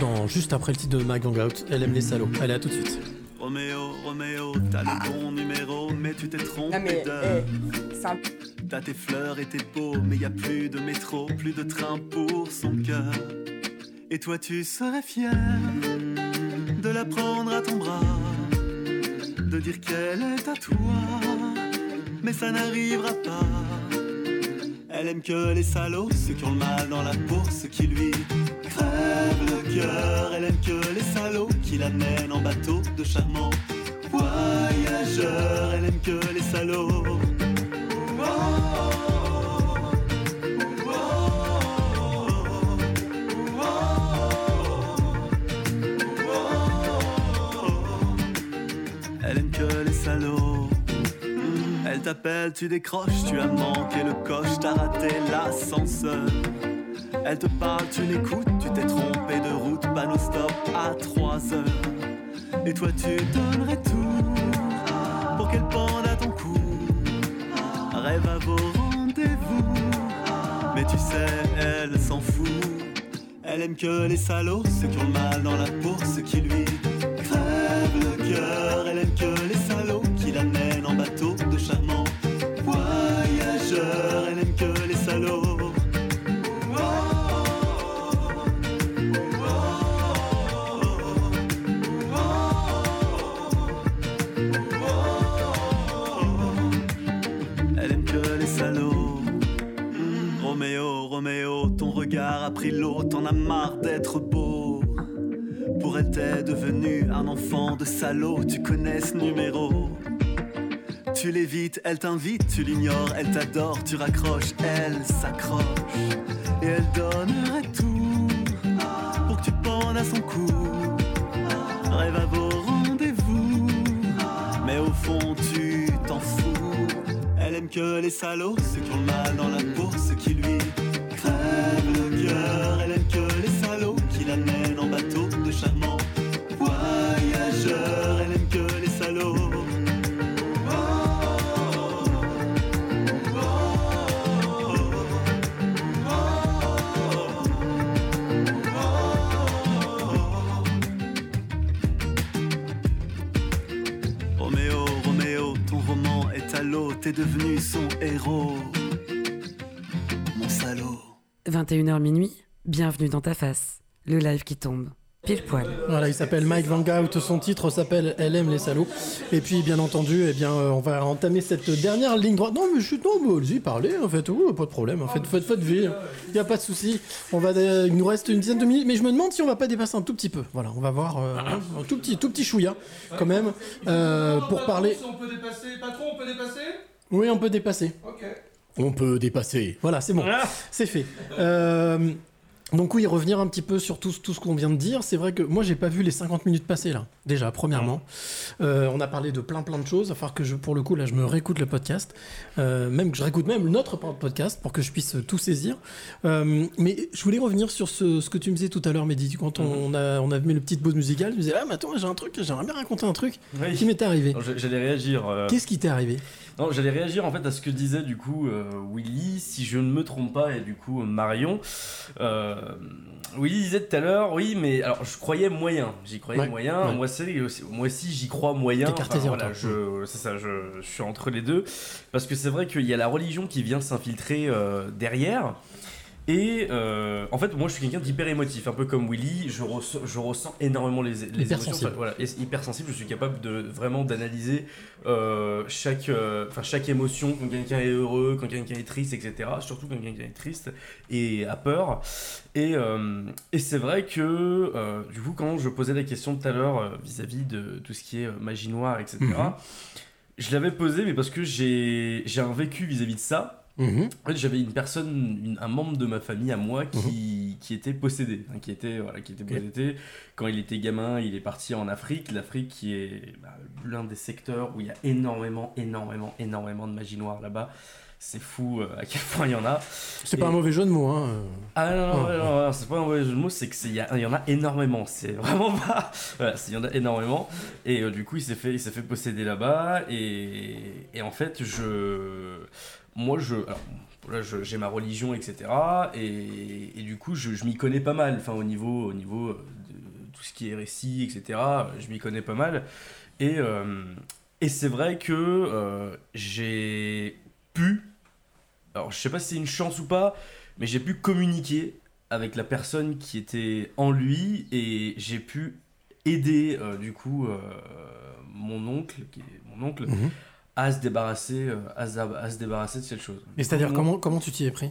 dans juste après le titre de Mike Vangout. Elle aime les salauds. Allez, à tout de suite. Roméo, Roméo, t'as le bon numéro, mais tu t'es trompé d'heure. eh, T'as tes fleurs et tes beaux, mais y a plus de métro, plus de train pour son cœur. Et toi, tu serais fier de la prendre à ton bras, de dire qu'elle est à toi, mais ça n'arrivera pas. Elle aime que les salauds, ceux qui ont le mal dans la peau, ceux qui lui crèvent le cœur. Elle aime que les salauds qui l'amènent en bateau de charmants voyageurs. Elle aime que les salauds. Elle aime que les salauds. Elle t'appelle, tu décroches, tu as manqué le coche, t'as raté l'ascenseur. Elle te parle, tu l'écoutes, tu t'es trompé de route, panneau stop à 3 heures. Et toi tu donnerais tout pour qu'elle pende à ton cou. Rêve à vos rendez-vous, mais tu sais, elle s'en fout. Elle aime que les salauds, ceux qui ont mal dans la peau, ceux qui lui crèvent le cœur. Elle aime regard a pris l'eau, t'en as marre d'être beau. Pour elle, t'es devenu un enfant de salaud, tu connais ce numéro. Tu l'évites, elle t'invite, tu l'ignores, elle t'adore, tu raccroches, elle s'accroche. Et elle donnerait tout pour que tu pendes à son cou. Rêve à vos rendez-vous, mais au fond tu t'en fous. Elle aime que les salauds, ceux qui ont le mal dans la peau, ceux qui lui crèvent le t'es devenu son héros. Mon salaud. 21h minuit, bienvenue dans ta face. Le live qui tombe. Pile poil. Voilà, il s'appelle Mike Vangout, son titre s'appelle Elle aime les salauds. Et puis, bien entendu, eh bien, euh, on va entamer cette dernière ligne droite. Non, mais je suis non, allez-y, parlez, en fait, oh, pas de problème, en fait, faites votre vie, il n'y a pas de souci. On va, euh, il nous reste une dizaine de minutes, mais je me demande si on va pas dépasser un tout petit peu. Voilà, on va voir euh, un tout petit, tout petit chouïa, quand même, euh, pour parler. On peut dépasser. Patron, on peut dépasser? Oui, on peut dépasser. Ok. On peut dépasser. Voilà, c'est bon. C'est fait. Euh, donc oui, revenir un petit peu sur tout, tout ce qu'on vient de dire. C'est vrai que moi, j'ai pas vu les 50 minutes passer là. Déjà, premièrement. Euh, on a parlé de plein plein de choses. Enfin que je, pour le coup, là, je me réécoute le podcast. Euh, même que je réécoute même notre podcast pour que je puisse tout saisir. Euh, mais je voulais revenir sur ce, ce que tu me disais tout à l'heure, Mehdi. Quand on, a, on a mis le petite pause musicale, je me disais, ah, mais attends, j'ai un truc, j'aimerais bien raconter un truc Oui. qui m'était arrivé. J'allais réagir. euh, Qu'est-ce qui t'est arrivé? Non, j'allais réagir en fait à ce que disait du coup euh, Willy, si je ne me trompe pas, et du coup Marion. Euh, Willy disait tout à l'heure, oui, mais alors je croyais moyen, j'y croyais Ouais, moyen. ouais. Moi, aussi, moi aussi, j'y crois moyen. Cartésien, voilà, je, c'est ça, je, je suis entre les deux, parce que c'est vrai qu'il y a la religion qui vient s'infiltrer euh, derrière. Et euh, en fait, moi je suis quelqu'un d'hyper émotif, un peu comme Willy. Je, ressens- je ressens énormément les, les émotions. Hypersensible. Enfin, voilà, et hypersensible, je suis capable de vraiment d'analyser euh, chaque, euh, enfin chaque émotion quand quelqu'un est heureux, quand quelqu'un est triste, etc. Surtout quand quelqu'un est triste et a peur. Et, et c'est vrai que du coup, quand je posais la question tout à l'heure vis-à-vis de tout ce qui est magie noire, etc. Mhm. Je l'avais posé, mais parce que j'ai j'ai un vécu vis-à-vis de ça. Mhm. En fait, j'avais une personne, une- un membre de ma famille à moi qui, qui était possédé, hein, qui était voilà, qui était possédé. Quand il était gamin, il est parti en Afrique. L'Afrique qui est bah, l'un des secteurs où il y a énormément, énormément, énormément de magie noire là-bas. C'est fou euh, à quel point il y en a. C'est Et- pas un mauvais jeu de mots. Hein. ah non, non, Ouais. non, non, c'est pas un mauvais jeu de mots, c'est qu'il y, a- y en a énormément. C'est vraiment pas. Voilà, il y en a énormément. Et euh, du coup, il s'est fait, il fait posséder là-bas. Et, et en fait, je. Moi, je. J'ai ma religion, etc. Et, et du coup, je, je m'y connais pas mal. Enfin, au niveau, au niveau euh, de tout ce qui est récit, etc. Je m'y connais pas mal. Et, euh, et c'est vrai que euh, j'ai pu alors je sais pas si c'est une chance ou pas, mais j'ai pu communiquer avec la personne qui était en lui et j'ai pu aider du coup mon oncle, qui est mon oncle, Mhm. À se débarrasser, euh, à, se, à se débarrasser de cette chose. Mais c'est-à-dire, comment, comment tu t'y es pris?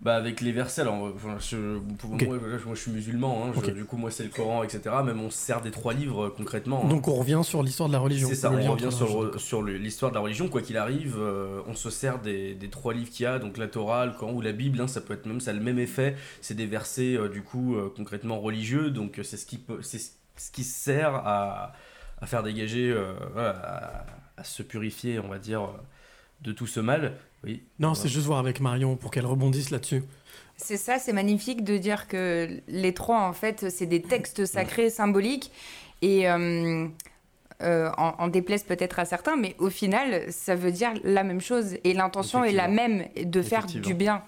Bah avec les versets, alors euh, enfin, je- pour moi, je suis musulman, hein, je- du coup moi c'est le Coran, etc. Même on se sert des trois livres euh, concrètement. hein. Donc on revient sur l'histoire de la religion. C'est ça, on revient sur, sur l'histoire de la religion. Quoi qu'il arrive, euh, on se sert des, des trois livres qu'il y a, donc la Torah, le Coran ou la Bible. hein, ça peut être même, ça a le même effet. C'est des versets euh, du coup euh, concrètement religieux, donc c'est ce qui peut, c'est ce qui sert à, à faire dégager, euh, voilà, à, à se purifier, on va dire, euh, de tout ce mal. Oui. Non, c'est juste voir avec Marion pour qu'elle rebondisse là-dessus. C'est ça, c'est magnifique de dire que les trois, en fait, c'est des textes sacrés, symboliques, et euh, euh, en, en déplaise peut-être à certains, mais au final, ça veut dire la même chose, et l'intention est la même, de faire du bien.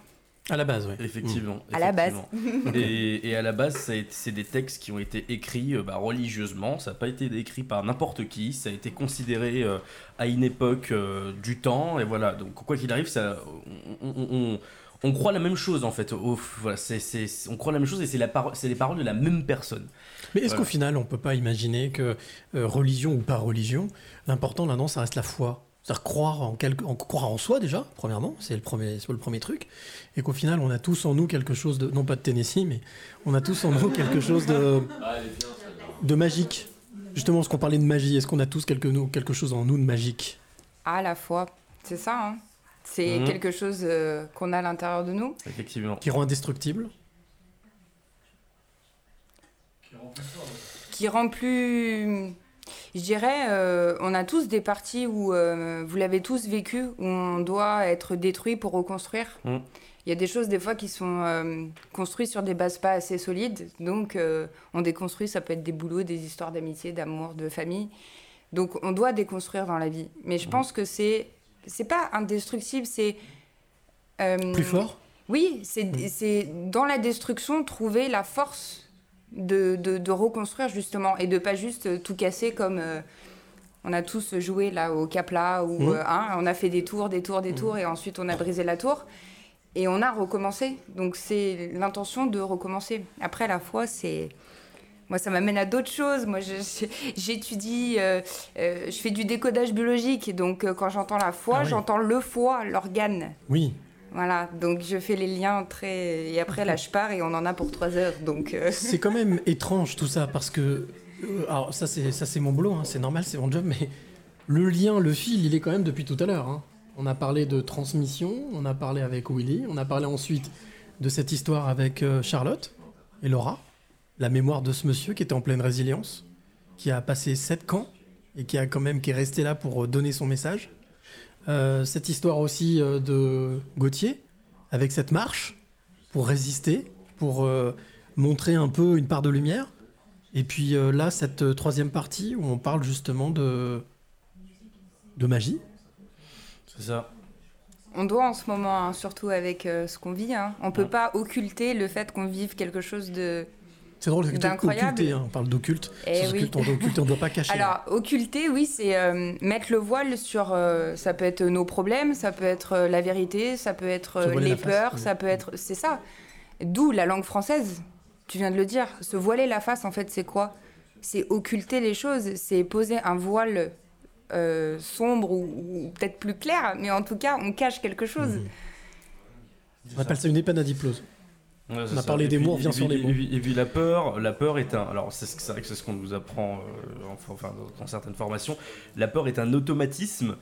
À la base, oui. Effectivement. À la base. et, et à la base, c'est des textes qui ont été écrits euh, bah, religieusement. Ça n'a pas été écrit par n'importe qui. Ça a été considéré euh, à une époque euh, du temps. Et voilà. Donc, quoi qu'il arrive, ça, on, on- on- on croit la même chose en fait. Voilà, on croit la même chose et c'est, paro- les paroles de la même personne. Mais est-ce Voilà. qu'au final, on peut pas imaginer que euh, religion ou pas religion, l'important là-dedans, ça reste la foi? C'est-à-dire croire en, quelque, en, croire en soi déjà, premièrement, c'est le premier, c'est le premier truc, et qu'au final, on a tous en nous quelque chose de, non pas de Tennessee, mais on a tous en nous quelque chose de, de magique. Justement, ce qu'on parlait de magie, est-ce qu'on a tous quelque, nous- quelque chose en nous de magique? À la fois, c'est ça, hein. C'est Mhm. quelque chose euh, qu'on a à l'intérieur de nous. Effectivement. Qui rend indestructible qui rend plus. Je dirais, euh, on a tous des parties où, euh, vous l'avez tous vécu, où on doit être détruit pour reconstruire. Mm. Il y a des choses des fois qui sont euh, construites sur des bases pas assez solides, donc on déconstruit, ça peut être des boulots, des histoires d'amitié, d'amour, de famille. Donc on doit déconstruire dans la vie. Mais je pense que c'est c'est pas indestructible, c'est Plus fort? Oui, c'est c'est dans la destruction trouver la force de, de, de reconstruire justement et de pas juste euh, tout casser comme euh, on a tous joué là au Capla où Mhm. euh, hein, on a fait des tours, des tours, des tours et ensuite on a brisé la tour et on a recommencé. Donc c'est l'intention de recommencer. Après la foi, c'est moi, ça m'amène à d'autres choses. Moi, j'étudie, euh, euh, je fais du décodage biologique. Donc, euh, quand j'entends la foi, Ah oui. j'entends le foie, l'organe. Oui. Voilà, donc je fais les liens très. Et après, là, je pars et on en a pour trois heures. Donc. euh, C'est quand même étrange tout ça parce que euh, alors ça c'est ça c'est mon boulot, hein, c'est normal, c'est mon job, mais le lien, le fil, il est quand même depuis tout à l'heure. hein. On a parlé de transmission, on a parlé avec Willy, on a parlé ensuite de cette histoire avec euh, Charlotte et Laura, la mémoire de ce monsieur qui était en pleine résilience, qui a passé sept camps et qui a quand même qui est resté là pour donner son message. Euh, cette histoire aussi euh, de Gauthier avec cette marche pour résister, pour euh, montrer un peu une part de lumière. Et puis euh, là, cette troisième partie où on parle justement de, de magie. C'est ça. On doit en ce moment, hein, surtout avec euh, ce qu'on vit, hein, on peut pas occulter le fait qu'on vive quelque chose de. C'est drôle, c'est occulté, hein, on parle d'occulte. Eh oui. on on doit pas cacher. Alors, occulter, oui, c'est euh, mettre le voile sur. euh, ça peut être nos problèmes, ça peut être euh, la vérité, ça peut être les face, peurs, oui. ça peut être. C'est ça. D'où la langue française. Tu viens de le dire. Se voiler la face, en fait, c'est quoi? C'est occulter les choses. C'est poser un voile sombre ou, ou peut-être plus clair, mais en tout cas, on cache quelque chose. On appelle ça une épanadiplose. Ouais, on a ça. parlé Et des puis- mots, on revient sur les mots. Et puis, et puis la peur, la peur est un. Alors c'est ce- c'est vrai que c'est ce qu'on nous apprend euh, enfin, enfin, dans, dans certaines formations. La peur est un automatisme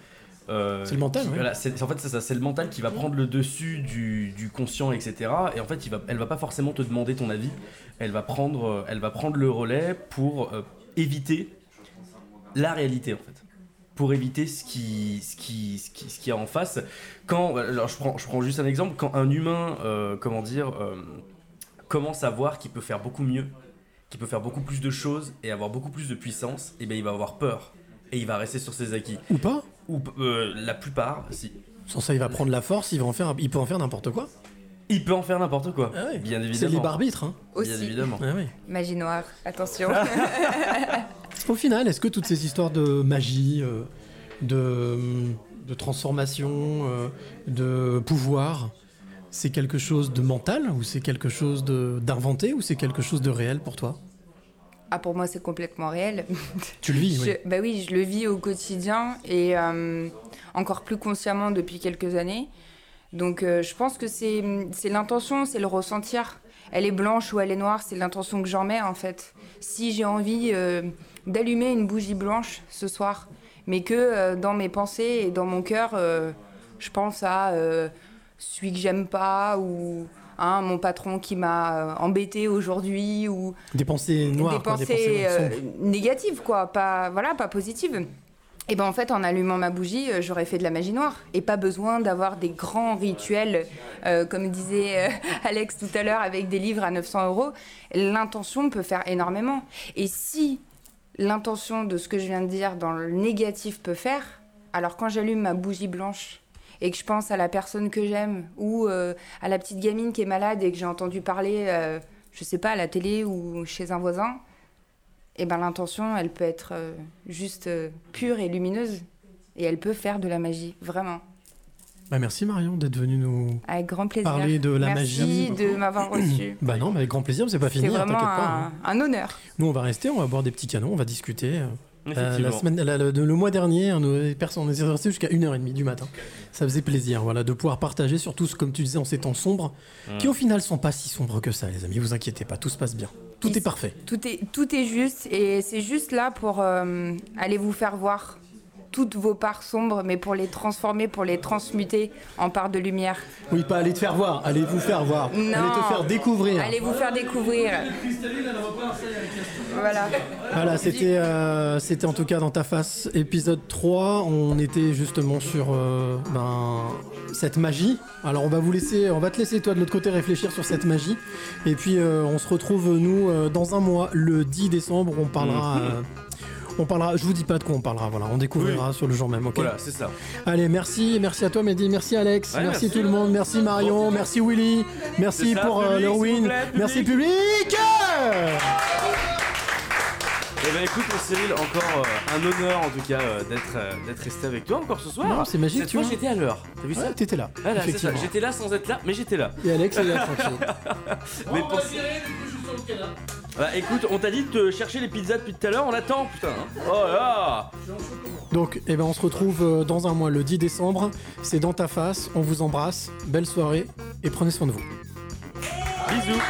euh, C'est le mental, qui- voilà, c'est- en fait, c'est ça, c'est le mental qui va prendre le dessus du, du conscient, etc. Et en fait, il va, elle va pas forcément te demander ton avis. Elle va prendre, euh, elle va prendre le relais pour euh, éviter la réalité, en fait. Pour éviter ce qui, ce qui, ce qui, ce qu'il y a en face. Quand, alors je prends, je prends juste un exemple. Quand un humain, euh, comment dire, euh, commence à voir qu'il peut faire beaucoup mieux, qu'il peut faire beaucoup plus de choses et avoir beaucoup plus de puissance, et bien il va avoir peur et il va rester sur ses acquis. Ou pas Ou euh, la plupart, si. Sans ça, il va prendre la force, il, va en faire, il peut en faire n'importe quoi. Il peut en faire n'importe quoi. Ah ouais. Bien évidemment. C'est libre arbitre. Hein. Bien Aussi. évidemment. Ah ouais. Magie noire, attention. Au final, est-ce que toutes ces histoires de magie, euh, de, de transformation, euh, de pouvoir, c'est quelque chose de mental ou c'est quelque chose d'inventé ou c'est quelque chose de réel pour toi? Ah, pour moi, c'est complètement réel. Tu le vis, Je- oui. Bah oui, je le vis au quotidien et euh, encore plus consciemment depuis quelques années. Donc, euh, je pense que c'est c'est l'intention, c'est le ressentir. Elle est blanche ou elle est noire, c'est l'intention que j'en mets en fait. Si j'ai envie euh, d'allumer une bougie blanche ce soir, mais que euh, dans mes pensées et dans mon cœur, euh, je pense à euh, celui que j'aime pas ou hein, mon patron qui m'a embêté aujourd'hui ou Des pensées noires, des quoi, pensées, des pensées négatives, quoi, pas, voilà, pas positives. Et ben en fait, en allumant ma bougie, j'aurais fait de la magie noire. Et pas besoin d'avoir des grands rituels, euh, comme disait euh, Alex tout à l'heure, avec des livres à 900 euros. L'intention peut faire énormément. Et si l'intention de ce que je viens de dire dans le négatif peut faire, alors quand j'allume ma bougie blanche et que je pense à la personne que j'aime ou euh, à la petite gamine qui est malade et que j'ai entendu parler, euh, je sais pas, à la télé ou chez un voisin, et ben l'intention, elle peut être euh, juste euh, pure et lumineuse et elle peut faire de la magie, vraiment. Bah, merci Marion d'être venue nous Avec grand plaisir. parler de la Merci magie. de m'avoir reçu. Bah non, mais avec grand plaisir, c'est pas fini, hein, vraiment t'inquiète pas. hein. un, honneur. Nous, on va rester, on va boire des petits canons, on va discuter. Euh, la semaine, la- le, le mois dernier, nos personnes, on est resté jusqu'à 1h30 du matin. Ça faisait plaisir voilà, de pouvoir partager, surtout, ce- comme tu disais, en ces temps sombres, Mm. qui au final sont pas si sombres que ça, les amis. Vous inquiétez pas, tout se passe bien. Tout est parfait. Tout est, tout est juste et c'est juste là pour euh, aller vous faire voir toutes vos parts sombres, mais pour les transformer, pour les transmuter en parts de lumière. Oui, pas aller te faire voir, allez vous faire voir, allez te faire découvrir. Allez vous faire découvrir. Voilà. Voilà, c'était euh, c'était en tout cas dans ta face épisode 3. On était justement sur euh, ben, cette magie. Alors on va vous laisser, on va te laisser toi de l'autre côté réfléchir sur cette magie. Et puis euh, on se retrouve nous dans un mois, le 10 décembre. On parlera. On parlera, je vous dis pas de quoi on parlera, voilà, on découvrira sur le jour même, ok Voilà, c'est ça. Allez, merci, merci à toi Mehdi, merci Alex, Ouais, merci, merci. tout le monde, merci Marion, merci Willy, merci ça, pour euh, public, le s'il vous win, plaît, public. merci public Eh ben écoute, mon Cyril, encore euh, un honneur en tout cas euh, d'être euh, d'être resté avec toi encore ce soir. Non, c'est magique, Cette tu fois, j'étais à l'heure. T'as vu ça Ouais, t'étais là, Voilà, c'est ça. effectivement. J'étais là sans être là, mais j'étais là. Et Alex est là tranquille. Mais pour- Bah écoute, on t'a dit de te chercher les pizzas depuis tout à l'heure, on attend, putain. Oh là là Donc, eh ben, on se retrouve euh, dans un mois, le 10 décembre. C'est dans ta face. On vous embrasse. Belle soirée et prenez soin de vous. Bisous.